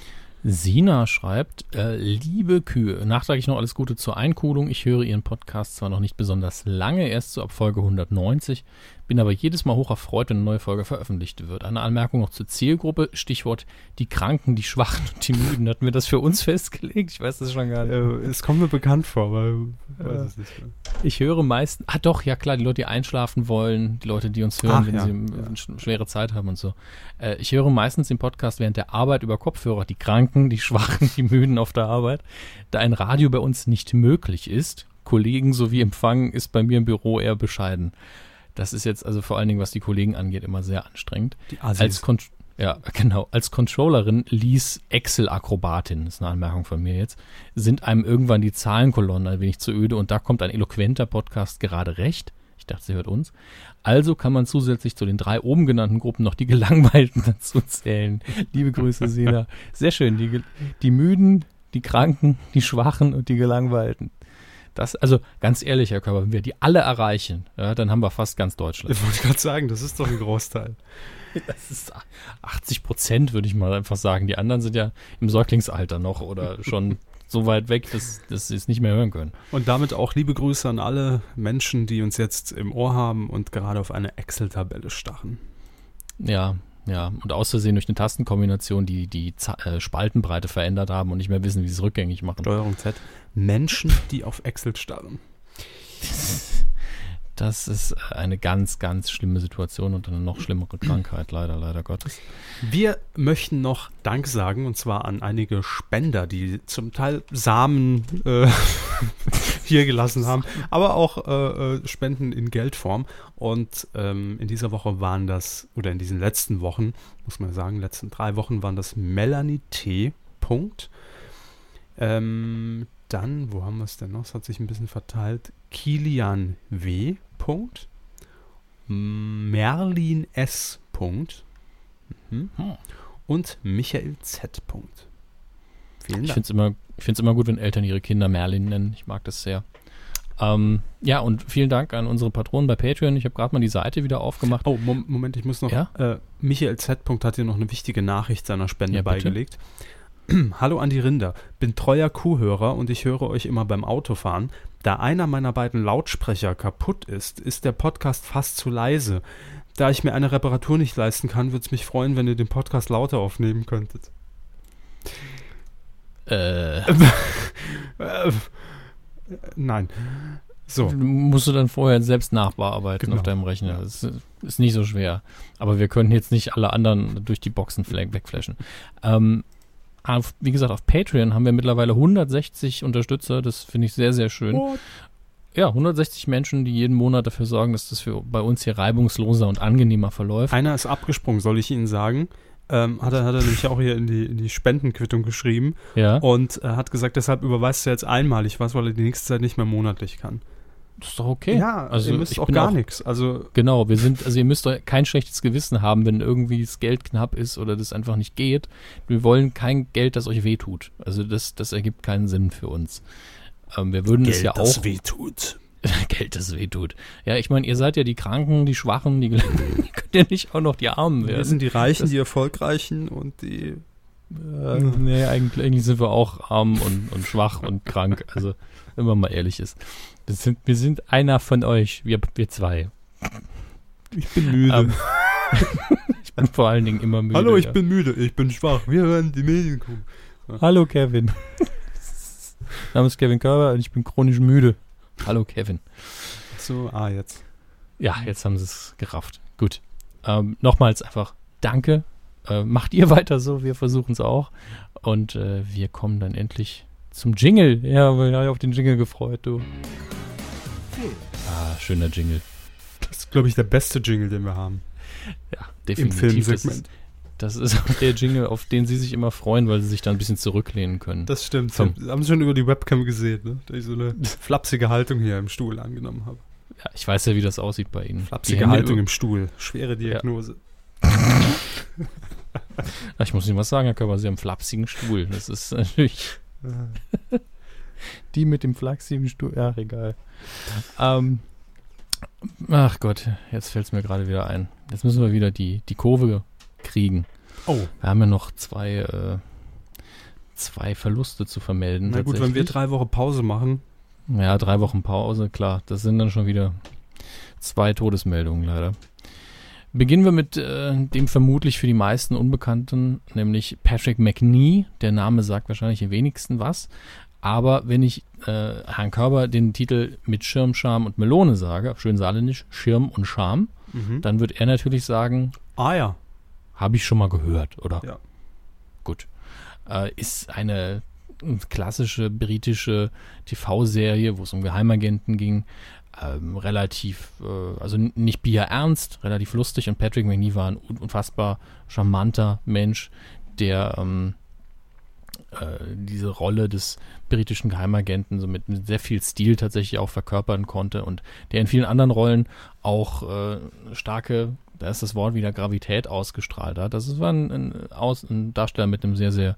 [SPEAKER 2] Sina schreibt, äh, liebe Kühe, nachträglich noch alles Gute zur Einkohlung. Ich höre Ihren Podcast zwar noch nicht besonders lange, erst so ab Folge 190, bin aber jedes Mal hoch erfreut, wenn eine neue Folge veröffentlicht wird. Eine Anmerkung noch zur Zielgruppe, Stichwort die Kranken, die Schwachen und die Müden. Hatten wir das für uns festgelegt? Ich weiß das schon gar nicht.
[SPEAKER 1] Äh, es kommt mir bekannt vor, aber ich weiß es nicht mehr.
[SPEAKER 2] Ich höre meistens, ah doch, ja klar, die Leute, die einschlafen wollen, die Leute, die uns hören,
[SPEAKER 1] Ach,
[SPEAKER 2] wenn
[SPEAKER 1] ja,
[SPEAKER 2] sie
[SPEAKER 1] ja.
[SPEAKER 2] sch- schwere Zeit haben und so. Äh, ich höre meistens den Podcast während der Arbeit über Kopfhörer, die Kranken, die Schwachen, die Müden auf der Arbeit. Da ein Radio bei uns nicht möglich ist, Kollegen sowie Empfang ist bei mir im Büro eher bescheiden. Das ist jetzt also vor allen Dingen, was die Kollegen angeht, immer sehr anstrengend.
[SPEAKER 1] Die
[SPEAKER 2] Als
[SPEAKER 1] Assis.
[SPEAKER 2] Con ja, genau. Als Controllerin ließ Excel-Akrobatin, ist eine Anmerkung von mir jetzt, sind einem irgendwann die Zahlenkolonnen ein wenig zu öde und da kommt ein eloquenter Podcast gerade recht. Ich dachte, sie hört uns. Also kann man zusätzlich zu den drei oben genannten Gruppen noch die Gelangweilten dazu zählen. Liebe Grüße, Sina. Sehr schön. Die, die Müden, die Kranken, die Schwachen und die Gelangweilten. Das, also ganz ehrlich, Herr Körper, wenn wir die alle erreichen, ja, dann haben wir fast ganz Deutschland.
[SPEAKER 1] Ich wollte gerade sagen, das ist doch ein Großteil.
[SPEAKER 2] Das ist 80 Prozent, würde ich mal einfach sagen. Die anderen sind ja im Säuglingsalter noch oder schon so weit weg, dass, dass sie es nicht mehr hören können.
[SPEAKER 1] Und damit auch liebe Grüße an alle Menschen, die uns jetzt im Ohr haben und gerade auf eine Excel-Tabelle starren.
[SPEAKER 2] Ja, ja. Und aus Versehen durch eine Tastenkombination die, die Za- äh, Spaltenbreite verändert haben und nicht mehr wissen, wie sie es rückgängig machen.
[SPEAKER 1] Steuerung Z. Menschen, die auf Excel starren.
[SPEAKER 2] Das ist eine ganz, ganz schlimme Situation und eine noch schlimmere Krankheit, leider, leider Gottes.
[SPEAKER 1] Wir möchten noch Dank sagen und zwar an einige Spender, die zum Teil Samen äh, hier gelassen haben, aber auch äh, äh, Spenden in Geldform. Und ähm, in dieser Woche waren das, oder in diesen letzten Wochen, muss man sagen, letzten drei Wochen waren das Melanie T. Punkt. Ähm, dann, wo haben wir es denn noch? Es hat sich ein bisschen verteilt. Kilian W. Punkt. Merlin S. Punkt. Mhm.
[SPEAKER 2] Hm.
[SPEAKER 1] Und Michael Z. Punkt. Vielen
[SPEAKER 2] Ich
[SPEAKER 1] Dank.
[SPEAKER 2] finde es immer, ich find's immer gut, wenn Eltern ihre Kinder Merlin nennen. Ich mag das sehr. Ähm, ja, und vielen Dank an unsere Patronen bei Patreon. Ich habe gerade mal die Seite wieder aufgemacht.
[SPEAKER 1] Oh, Mom Moment, ich muss noch.
[SPEAKER 2] Ja?
[SPEAKER 1] Äh, Michael Z. Punkt hat hier noch eine wichtige Nachricht seiner Spende
[SPEAKER 2] Ja, bitte.
[SPEAKER 1] Hallo an die Rinder. Bin treuer Kuhhörer und ich höre euch immer beim Autofahren. Da einer meiner beiden Lautsprecher kaputt ist, ist der Podcast fast zu leise. Da ich mir eine Reparatur nicht leisten kann, würde es mich freuen, wenn ihr den Podcast lauter aufnehmen könntet.
[SPEAKER 2] Äh,
[SPEAKER 1] nein. So.
[SPEAKER 2] musst du dann vorher selbst nachbearbeiten
[SPEAKER 1] Genau.
[SPEAKER 2] auf deinem Rechner. Das ist, nicht so schwer. Aber wir können jetzt nicht alle anderen durch die Boxen fla- wegflashen. Ähm, auf, wie gesagt, auf Patreon haben wir mittlerweile 160 Unterstützer. Das finde ich sehr, sehr schön.
[SPEAKER 1] What?
[SPEAKER 2] Ja, 160 Menschen, die jeden Monat dafür sorgen, dass das für bei uns hier reibungsloser und angenehmer verläuft.
[SPEAKER 1] Einer ist abgesprungen, soll ich Ihnen sagen. Ähm, hat, er, hat er nämlich auch hier in die, in die Spendenquittung geschrieben
[SPEAKER 2] Ja,
[SPEAKER 1] und äh, hat gesagt, deshalb überweist er jetzt einmalig was, weil er die nächste Zeit nicht mehr monatlich kann.
[SPEAKER 2] Das ist doch okay.
[SPEAKER 1] Ja,
[SPEAKER 2] also
[SPEAKER 1] ihr müsst
[SPEAKER 2] ich
[SPEAKER 1] auch gar nichts. Also
[SPEAKER 2] Genau, wir sind, also ihr müsst doch kein schlechtes Gewissen haben, wenn irgendwie das Geld knapp ist oder das einfach nicht geht. Wir wollen kein Geld, das euch wehtut. Also das, das ergibt keinen Sinn für uns. Ähm, wir würden es ja auch.
[SPEAKER 1] wehtut.
[SPEAKER 2] Geld, das wehtut. Ja, ich meine, ihr seid ja die Kranken, die Schwachen, die könnt ihr nicht auch noch die Armen
[SPEAKER 1] Wir
[SPEAKER 2] werden.
[SPEAKER 1] sind die Reichen,
[SPEAKER 2] Das-
[SPEAKER 1] die Erfolgreichen und die.
[SPEAKER 2] Äh, nee, eigentlich, eigentlich sind wir auch arm und, und schwach und krank. Also, wenn man mal ehrlich ist. Wir sind, wir sind einer von euch, wir, wir zwei.
[SPEAKER 1] Ich bin müde.
[SPEAKER 2] Ähm, ich bin vor allen Dingen immer müde.
[SPEAKER 1] Hallo, ich
[SPEAKER 2] ja.
[SPEAKER 1] bin müde, ich bin schwach. Wir hören die Medienkuh.
[SPEAKER 2] Hallo Kevin. mein Name ist Kevin Körber und ich bin chronisch müde. Hallo Kevin.
[SPEAKER 1] So, ah, jetzt.
[SPEAKER 2] Ja, jetzt haben sie es gerafft. Gut. Ähm, Nochmals einfach Danke. Äh, macht ihr weiter so, wir versuchen es auch. Und äh, wir kommen dann endlich zum Jingle. Ja, wir haben auf den Jingle gefreut, du. Ah, schöner Jingle.
[SPEAKER 1] Das ist, glaube ich, der beste Jingle, den wir haben.
[SPEAKER 2] Ja,
[SPEAKER 1] Im
[SPEAKER 2] definitiv. Das
[SPEAKER 1] Filmsegment.
[SPEAKER 2] ist, das ist auch der Jingle, auf den sie sich immer freuen, weil sie sich da ein bisschen zurücklehnen können.
[SPEAKER 1] Das stimmt. Sie haben es schon über die Webcam gesehen, ne? dass ich so eine flapsige Haltung hier im Stuhl angenommen habe.
[SPEAKER 2] ja, ich weiß ja, wie das aussieht bei ihnen.
[SPEAKER 1] Flapsige Haltung im Stuhl. Schwere Diagnose.
[SPEAKER 2] Ah, Ich muss Ihnen was sagen, Herr Körper, Sie haben einen flapsigen Stuhl. Das ist natürlich die mit dem flapsigen Stuhl. Ja, egal. Ähm, ach Gott, jetzt fällt es mir gerade wieder ein. Jetzt müssen wir wieder die, die Kurve kriegen.
[SPEAKER 1] Oh,
[SPEAKER 2] Wir haben ja noch zwei, äh, zwei Verluste zu vermelden.
[SPEAKER 1] na gut, wenn wir drei Wochen Pause machen.
[SPEAKER 2] Ja, drei Wochen Pause, klar. Das sind dann schon wieder zwei Todesmeldungen leider. Beginnen wir mit äh, dem vermutlich für die meisten Unbekannten, nämlich Patrick McNee. Der Name sagt wahrscheinlich den wenigsten was. Aber wenn ich äh, Herrn Körber den Titel mit Schirm, Scham und Melone sage, schön saarländisch, Schirm und Scham,
[SPEAKER 1] Mhm.
[SPEAKER 2] dann wird er natürlich sagen,
[SPEAKER 1] Ah ja.
[SPEAKER 2] habe ich schon mal gehört, oder?
[SPEAKER 1] Ja.
[SPEAKER 2] Gut. Äh, ist eine klassische britische TV-Serie, wo es um Geheimagenten ging. Ähm, relativ, äh, also nicht bierernst, relativ lustig. Und Patrick McNee war ein un- unfassbar charmanter Mensch, der ähm, äh, diese Rolle des britischen Geheimagenten so mit, mit sehr viel Stil tatsächlich auch verkörpern konnte und der in vielen anderen Rollen auch äh, starke, da ist das Wort wieder Gravität ausgestrahlt hat. Das war ein, ein, Aus, ein Darsteller mit einem sehr, sehr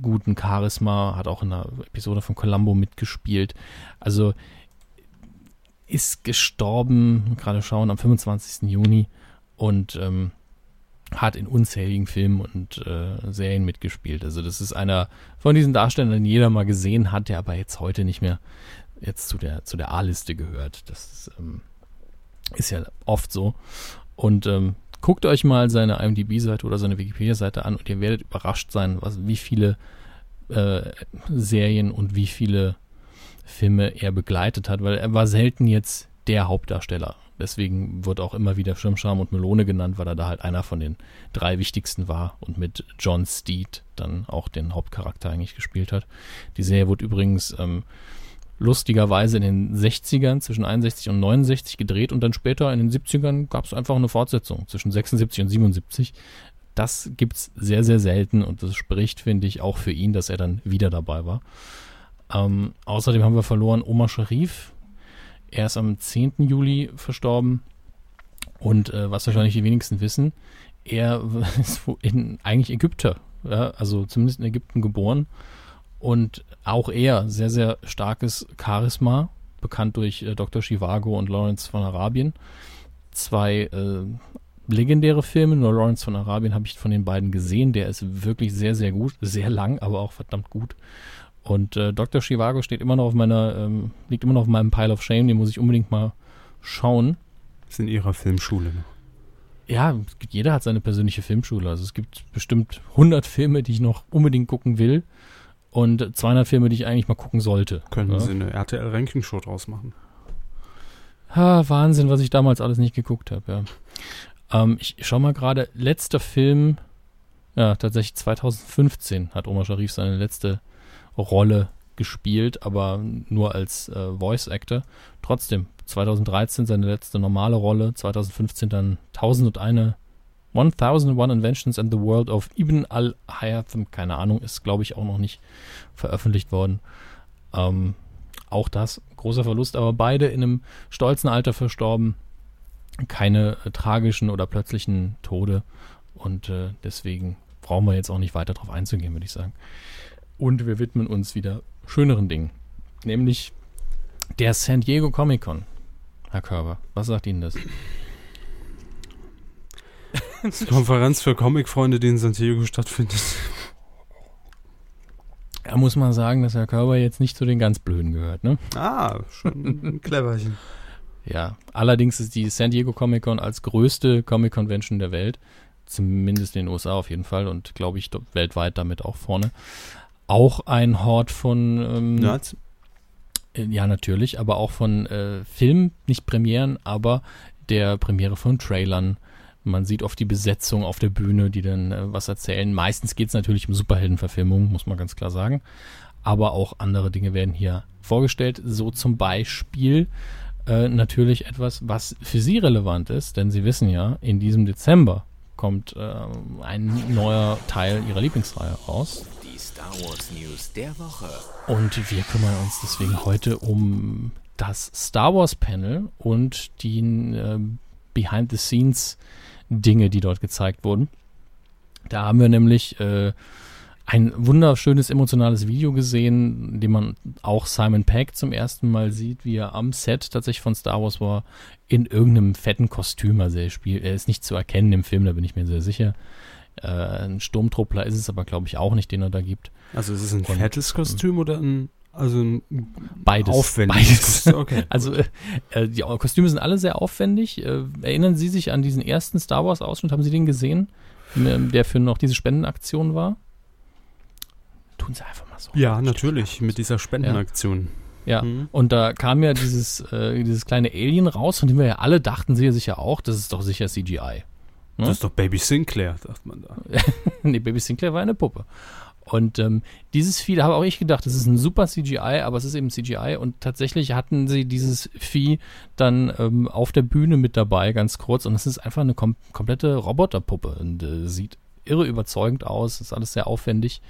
[SPEAKER 2] guten Charisma, hat auch in einer Episode von Columbo mitgespielt. Also ist gestorben, gerade schauen, am 25. Juni und ähm, hat in unzähligen Filmen und äh, Serien mitgespielt. Also das ist einer von diesen Darstellern, den jeder mal gesehen hat, der aber jetzt heute nicht mehr jetzt zu der zu der A-Liste gehört. Das ist, ähm, ist ja oft so. Und ähm, guckt euch mal seine IMDb-Seite oder seine Wikipedia-Seite an und ihr werdet überrascht sein, was, wie viele äh, Serien und wie viele Filme er begleitet hat, weil er war selten jetzt der Hauptdarsteller. Deswegen wird auch immer wieder Schirmscham und Melone genannt, weil er da halt einer von den drei wichtigsten war und mit John Steed dann auch den Hauptcharakter eigentlich gespielt hat. Die Serie wurde übrigens ähm, lustigerweise in den 60ern zwischen 61 und 69 gedreht und dann später in den 70ern gab es einfach eine Fortsetzung zwischen 76 und 77. Das gibt's sehr, sehr selten und das spricht, finde ich, auch für ihn, dass er dann wieder dabei war. Ähm, außerdem haben wir verloren Omar Sharif. Er ist am 10. Juli verstorben. Und äh, was wahrscheinlich die wenigsten wissen, er ist in, eigentlich Ägypter. Ja, also zumindest in Ägypten geboren. Und auch er sehr, sehr starkes Charisma, bekannt durch äh, Dr. Chivago und Lawrence von Arabien. Zwei äh, legendäre Filme, nur Lawrence von Arabien habe ich von den beiden gesehen. Der ist wirklich sehr, sehr gut, sehr lang, aber auch verdammt gut. Und äh, Dr. Chivago steht immer noch auf meiner, ähm, liegt immer noch auf meinem Pile of Shame, den muss ich unbedingt mal schauen.
[SPEAKER 1] Ist in ihrer Filmschule noch.
[SPEAKER 2] Ja, gibt- jeder hat seine persönliche Filmschule. Also es gibt bestimmt 100 Filme, die ich noch unbedingt gucken will und 200 Filme, die ich eigentlich mal gucken sollte.
[SPEAKER 1] Können
[SPEAKER 2] ja?
[SPEAKER 1] sie eine RTL-Ranking-Show draus machen.
[SPEAKER 2] Ha, Wahnsinn, was ich damals alles nicht geguckt habe, ja. Ähm, ich schau mal gerade, letzter Film, Ja, tatsächlich 2015 hat Omar Sharif seine letzte Rolle gespielt, aber nur als äh, Voice Actor. Trotzdem, 2013 seine letzte normale Rolle, 2015 dann 1001 1001 Inventions and the World of Ibn al-Haytham, keine Ahnung, ist glaube ich auch noch nicht veröffentlicht worden. Ähm, auch das großer Verlust, aber beide in einem stolzen Alter verstorben. Keine äh, tragischen oder plötzlichen Tode und äh, deswegen brauchen wir jetzt auch nicht weiter darauf einzugehen, würde ich sagen. Und wir widmen uns wieder schöneren Dingen, nämlich der San Diego Comic Con. Herr Körber, was sagt Ihnen das?
[SPEAKER 4] Die Konferenz für Comicfreunde, die in San Diego stattfindet.
[SPEAKER 2] Da muss man sagen, dass Herr Körber jetzt nicht zu den ganz Blöden gehört, ne?
[SPEAKER 4] Ah, schon ein cleverchen.
[SPEAKER 2] Ja, allerdings ist die San Diego Comic Con als größte Comic Convention der Welt, zumindest in den USA auf jeden Fall und glaube ich weltweit damit auch vorne, auch ein Hort von ähm,
[SPEAKER 4] Nerds?
[SPEAKER 2] Äh, Ja, natürlich, aber auch von äh, Filmen, nicht Premieren, aber der Premiere von Trailern. Man sieht oft die Besetzung auf der Bühne, die dann äh, was erzählen. Meistens geht es natürlich um Superheldenverfilmungen, muss man ganz klar sagen. Aber auch andere Dinge werden hier vorgestellt. So zum Beispiel äh, natürlich etwas, was für Sie relevant ist, denn Sie wissen ja, in diesem Dezember kommt äh, ein neuer Teil Ihrer Lieblingsreihe raus.
[SPEAKER 3] Star Wars News der Woche.
[SPEAKER 2] Und wir kümmern uns deswegen heute um das Star Wars Panel und die äh, Behind-the-Scenes-Dinge, die dort gezeigt wurden. Da haben wir nämlich äh, ein wunderschönes emotionales Video gesehen, in dem man auch Simon Pegg zum ersten Mal sieht, wie er am Set tatsächlich von Star Wars war, in irgendeinem fetten Kostüm. Also er spielt, er ist nicht zu erkennen im Film, da bin ich mir sehr sicher. Äh, ein Sturmtruppler ist es aber, glaube ich, auch nicht, den er da gibt.
[SPEAKER 4] Also ist es ein
[SPEAKER 2] Und-
[SPEAKER 4] fettes Kostüm oder ein, also ein
[SPEAKER 2] Beides.
[SPEAKER 4] aufwendiges
[SPEAKER 2] Beides.
[SPEAKER 4] Okay.
[SPEAKER 2] Also äh, äh, die Kostüme sind alle sehr aufwendig. Äh, erinnern Sie sich an diesen ersten Star Wars Ausschnitt? Haben Sie den gesehen, Ähm, der für noch diese Spendenaktion war? Tun Sie einfach mal so.
[SPEAKER 4] ja, natürlich, mit dieser Spendenaktion.
[SPEAKER 2] Ja.
[SPEAKER 4] Mhm.
[SPEAKER 2] Und da kam ja dieses, äh, dieses kleine Alien raus, von dem wir ja alle dachten, Sie ja sicher auch, das ist doch sicher CGI. Ne?
[SPEAKER 4] Das ist doch Baby Sinclair, dachte man da.
[SPEAKER 2] nee, Baby Sinclair war eine Puppe. Und ähm, dieses Vieh, da habe auch ich gedacht, das ist ein super CGI, aber es ist eben CGI und tatsächlich hatten sie dieses Vieh dann ähm, auf der Bühne mit dabei, ganz kurz. Und es ist einfach eine kom komplette Roboterpuppe und äh, sieht irre überzeugend aus, ist alles sehr aufwendig.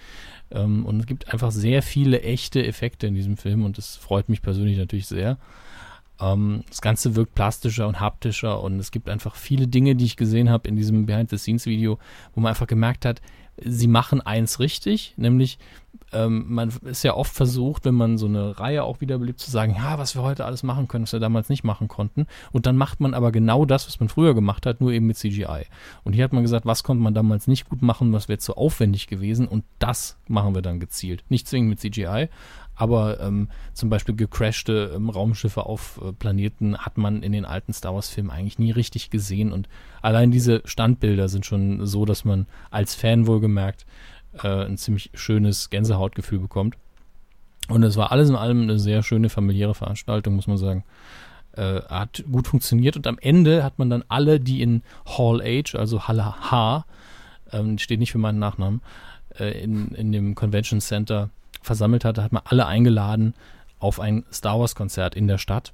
[SPEAKER 2] Ähm, und es gibt einfach sehr viele echte Effekte in diesem Film und das freut mich persönlich natürlich sehr. Ähm, das Ganze wirkt plastischer und haptischer und es gibt einfach viele Dinge, die ich gesehen habe in diesem Behind-the-Scenes-Video, wo man einfach gemerkt hat, sie machen eins richtig, nämlich ähm, man ist ja oft versucht, wenn man so eine Reihe auch wiederbelebt, zu sagen, ja, was wir heute alles machen können, was wir damals nicht machen konnten. Und dann macht man aber genau das, was man früher gemacht hat, nur eben mit CGI. Und hier hat man gesagt, was konnte man damals nicht gut machen, was wäre zu aufwendig gewesen und das machen wir dann gezielt. Nicht zwingend mit CGI, aber ähm, zum Beispiel gecrashte ähm, Raumschiffe auf äh, Planeten hat man in den alten Star Wars-Filmen eigentlich nie richtig gesehen. Und allein diese Standbilder sind schon so, dass man als Fan wohlgemerkt äh, ein ziemlich schönes Gänsehautgefühl bekommt. Und es war alles in allem eine sehr schöne familiäre Veranstaltung, muss man sagen. Äh, hat gut funktioniert und am Ende hat man dann alle, die in Hall H, also Halle H, ähm, steht nicht für meinen Nachnamen, äh, in, in dem Convention Center versammelt hatte, hat man alle eingeladen auf ein Star Wars Konzert in der Stadt.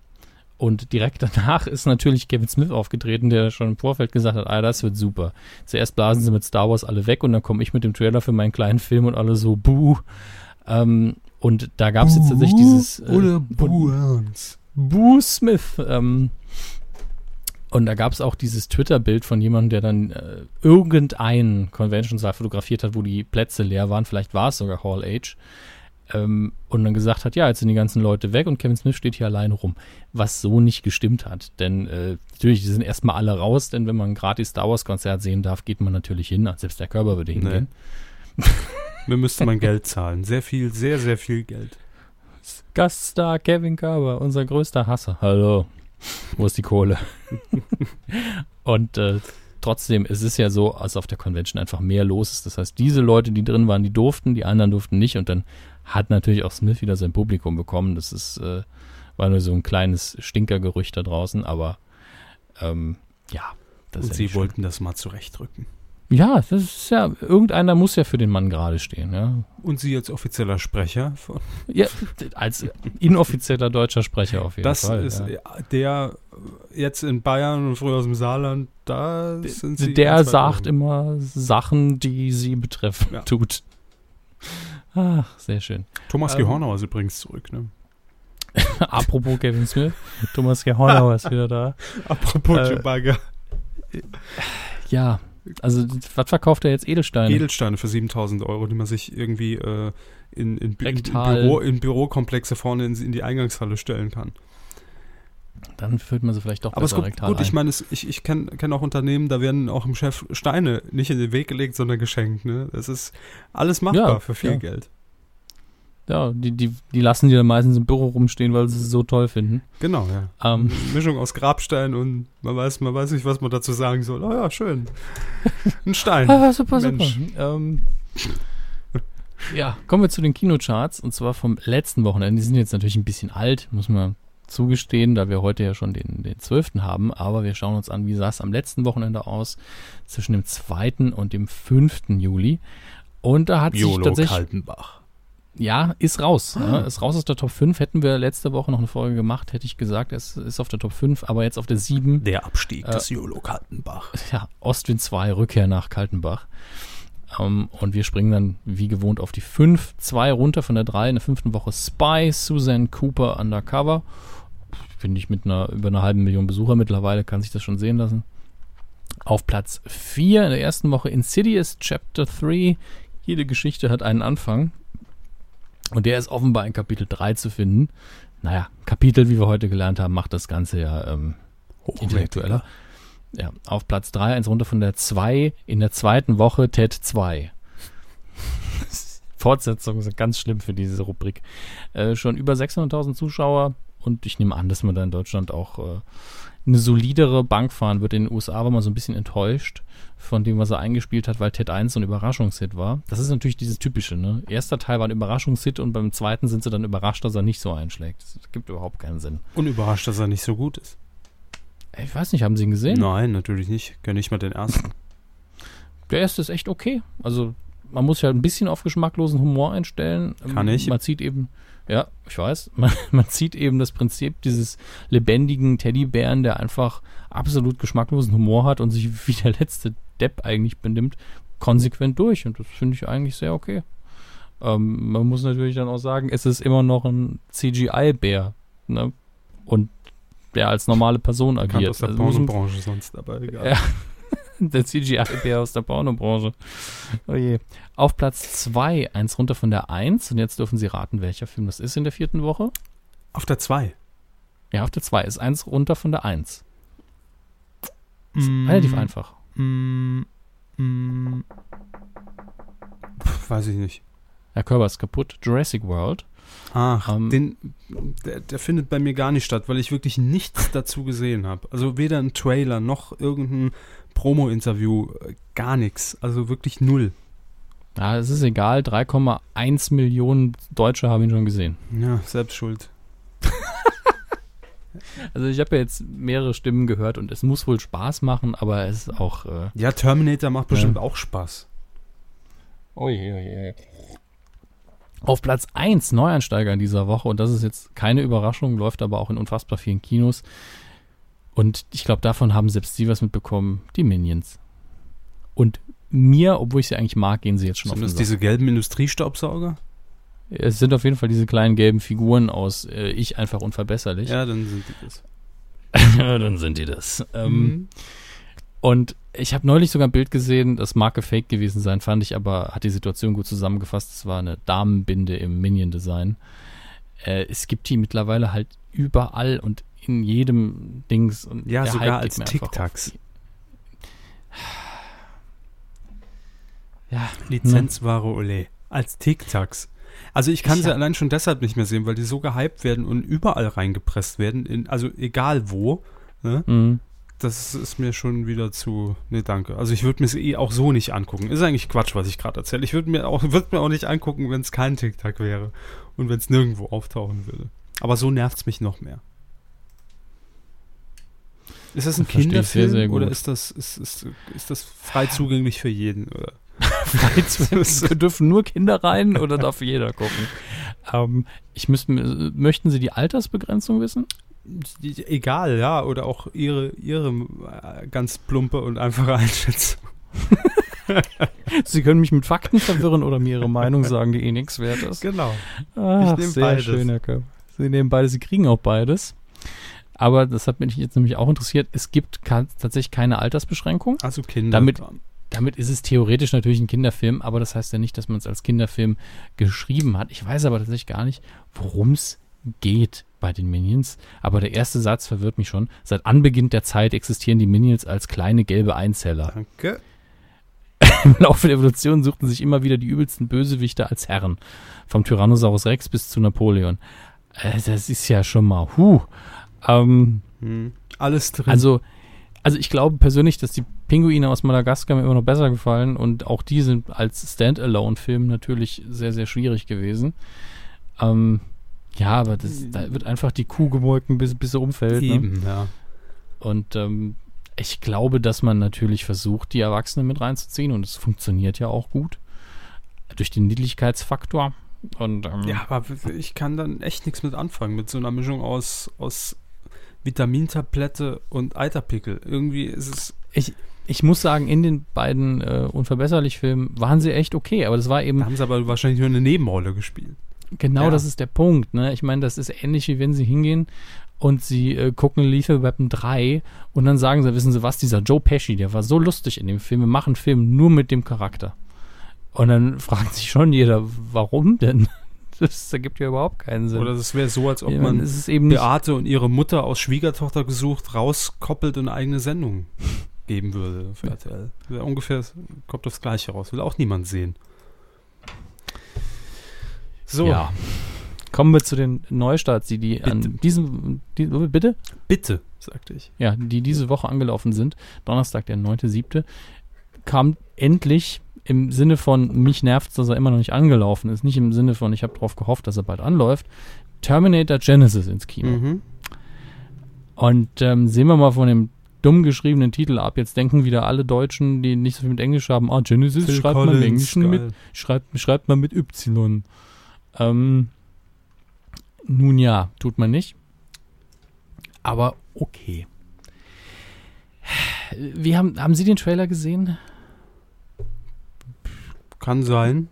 [SPEAKER 2] Und direkt danach ist natürlich Kevin Smith aufgetreten, der schon im Vorfeld gesagt hat, ah, das wird super. Zuerst blasen sie mit Star Wars alle weg und dann komme ich mit dem Trailer für meinen kleinen Film und alle so, buh. Ähm, und da gab es jetzt tatsächlich dieses... äh,
[SPEAKER 4] Oder Boo Ernst.
[SPEAKER 2] Boo Smith. Ähm, und da gab es auch dieses Twitter-Bild von jemandem, der dann äh, irgendeinen Convention-Saal fotografiert hat, wo die Plätze leer waren. Vielleicht war es sogar Hall H. Ähm, und dann gesagt hat, ja, jetzt sind die ganzen Leute weg und Kevin Smith steht hier alleine rum. Was so nicht gestimmt hat. Denn äh, natürlich, die sind erstmal alle raus, denn wenn man ein gratis Star Wars-Konzert sehen darf, geht man natürlich hin. Selbst der Körper würde hingehen.
[SPEAKER 4] Mir müsste man Geld zahlen. Sehr viel, sehr, sehr viel Geld.
[SPEAKER 2] Gaststar Kevin Körber, unser größter Hasser. Hallo. Wo ist die Kohle? Und äh, trotzdem, es ist ja so, als auf der Convention einfach mehr los ist. Das heißt, diese Leute, die drin waren, die durften, die anderen durften nicht. Und dann hat natürlich auch Smith wieder sein Publikum bekommen. Das ist, äh, war nur so ein kleines Stinkergerücht da draußen, aber ähm, ja, das
[SPEAKER 4] Und
[SPEAKER 2] ist ja
[SPEAKER 4] sie wollten das mal zurechtrücken.
[SPEAKER 2] Ja, das ist ja, irgendeiner muss ja für den Mann gerade stehen, ja.
[SPEAKER 1] Und Sie als offizieller Sprecher von
[SPEAKER 2] Ja, als inoffizieller deutscher Sprecher auf jeden
[SPEAKER 1] Das
[SPEAKER 2] Fall.
[SPEAKER 1] ist
[SPEAKER 2] ja.
[SPEAKER 1] der jetzt in Bayern und früher aus dem Saarland, da sind Sie
[SPEAKER 2] Der sagt immer Sachen, die sie betreffen,
[SPEAKER 1] Ja.
[SPEAKER 2] tut. Ach, sehr schön.
[SPEAKER 1] Thomas
[SPEAKER 2] ähm,
[SPEAKER 1] Gehornauer ist übrigens zurück, ne?
[SPEAKER 2] Apropos Kevin Smith, Thomas Gehornauer ist wieder da.
[SPEAKER 1] Apropos
[SPEAKER 2] Äh,
[SPEAKER 1] Chewbacca.
[SPEAKER 2] Ja, also was verkauft er jetzt? Edelsteine?
[SPEAKER 1] Edelsteine für 7000 Euro, die man sich irgendwie äh, in, in, in. Büro, in Bürokomplexe vorne in, in die Eingangshalle stellen kann.
[SPEAKER 2] Dann füllt man sie vielleicht doch
[SPEAKER 1] Aber es
[SPEAKER 2] besser
[SPEAKER 1] gut, ich
[SPEAKER 2] ein.
[SPEAKER 1] meine, ich, ich kenne kenn auch Unternehmen, da werden auch dem Chef Steine nicht in den Weg gelegt, sondern geschenkt. Ne? Das ist alles machbar
[SPEAKER 2] Ja,
[SPEAKER 1] für viel
[SPEAKER 2] ja.
[SPEAKER 1] Geld.
[SPEAKER 2] Ja, die, die, die lassen die dann meistens im Büro rumstehen, weil sie es so toll finden.
[SPEAKER 1] Genau, ja.
[SPEAKER 2] Ähm,
[SPEAKER 1] Mischung aus Grabstein und man weiß, man weiß nicht, was man dazu sagen soll. Oh ja, schön. Ein Stein.
[SPEAKER 2] ah, super,
[SPEAKER 1] Mensch.
[SPEAKER 2] super. Ähm, ja, kommen wir zu den Kinocharts und zwar vom letzten Wochenende. Die sind jetzt natürlich ein bisschen alt, muss man zugestehen, da wir heute ja schon den, den 12. haben, aber wir schauen uns an, wie sah es am letzten Wochenende aus, zwischen dem 2. und dem 5. Juli. Und da hat sich
[SPEAKER 1] Jolo
[SPEAKER 2] tatsächlich
[SPEAKER 1] Kaltenbach.
[SPEAKER 2] Ja, ist raus. Ja, ist raus aus der Top 5. Hätten wir letzte Woche noch eine Folge gemacht, hätte ich gesagt, es ist auf der Top 5, aber jetzt auf der 7.
[SPEAKER 1] Der Abstieg
[SPEAKER 2] Äh,
[SPEAKER 1] des Jolo Kaltenbach.
[SPEAKER 2] Ja, Ostwind 2, Rückkehr nach Kaltenbach. Ähm, und wir springen dann wie gewohnt auf die 5, 2 runter von der 3 in der fünften Woche Spy, Susan Cooper Undercover. Finde ich mit einer über einer halben Million Besucher mittlerweile, kann sich das schon sehen lassen. Auf Platz 4 in der ersten Woche Insidious Chapter 3. Jede Geschichte hat einen Anfang. Und der ist offenbar in Kapitel 3 zu finden. Naja, Kapitel, wie wir heute gelernt haben, macht das Ganze ja ähm, intellektueller. Ja, auf Platz 3, eins runter von der 2, in der zweiten Woche TED 2. Fortsetzungen sind ganz schlimm für diese Rubrik. Äh, schon über 600.000 Zuschauer und ich nehme an, dass man da in Deutschland auch äh, eine solidere Bank fahren wird. In den USA war man so ein bisschen enttäuscht von dem, was er eingespielt hat, weil TED 1 so ein Überraschungshit war. Das ist natürlich dieses Typische, ne? Erster Teil war ein Überraschungshit und beim zweiten sind sie dann überrascht, dass er nicht so einschlägt. Das gibt überhaupt keinen Sinn.
[SPEAKER 1] Und überrascht, dass er nicht so gut ist.
[SPEAKER 2] Ich weiß nicht, haben Sie ihn gesehen?
[SPEAKER 1] Nein, natürlich nicht. Kenn nicht mal den ersten.
[SPEAKER 2] Der erste ist echt okay. Also man muss ja ein bisschen auf geschmacklosen Humor einstellen.
[SPEAKER 1] Kann
[SPEAKER 2] Ähm,
[SPEAKER 1] ich.
[SPEAKER 2] Man zieht eben, ja, ich weiß, man, man zieht eben das Prinzip dieses lebendigen Teddybären, der einfach absolut geschmacklosen Humor hat und sich wie der letzte Depp eigentlich benimmt, konsequent durch. Und das finde ich eigentlich sehr okay. Ähm, man muss natürlich dann auch sagen, es ist immer noch ein CGI-Bär. Ne? Und der als normale Person
[SPEAKER 1] Bekannt
[SPEAKER 2] agiert.
[SPEAKER 1] aus der
[SPEAKER 2] Also
[SPEAKER 1] Pornobranche sonst, aber egal.
[SPEAKER 2] Ja. Der CGI-Bär aus der Pornobranche. Oh je. Auf Platz 2, eins runter von der 1. Und jetzt dürfen Sie raten, welcher Film das ist in der vierten Woche.
[SPEAKER 1] Auf der 2.
[SPEAKER 2] Ja, auf der 2 ist eins runter von der 1. Ist relativ einfach.
[SPEAKER 1] Mm, mm, Pff, weiß ich nicht.
[SPEAKER 2] Herr Körber ist kaputt. Jurassic World.
[SPEAKER 1] Ach,
[SPEAKER 2] Ähm,
[SPEAKER 1] den, der, der findet bei mir gar nicht statt, weil ich wirklich nichts dazu gesehen habe. Also weder ein Trailer noch irgendein Promo-Interview, äh, gar nichts. Also wirklich null.
[SPEAKER 2] Ja, es ist egal. 3,1 Millionen Deutsche haben ihn schon gesehen.
[SPEAKER 1] Ja, selbst schuld.
[SPEAKER 2] Also ich habe ja jetzt mehrere Stimmen gehört und es muss wohl Spaß machen, aber es ist auch... Äh,
[SPEAKER 1] Ja, Terminator macht bestimmt
[SPEAKER 2] Ja.
[SPEAKER 1] auch Spaß.
[SPEAKER 2] Je, oh je. Auf Platz 1 Neueinsteiger in dieser Woche und das ist jetzt keine Überraschung, läuft aber auch in unfassbar vielen Kinos. Und ich glaube, davon haben selbst Sie was mitbekommen, die Minions. Und mir, obwohl ich sie eigentlich mag, gehen sie jetzt schon
[SPEAKER 1] Sind
[SPEAKER 2] auf
[SPEAKER 1] das
[SPEAKER 2] den
[SPEAKER 1] diese gelben Industriestaubsauger?
[SPEAKER 2] Es sind auf jeden Fall diese kleinen gelben Figuren aus äh, Ich einfach unverbesserlich.
[SPEAKER 1] Ja, dann sind die das.
[SPEAKER 2] Ja, dann sind die das. Ähm,
[SPEAKER 1] Mhm.
[SPEAKER 2] Und ich habe neulich sogar ein Bild gesehen, das mag gefaked gewesen sein, fand ich aber, hat die Situation gut zusammengefasst. Es war eine Damenbinde im Minion-Design. Äh, es gibt die mittlerweile halt überall und in jedem Dings. Und
[SPEAKER 1] Ja, sogar als Tic-Tacs.
[SPEAKER 2] Ja,
[SPEAKER 1] Lizenzware Ole. Als Tic-Tacs. Also ich kann
[SPEAKER 2] Ich
[SPEAKER 1] sie allein schon deshalb nicht mehr sehen, weil die so gehypt werden und überall reingepresst werden. In, also egal wo. Ne?
[SPEAKER 2] Mhm.
[SPEAKER 1] Das ist mir schon wieder zu. Ne, danke. Also ich würde mir sie eh auch so nicht angucken. Ist eigentlich Quatsch, was ich gerade erzähle. Ich würde mir auch, würd mir auch nicht angucken, wenn es kein Tic-Tac wäre. Und wenn es nirgendwo auftauchen würde. Aber so nervt es mich noch mehr. Ist das ein
[SPEAKER 2] Verstehe
[SPEAKER 1] Kinderfilm
[SPEAKER 2] sehr, sehr
[SPEAKER 1] oder ist das, ist, ist, ist das frei zugänglich für jeden? Oder?
[SPEAKER 2] Dürfen nur Kinder rein oder darf jeder gucken? Ähm, ich müsste, möchten Sie die Altersbegrenzung wissen?
[SPEAKER 1] Egal, ja, oder auch ihre, ihre äh, ganz plumpe und einfache Einschätzung.
[SPEAKER 2] Sie können mich mit Fakten verwirren oder mir Ihre Meinung sagen, die eh nichts wert ist.
[SPEAKER 1] Genau.
[SPEAKER 2] Ach,
[SPEAKER 1] Ich nehm
[SPEAKER 2] sehr
[SPEAKER 1] beides.
[SPEAKER 2] schön, Herr Köpp. Sie nehmen beides, Sie kriegen auch beides. Aber das hat mich jetzt nämlich auch interessiert. Es gibt tatsächlich keine Altersbeschränkung.
[SPEAKER 1] Also Kinder.
[SPEAKER 2] Damit- Damit ist es theoretisch natürlich ein Kinderfilm, aber das heißt ja nicht, dass man es als Kinderfilm geschrieben hat. Ich weiß aber tatsächlich gar nicht, worum es geht bei den Minions. Aber der erste Satz verwirrt mich schon. Seit Anbeginn der Zeit existieren die Minions als kleine gelbe Einzeller.
[SPEAKER 1] Danke.
[SPEAKER 2] Im Laufe der Evolution suchten sich immer wieder die übelsten Bösewichte als Herren. Vom Tyrannosaurus Rex bis zu Napoleon. Äh, das ist ja schon mal, huh. Ähm,
[SPEAKER 1] Hm. Alles drin.
[SPEAKER 2] also, also ich glaube persönlich, dass die Pinguine aus Madagaskar mir immer noch besser gefallen und auch die sind als Standalone-Film natürlich sehr, sehr schwierig gewesen. Ähm, ja, aber das, da wird einfach die Kuh gemolken, bis, bis sie umfällt. Ne?
[SPEAKER 1] eben, ja.
[SPEAKER 2] Und ähm, ich glaube, dass man natürlich versucht, die Erwachsenen mit reinzuziehen und es funktioniert ja auch gut. Durch den Niedlichkeitsfaktor. Und ähm,
[SPEAKER 1] Ja, aber ich kann dann echt nichts mit anfangen, mit so einer Mischung aus, aus Vitamintablette und Eiterpickel. Irgendwie ist es.
[SPEAKER 2] ich, ich muss sagen, in den beiden äh, Unverbesserlich-Filmen waren sie echt okay, aber das war eben
[SPEAKER 1] Da haben sie aber wahrscheinlich nur eine Nebenrolle gespielt.
[SPEAKER 2] Genau,
[SPEAKER 1] Ja.
[SPEAKER 2] das ist der Punkt. Ne? Ich meine, das ist ähnlich wie wenn sie hingehen und sie äh, gucken Lethal Weapon 3 und dann sagen sie, wissen Sie was, dieser Joe Pesci, der war so lustig in dem Film, wir machen einen Film nur mit dem Charakter. Und dann fragt sich schon jeder, warum denn? Das ergibt ja überhaupt keinen Sinn.
[SPEAKER 1] Oder es wäre so, als ob
[SPEAKER 2] meine,
[SPEAKER 1] man
[SPEAKER 2] es ist eben
[SPEAKER 1] Beate und ihre Mutter aus Schwiegertochter gesucht rauskoppelt und eine eigene Sendung geben würde für RTL. Ungefähr kommt aufs Gleiche raus. Will auch niemand sehen. So,
[SPEAKER 2] ja. Kommen wir zu den Neustarts, die, die an diesem, die, bitte?
[SPEAKER 1] bitte, sagte ich.
[SPEAKER 2] ja, die diese Woche angelaufen sind, Donnerstag, der 9.7., kam endlich im Sinne von, mich nervt dass er immer noch nicht angelaufen ist, nicht im Sinne von, ich habe darauf gehofft, dass er bald anläuft, Terminator Genesis ins Kino.
[SPEAKER 1] Mhm.
[SPEAKER 2] Und ähm, sehen wir mal von dem dumm geschriebenen Titel ab. Jetzt denken wieder alle Deutschen, die nicht so viel mit Englisch haben, ah, Genesis
[SPEAKER 1] Phil
[SPEAKER 2] schreibt man im mit, schreibt, schreibt man mit Y. Ähm, nun ja, tut man nicht. Aber okay. Wie haben, haben Sie den Trailer gesehen?
[SPEAKER 1] Kann sein.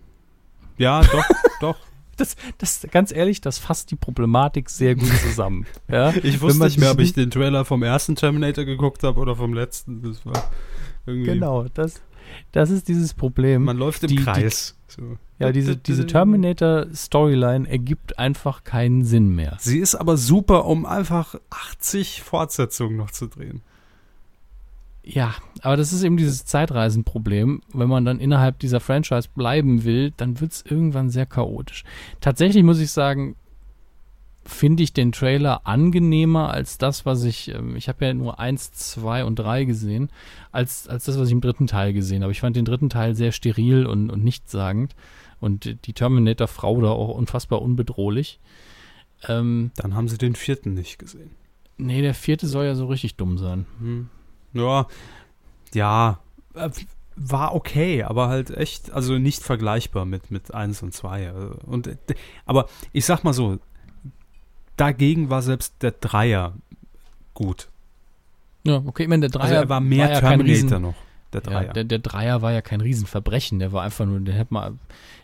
[SPEAKER 1] Ja, doch, doch.
[SPEAKER 2] Das, das, ganz ehrlich, das fasst die Problematik sehr gut zusammen. ja?
[SPEAKER 1] Ich wusste nicht mehr, ob ich den Trailer vom ersten Terminator geguckt habe oder vom letzten. Das war irgendwie.
[SPEAKER 2] Genau, das, das ist dieses Problem.
[SPEAKER 1] Man läuft im
[SPEAKER 2] Die- die-
[SPEAKER 1] Kreis. So.
[SPEAKER 2] ja, diese, diese Terminator-Storyline ergibt einfach keinen Sinn mehr.
[SPEAKER 1] Sie ist aber super, um einfach 80 Fortsetzungen noch zu drehen.
[SPEAKER 2] Ja, aber das ist eben dieses Zeitreisenproblem. Wenn man dann innerhalb dieser Franchise bleiben will, dann wird es irgendwann sehr chaotisch. Tatsächlich muss ich sagen, finde ich den Trailer angenehmer als das, was ich, ähm, ich habe ja nur eins, zwei und drei gesehen, als, als das, was ich im dritten Teil gesehen habe. Ich fand den dritten Teil sehr steril und, und nichtssagend und die Terminator-Frau da auch unfassbar unbedrohlich. Ähm,
[SPEAKER 1] Dann haben sie den vierten nicht gesehen.
[SPEAKER 2] nee, der vierte soll ja so richtig dumm sein.
[SPEAKER 1] Hm. Ja, ja, äh, war okay, aber halt echt, also nicht vergleichbar mit, mit 1 und 2. Also, Und, äh, aber ich sag mal so, dagegen war selbst der Dreier gut.
[SPEAKER 2] Ja, okay, ich meine, der Dreier
[SPEAKER 1] Also er war mehr
[SPEAKER 2] ja kein
[SPEAKER 1] Terminator
[SPEAKER 2] Riesen-
[SPEAKER 1] noch, der
[SPEAKER 2] Ja,
[SPEAKER 1] Dreier.
[SPEAKER 2] der, der Dreier war ja kein Riesenverbrechen, der war einfach nur, der hat, mal,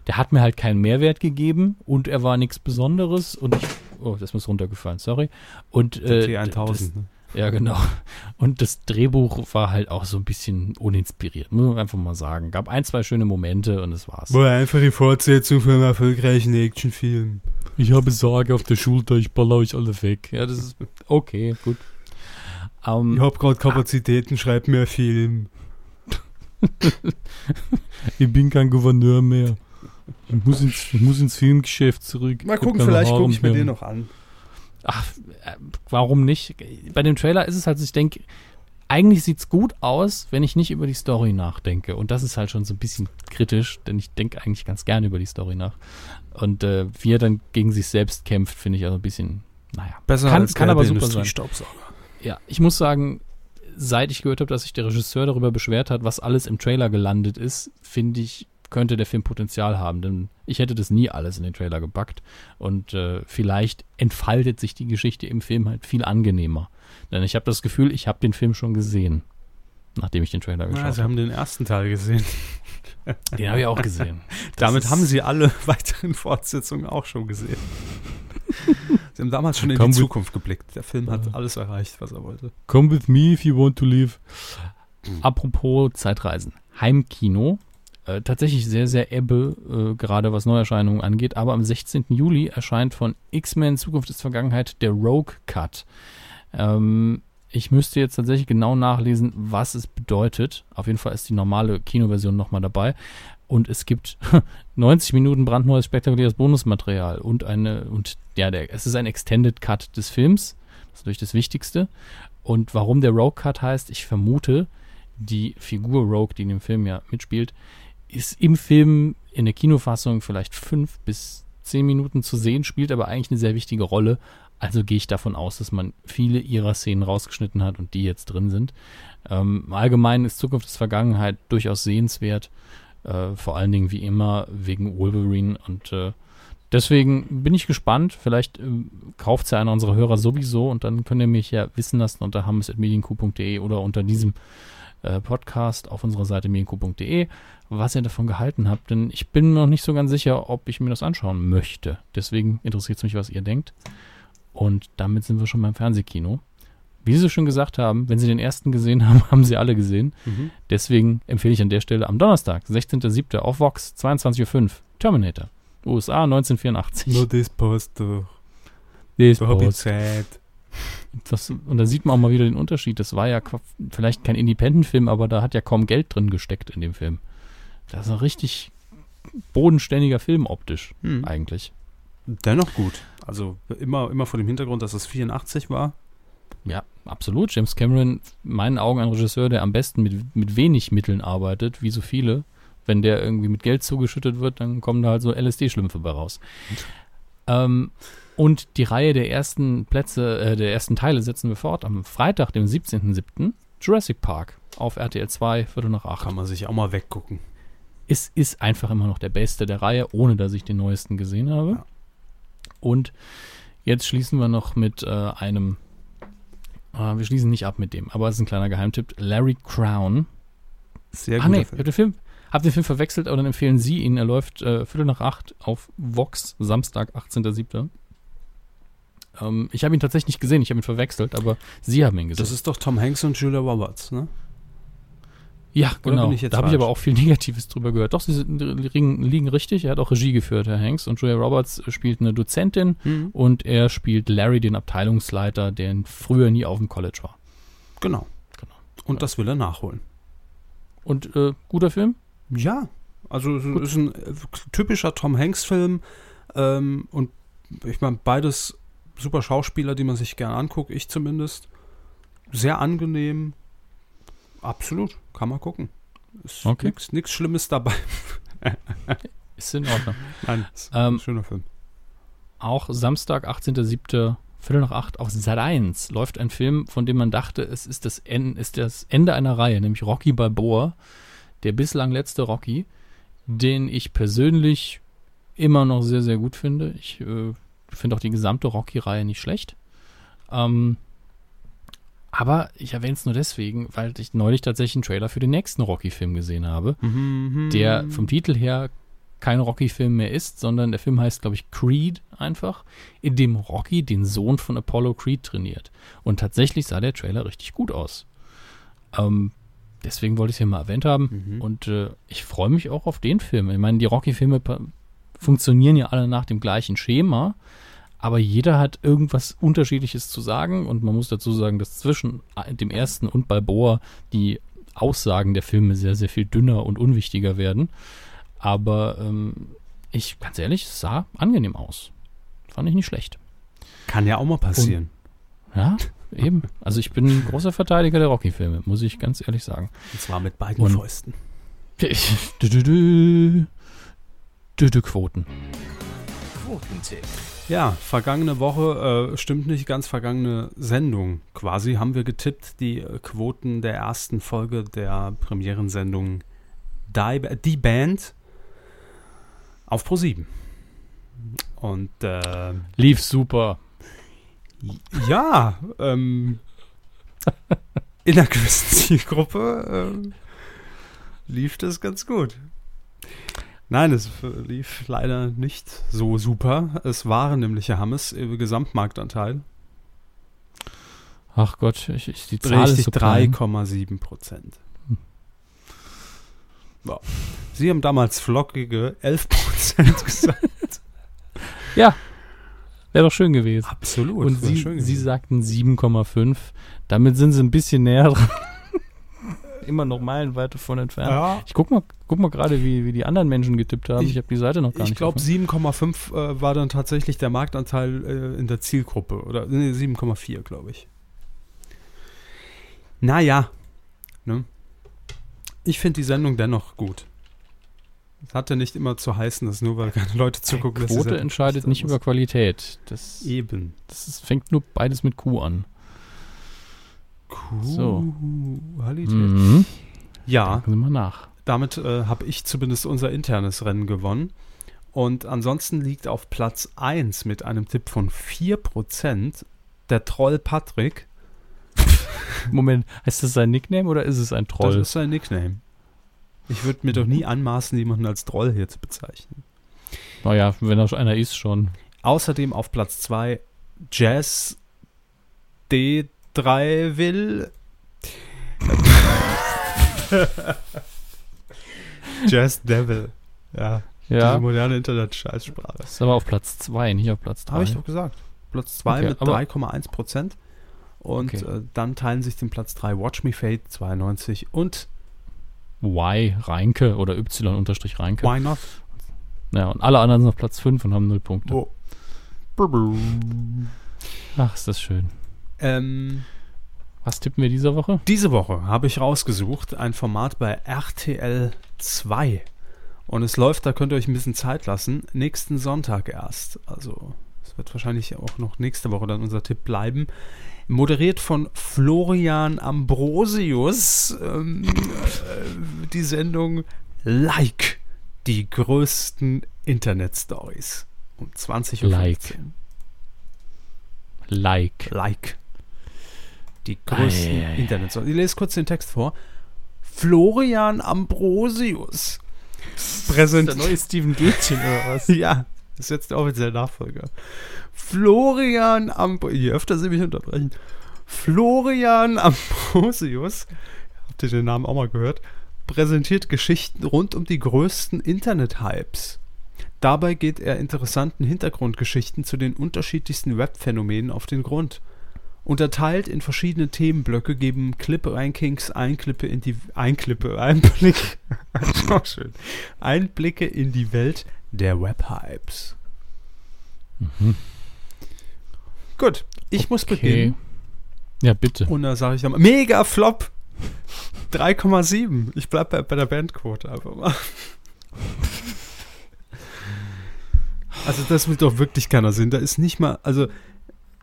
[SPEAKER 2] der hat mir halt keinen Mehrwert gegeben und er war nichts Besonderes und ich, oh, das ist runtergefallen, sorry. Und
[SPEAKER 1] Der
[SPEAKER 2] äh,
[SPEAKER 1] T1000.
[SPEAKER 2] das,
[SPEAKER 1] ne?
[SPEAKER 2] Ja genau. Und das Drehbuch war halt auch so ein bisschen uninspiriert, muss man einfach mal sagen. Gab ein, zwei schöne Momente und das war's.
[SPEAKER 1] War einfach die Fortsetzung von einem erfolgreichen Actionfilm.
[SPEAKER 2] Ich habe Sorge auf der Schulter, ich baller euch alle weg. Ja, das ist okay, gut. Ähm,
[SPEAKER 1] Ich hab grad Kapazitäten, schreib mir einen Film.
[SPEAKER 2] ich bin kein Gouverneur mehr. Ich muss ins, ich muss ins Filmgeschäft zurück.
[SPEAKER 1] Mal gucken, vielleicht gucke ich mir den noch an.
[SPEAKER 2] Ach, äh, warum nicht? Bei dem Trailer ist es halt, ich denke, eigentlich sieht's gut aus, wenn ich nicht über die Story nachdenke. Und das ist halt schon so ein bisschen kritisch, denn ich denke eigentlich ganz gerne über die Story nach. Und äh, wie er dann gegen sich selbst kämpft, finde ich also ein bisschen, naja.
[SPEAKER 1] Besser
[SPEAKER 2] Kann-
[SPEAKER 1] als
[SPEAKER 2] kann aber super sein. Ja, ich muss sagen, seit ich gehört habe, dass sich der Regisseur darüber beschwert hat, was alles im Trailer gelandet ist, finde ich, könnte der Film Potenzial haben. Denn ich hätte das nie alles in den Trailer gepackt. Und äh, vielleicht entfaltet sich die Geschichte im Film halt viel angenehmer. Denn ich habe das Gefühl, ich habe den Film schon gesehen, nachdem ich den Trailer geschaut
[SPEAKER 4] Ja, Sie haben den ersten Teil gesehen.
[SPEAKER 2] habe. Den habe ich auch gesehen.
[SPEAKER 4] Damit
[SPEAKER 2] ist-
[SPEAKER 4] haben Sie alle weiteren Fortsetzungen auch schon gesehen. Sie haben damals schon in
[SPEAKER 2] Komm,
[SPEAKER 4] die Zukunft geblickt. Der Film hat alles erreicht, was er wollte.
[SPEAKER 2] Come with me if you want to live. Apropos Zeitreisen. Heimkino. Äh, tatsächlich sehr, sehr ebbe, äh, gerade was Neuerscheinungen angeht. Aber am 16. Juli erscheint von X-Men Zukunft ist Vergangenheit der Rogue Cut. Ähm, ich müsste jetzt tatsächlich genau nachlesen, was es bedeutet. Auf jeden Fall ist die normale Kinoversion nochmal dabei. Und es gibt 90 Minuten brandneues, spektakuläres Bonusmaterial und eine, und ja, der, es ist ein Extended Cut des Films. Das ist natürlich das Wichtigste. Und warum der Rogue Cut heißt, ich vermute, die Figur Rogue, die in dem Film ja mitspielt, ist im Film in der Kinofassung vielleicht fünf bis zehn Minuten zu sehen, spielt aber eigentlich eine sehr wichtige Rolle. Also gehe ich davon aus, dass man viele ihrer Szenen rausgeschnitten hat und die jetzt drin sind. Ähm, Im Allgemeinen ist Zukunft ist Vergangenheit durchaus sehenswert. Äh, vor allen Dingen wie immer wegen Wolverine und äh, deswegen bin ich gespannt. Vielleicht ähm, kauft es ja einer unserer Hörer sowieso und dann könnt ihr mich ja wissen lassen unter hammes.medienku.de oder unter diesem äh, Podcast auf unserer Seite medienku.de, was ihr davon gehalten habt. Denn ich bin noch nicht so ganz sicher, ob ich mir das anschauen möchte. Deswegen interessiert es mich, was ihr denkt. Und damit sind wir schon beim Fernsehkino. Wie Sie schon gesagt haben, wenn Sie den ersten gesehen haben, haben Sie alle gesehen. Deswegen empfehle ich an der Stelle am Donnerstag, 16.07. auf Vox, 22.05 Uhr, Terminator, USA 1984.
[SPEAKER 4] Nur das passt doch.
[SPEAKER 2] Das
[SPEAKER 4] Da hab ich. Zeit.
[SPEAKER 2] Das, und da sieht man auch mal wieder den Unterschied. Das war ja vielleicht kein Independent-Film, aber da hat ja kaum Geld drin gesteckt in dem Film. Das ist ein richtig bodenständiger Film optisch,
[SPEAKER 4] Hm.
[SPEAKER 2] eigentlich.
[SPEAKER 4] Dennoch gut. Also immer, immer vor dem Hintergrund, dass es 84 war.
[SPEAKER 2] Ja, absolut. James Cameron, in meinen Augen ein Regisseur, der am besten mit, mit wenig Mitteln arbeitet, wie so viele. Wenn der irgendwie mit Geld zugeschüttet wird, dann kommen da halt so LSD-Schlümpfe bei raus. Ähm, und die Reihe der ersten Plätze, äh, der ersten Teile setzen wir fort. Am Freitag, dem 17.07. Jurassic Park auf RTL 2, Viertel nach acht.
[SPEAKER 4] Kann man sich auch mal weggucken.
[SPEAKER 2] Es ist einfach immer noch der Beste der Reihe, ohne dass ich den neuesten gesehen habe.
[SPEAKER 4] Ja.
[SPEAKER 2] Und jetzt schließen wir noch mit äh, einem, äh, wir schließen nicht ab mit dem, aber es ist ein kleiner Geheimtipp, Larry Crown.
[SPEAKER 4] Sehr
[SPEAKER 2] ah
[SPEAKER 4] guter
[SPEAKER 2] nee,
[SPEAKER 4] Film.
[SPEAKER 2] habe den Film, hab den Film verwechselt, aber dann empfehlen Sie ihn. Er läuft äh, Viertel nach acht auf Vox, Samstag, 18.07. Ähm, ich habe ihn tatsächlich nicht gesehen, ich habe ihn verwechselt, aber Sie haben ihn gesehen.
[SPEAKER 4] Das ist doch Tom Hanks und Julia Roberts, ne?
[SPEAKER 2] Ja, genau. da habe ich aber auch viel Negatives drüber gehört. Doch, sie sind, liegen, liegen richtig. Er hat auch Regie geführt, Herr Hanks. Und Julia Roberts spielt eine Dozentin und er spielt Larry, den Abteilungsleiter, der früher nie auf dem College war.
[SPEAKER 4] Genau.
[SPEAKER 2] Genau.
[SPEAKER 4] Und das will er nachholen.
[SPEAKER 2] Und äh, guter Film?
[SPEAKER 4] Ja, also es ist ein typischer Tom Hanks-Film ähm, und ich meine, beides super Schauspieler, die man sich gerne anguckt, ich zumindest. Sehr angenehm. Absolut, kann man gucken. Ist
[SPEAKER 2] Okay.
[SPEAKER 4] nichts Schlimmes dabei.
[SPEAKER 2] Ist in Ordnung.
[SPEAKER 4] Nein,
[SPEAKER 2] Ähm,
[SPEAKER 4] schöner Film.
[SPEAKER 2] Auch Samstag, 18.07., Viertel nach acht auf Sat 1 läuft ein Film, von dem man dachte, es ist das, en ist das Ende einer Reihe, nämlich Rocky Balboa, der bislang letzte Rocky, den ich persönlich immer noch sehr, sehr gut finde. Ich äh, finde auch die gesamte Rocky-Reihe nicht schlecht. Ähm, aber ich erwähne es nur deswegen, weil ich neulich tatsächlich einen Trailer für den nächsten Rocky-Film gesehen habe der vom Titel her kein Rocky-Film mehr ist, sondern der Film heißt, glaube ich, Creed einfach, in dem Rocky den Sohn von Apollo Creed trainiert. Und tatsächlich sah der Trailer richtig gut aus. Ähm, deswegen wollte ich es hier mal erwähnt haben.
[SPEAKER 4] Mhm.
[SPEAKER 2] Und äh, ich freue mich auch auf den Film. Ich meine, die Rocky-Filme funktionieren ja alle nach dem gleichen Schema, aber jeder hat irgendwas Unterschiedliches zu sagen. Und man muss dazu sagen, dass zwischen dem ersten und Balboa die Aussagen der Filme sehr, sehr viel dünner und unwichtiger werden. Aber ähm, ich, ganz ehrlich, es sah angenehm aus. Fand ich nicht schlecht.
[SPEAKER 4] Kann ja auch mal passieren.
[SPEAKER 2] Ja, eben. Also ich bin ein großer Verteidiger der Rocky-Filme, muss ich ganz ehrlich sagen.
[SPEAKER 4] Und zwar mit beiden
[SPEAKER 2] Und-
[SPEAKER 4] Fäusten.
[SPEAKER 2] Dü-dü-dü. Dü-dü-Quoten.
[SPEAKER 3] Quotentipp.
[SPEAKER 1] Ja, vergangene Woche, äh, stimmt nicht ganz, vergangene Sendung quasi, haben wir getippt, die äh, Quoten der ersten Folge der Premierensendung Die, die Band auf Pro7. Und äh,
[SPEAKER 2] Lief super.
[SPEAKER 1] ja, ähm, in einer gewissen Zielgruppe ähm, lief das ganz gut. Nein, es lief leider nicht so super. Es waren nämlich Herr Hammes im Gesamtmarktanteil.
[SPEAKER 2] Ach Gott, ich, ich, die Zahl ist
[SPEAKER 1] Richtig
[SPEAKER 2] so klein.
[SPEAKER 1] 3,7 Prozent. Ja. Sie haben damals flockige 11 Prozent gesagt.
[SPEAKER 2] Ja, wäre doch schön gewesen.
[SPEAKER 1] Absolut.
[SPEAKER 2] Und Sie, Sie sagten 7,5. Damit sind Sie ein bisschen näher dran. Immer noch meilenweit davon entfernt.
[SPEAKER 1] ja,
[SPEAKER 2] Ich guck mal, guck mal gerade, wie, wie die anderen Menschen getippt haben.
[SPEAKER 1] Ich-
[SPEAKER 2] Ich, habe die Seite noch gar
[SPEAKER 1] ich
[SPEAKER 2] nicht.
[SPEAKER 1] glaube
[SPEAKER 2] offen.
[SPEAKER 1] 7,5 äh, war dann tatsächlich der Marktanteil äh, in der Zielgruppe. Oder nee, 7,4 glaube ich. Naja. Ne? Ich finde die Sendung dennoch gut. Es hatte nicht immer zu heißen, dass nur weil keine Leute zugucken,
[SPEAKER 2] Quote entscheidet nicht über Qualität. Das,
[SPEAKER 1] Eben.
[SPEAKER 2] das ist, fängt nur beides mit Q an. So.
[SPEAKER 1] Qualität.
[SPEAKER 2] Mhm.
[SPEAKER 1] Ja,
[SPEAKER 2] Gucken Sie mal nach.
[SPEAKER 1] damit äh, habe ich zumindest unser internes Rennen gewonnen. Und ansonsten liegt auf Platz 1 mit einem Tipp von 4% der Troll Patrick.
[SPEAKER 2] Moment, heißt das sein Nickname oder ist es ein
[SPEAKER 1] Das
[SPEAKER 2] Troll?
[SPEAKER 1] ist sein Nickname. Ich würde mir doch nie anmaßen, jemanden als Troll hier zu bezeichnen.
[SPEAKER 2] Naja, wenn schon einer ist, schon.
[SPEAKER 1] Außerdem auf Platz 2 Jazz D3 will. Jazz Devil. Ja,
[SPEAKER 2] Ja,
[SPEAKER 1] diese moderne Internet-Scheißsprache.
[SPEAKER 2] das ist aber auf Platz 2, nicht auf Platz 3.
[SPEAKER 1] Habe ich doch gesagt. Platz 2
[SPEAKER 2] Okay,
[SPEAKER 1] mit
[SPEAKER 2] aber-
[SPEAKER 1] 3,1 Prozent. Und
[SPEAKER 2] Okay.
[SPEAKER 1] äh, dann teilen sich den Platz 3 Watch Me Fade 92 und
[SPEAKER 2] Y Reinke oder Y unterstrich Reinke.
[SPEAKER 1] Why Not?
[SPEAKER 2] Ja, und alle anderen sind auf Platz 5 und haben 0 Punkte.
[SPEAKER 1] Oh.
[SPEAKER 2] Ach, ist das schön.
[SPEAKER 1] Ähm,
[SPEAKER 2] Was tippen wir diese Woche?
[SPEAKER 1] diese Woche habe ich rausgesucht ein Format bei RTL 2. Und es läuft, da könnt ihr euch ein bisschen Zeit lassen, nächsten Sonntag erst. Also es wird wahrscheinlich auch noch nächste Woche dann unser Tipp bleiben. Moderiert von Florian Ambrosius. Ähm, äh, die Sendung Like. Die größten Internet-Stories. Um 20 Uhr.
[SPEAKER 2] Like. Like.
[SPEAKER 1] Like. Die größten
[SPEAKER 2] Ei, ei, ei.
[SPEAKER 1] Internet. Ich lese kurz den Text vor. Florian Ambrosius präsentiert.
[SPEAKER 2] neue Steven Gätchen oder was?
[SPEAKER 1] Ja, das ist jetzt der offizielle Nachfolger. Florian Ambrosius. Je öfter Sie mich unterbrechen. Florian Ambrosius, habt ihr den Namen auch mal gehört, präsentiert Geschichten rund um die größten Internet-Hypes. Dabei geht er interessanten Hintergrundgeschichten zu den unterschiedlichsten Webphänomenen auf den Grund. Unterteilt in verschiedene Themenblöcke geben Clip-Rankings Einklippe in die Einklippe, Einblick, auch schön, Einblicke in die Welt der Webhypes.
[SPEAKER 2] Mhm.
[SPEAKER 1] Gut, ich muss
[SPEAKER 2] Okay.
[SPEAKER 1] beginnen.
[SPEAKER 2] Ja, bitte.
[SPEAKER 1] Und da sage ich dann, mega Flop! 3,7. Ich bleib bei, bei der Bandquote einfach mal. Also das will doch wirklich keiner sehen. Da ist nicht mal, also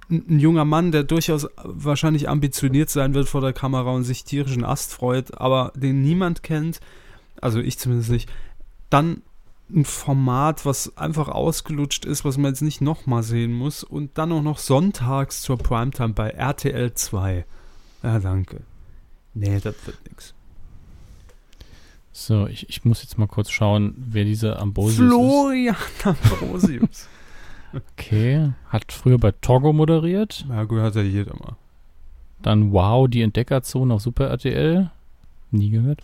[SPEAKER 1] ein, junger Mann, der durchaus wahrscheinlich ambitioniert sein wird vor der Kamera und sich tierischen Ast freut, aber den niemand kennt, also ich zumindest nicht, dann ein Format, was einfach ausgelutscht ist, was man jetzt nicht nochmal sehen muss und dann auch noch sonntags zur Primetime bei RTL 2. Ja, danke. Nee, das wird nix.
[SPEAKER 2] So, ich, ich muss jetzt mal kurz schauen, wer dieser Ambrosius
[SPEAKER 1] Florian Ambrosius.
[SPEAKER 2] Okay. Hat früher bei Togo moderiert.
[SPEAKER 1] ja, gehört ja jeder mal.
[SPEAKER 2] Dann Wow, die Entdeckerzone auf Super RTL. Nie gehört.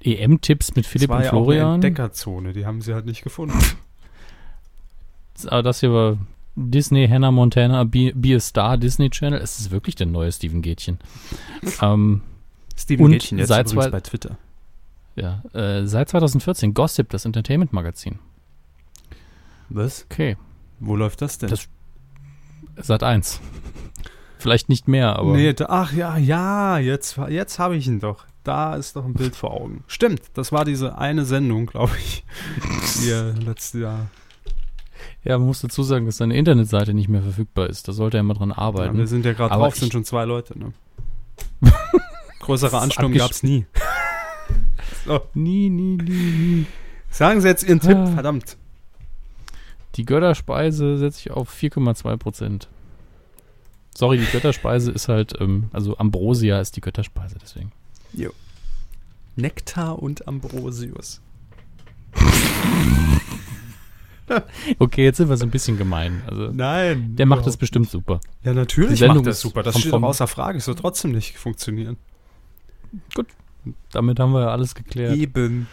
[SPEAKER 2] EM-Tipps mit Philipp
[SPEAKER 1] das war
[SPEAKER 2] und
[SPEAKER 1] ja auch eine
[SPEAKER 2] Florian.
[SPEAKER 1] Entdeckerzone, die haben sie halt nicht gefunden.
[SPEAKER 2] Aber das hier war Disney, Hannah Montana, Be, Be a Star, Disney Channel. Es ist wirklich der neue Steven Gätchen. ähm,
[SPEAKER 1] Steven
[SPEAKER 2] Und
[SPEAKER 1] Gätchen jetzt
[SPEAKER 2] seit
[SPEAKER 1] übrigens bei Twitter.
[SPEAKER 2] ja, äh, seit 2014 Gossip, das Entertainment-Magazin.
[SPEAKER 1] Was?
[SPEAKER 2] Okay,
[SPEAKER 1] Wo läuft das denn?
[SPEAKER 2] Das- seit eins. Vielleicht nicht mehr, aber
[SPEAKER 1] nee, da, ach ja, ja, jetzt, jetzt habe ich ihn doch. Da ist doch ein Bild vor Augen. Stimmt, das war diese eine Sendung, glaube ich, die er letztes Jahr.
[SPEAKER 2] Ja, man muss dazu sagen, dass seine Internetseite nicht mehr verfügbar ist. Da sollte er mal dran
[SPEAKER 1] Ja,
[SPEAKER 2] arbeiten.
[SPEAKER 1] wir sind ja gerade drauf, sind schon zwei Leute. Ne? Größere Ansturm gab es nie. so,
[SPEAKER 2] nie, nie, nie, nie.
[SPEAKER 1] sagen Sie jetzt Ihren Tipp,
[SPEAKER 2] Ah.
[SPEAKER 1] verdammt.
[SPEAKER 2] Die Götterspeise setze ich auf 4,2 Prozent. Sorry, die Götterspeise ist halt, ähm, also Ambrosia ist die Götterspeise, deswegen.
[SPEAKER 1] Nektar und Ambrosius.
[SPEAKER 2] Okay, jetzt sind wir so ein bisschen gemein. Also,
[SPEAKER 1] Nein.
[SPEAKER 2] der macht das bestimmt super.
[SPEAKER 1] Ja, natürlich
[SPEAKER 2] Die
[SPEAKER 1] macht das super. Das steht doch außer Frage. Es wird trotzdem nicht funktionieren.
[SPEAKER 2] Damit haben wir ja alles geklärt.
[SPEAKER 1] Eben.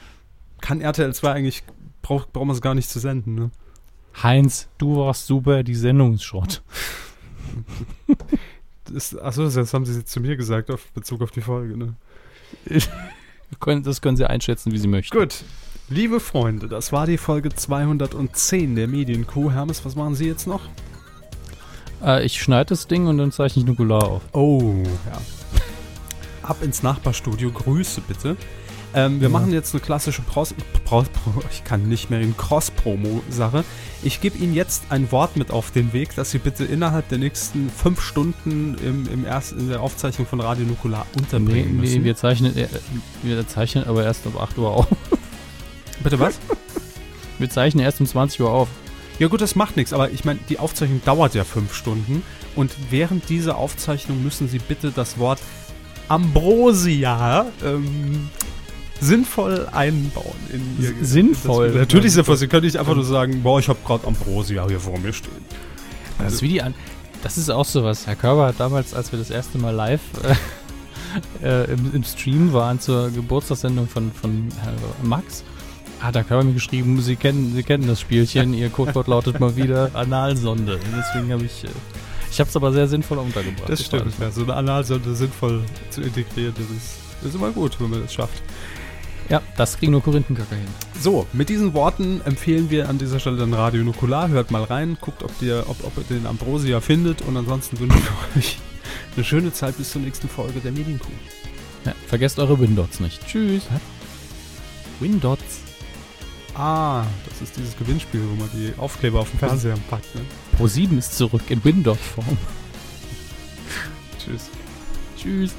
[SPEAKER 1] Kann RTL 2 eigentlich, braucht brauchen wir es gar nicht zu senden, ne?
[SPEAKER 2] Heinz, du warst super, die Sendung ist Schrott.
[SPEAKER 1] Das, achso, das haben Sie jetzt zu mir gesagt, auf Bezug auf die Folge, ne?
[SPEAKER 2] Das können Sie einschätzen, wie Sie möchten.
[SPEAKER 1] Gut. Liebe Freunde, das war die Folge 210 der Medienkuh. Hermes, was machen Sie jetzt noch?
[SPEAKER 2] Äh, ich schneide das Ding und dann zeichne ich Nukular auf.
[SPEAKER 1] Oh, ja. Ab ins Nachbarstudio. Grüße bitte. Ähm, wir
[SPEAKER 2] Ja.
[SPEAKER 1] machen jetzt eine klassische Pros Pro ich kann nicht mehr in Cross-Promo-Sache. Ich gebe Ihnen jetzt ein Wort mit auf den Weg, dass Sie bitte innerhalb der nächsten fünf Stunden im, im erst, in der Aufzeichnung von Radio Nukular unterbringen
[SPEAKER 2] nee,
[SPEAKER 1] müssen.
[SPEAKER 2] wir zeichnen, äh, wir zeichnen aber erst um 8 Uhr auf.
[SPEAKER 1] bitte was?
[SPEAKER 2] Wir zeichnen erst um 20 Uhr auf.
[SPEAKER 1] Ja gut, das macht nichts, aber ich meine, die Aufzeichnung dauert ja fünf Stunden und während dieser Aufzeichnung müssen Sie bitte das Wort Ambrosia ähm, sinnvoll einbauen. In Ihr,
[SPEAKER 2] sinnvoll?
[SPEAKER 1] Das, natürlich sinnvoll. Sie können nicht einfach nur sagen, boah, ich habe gerade Ambrosia hier vor mir stehen.
[SPEAKER 2] Das ist wie die an. Das ist auch sowas. Herr Körber hat damals, als wir das erste Mal live äh, äh, im, im Stream waren zur Geburtstagssendung von, von Herr Max, hat Herr Körber mir geschrieben, Sie kennen, Sie kennen das Spielchen, Ihr Codewort lautet mal wieder Analsonde. Und deswegen habe ich. Äh, ich habe es aber sehr sinnvoll untergebracht.
[SPEAKER 1] Das stimmt, ja, so eine Analsonde sinnvoll zu integrieren, das ist, das ist immer gut, wenn man das schafft.
[SPEAKER 2] Ja, das kriegen nur Korinthenkacker hin.
[SPEAKER 1] So, mit diesen Worten empfehlen wir an dieser Stelle dann Radio Nukular. Hört mal rein, guckt, ob, ihr, ob, ob ihr den Ambrosia findet und ansonsten wünschen wir euch eine schöne Zeit bis zur nächsten Folge der Medienkuh.
[SPEAKER 2] Ja, vergesst eure Windots nicht. Tschüss. Windots.
[SPEAKER 1] Ah, das ist dieses Gewinnspiel, wo man die Aufkleber auf den Fernseher packt. Ne?
[SPEAKER 2] Pro7 ist zurück in Windows-Form.
[SPEAKER 1] Tschüss.
[SPEAKER 2] Tschüss.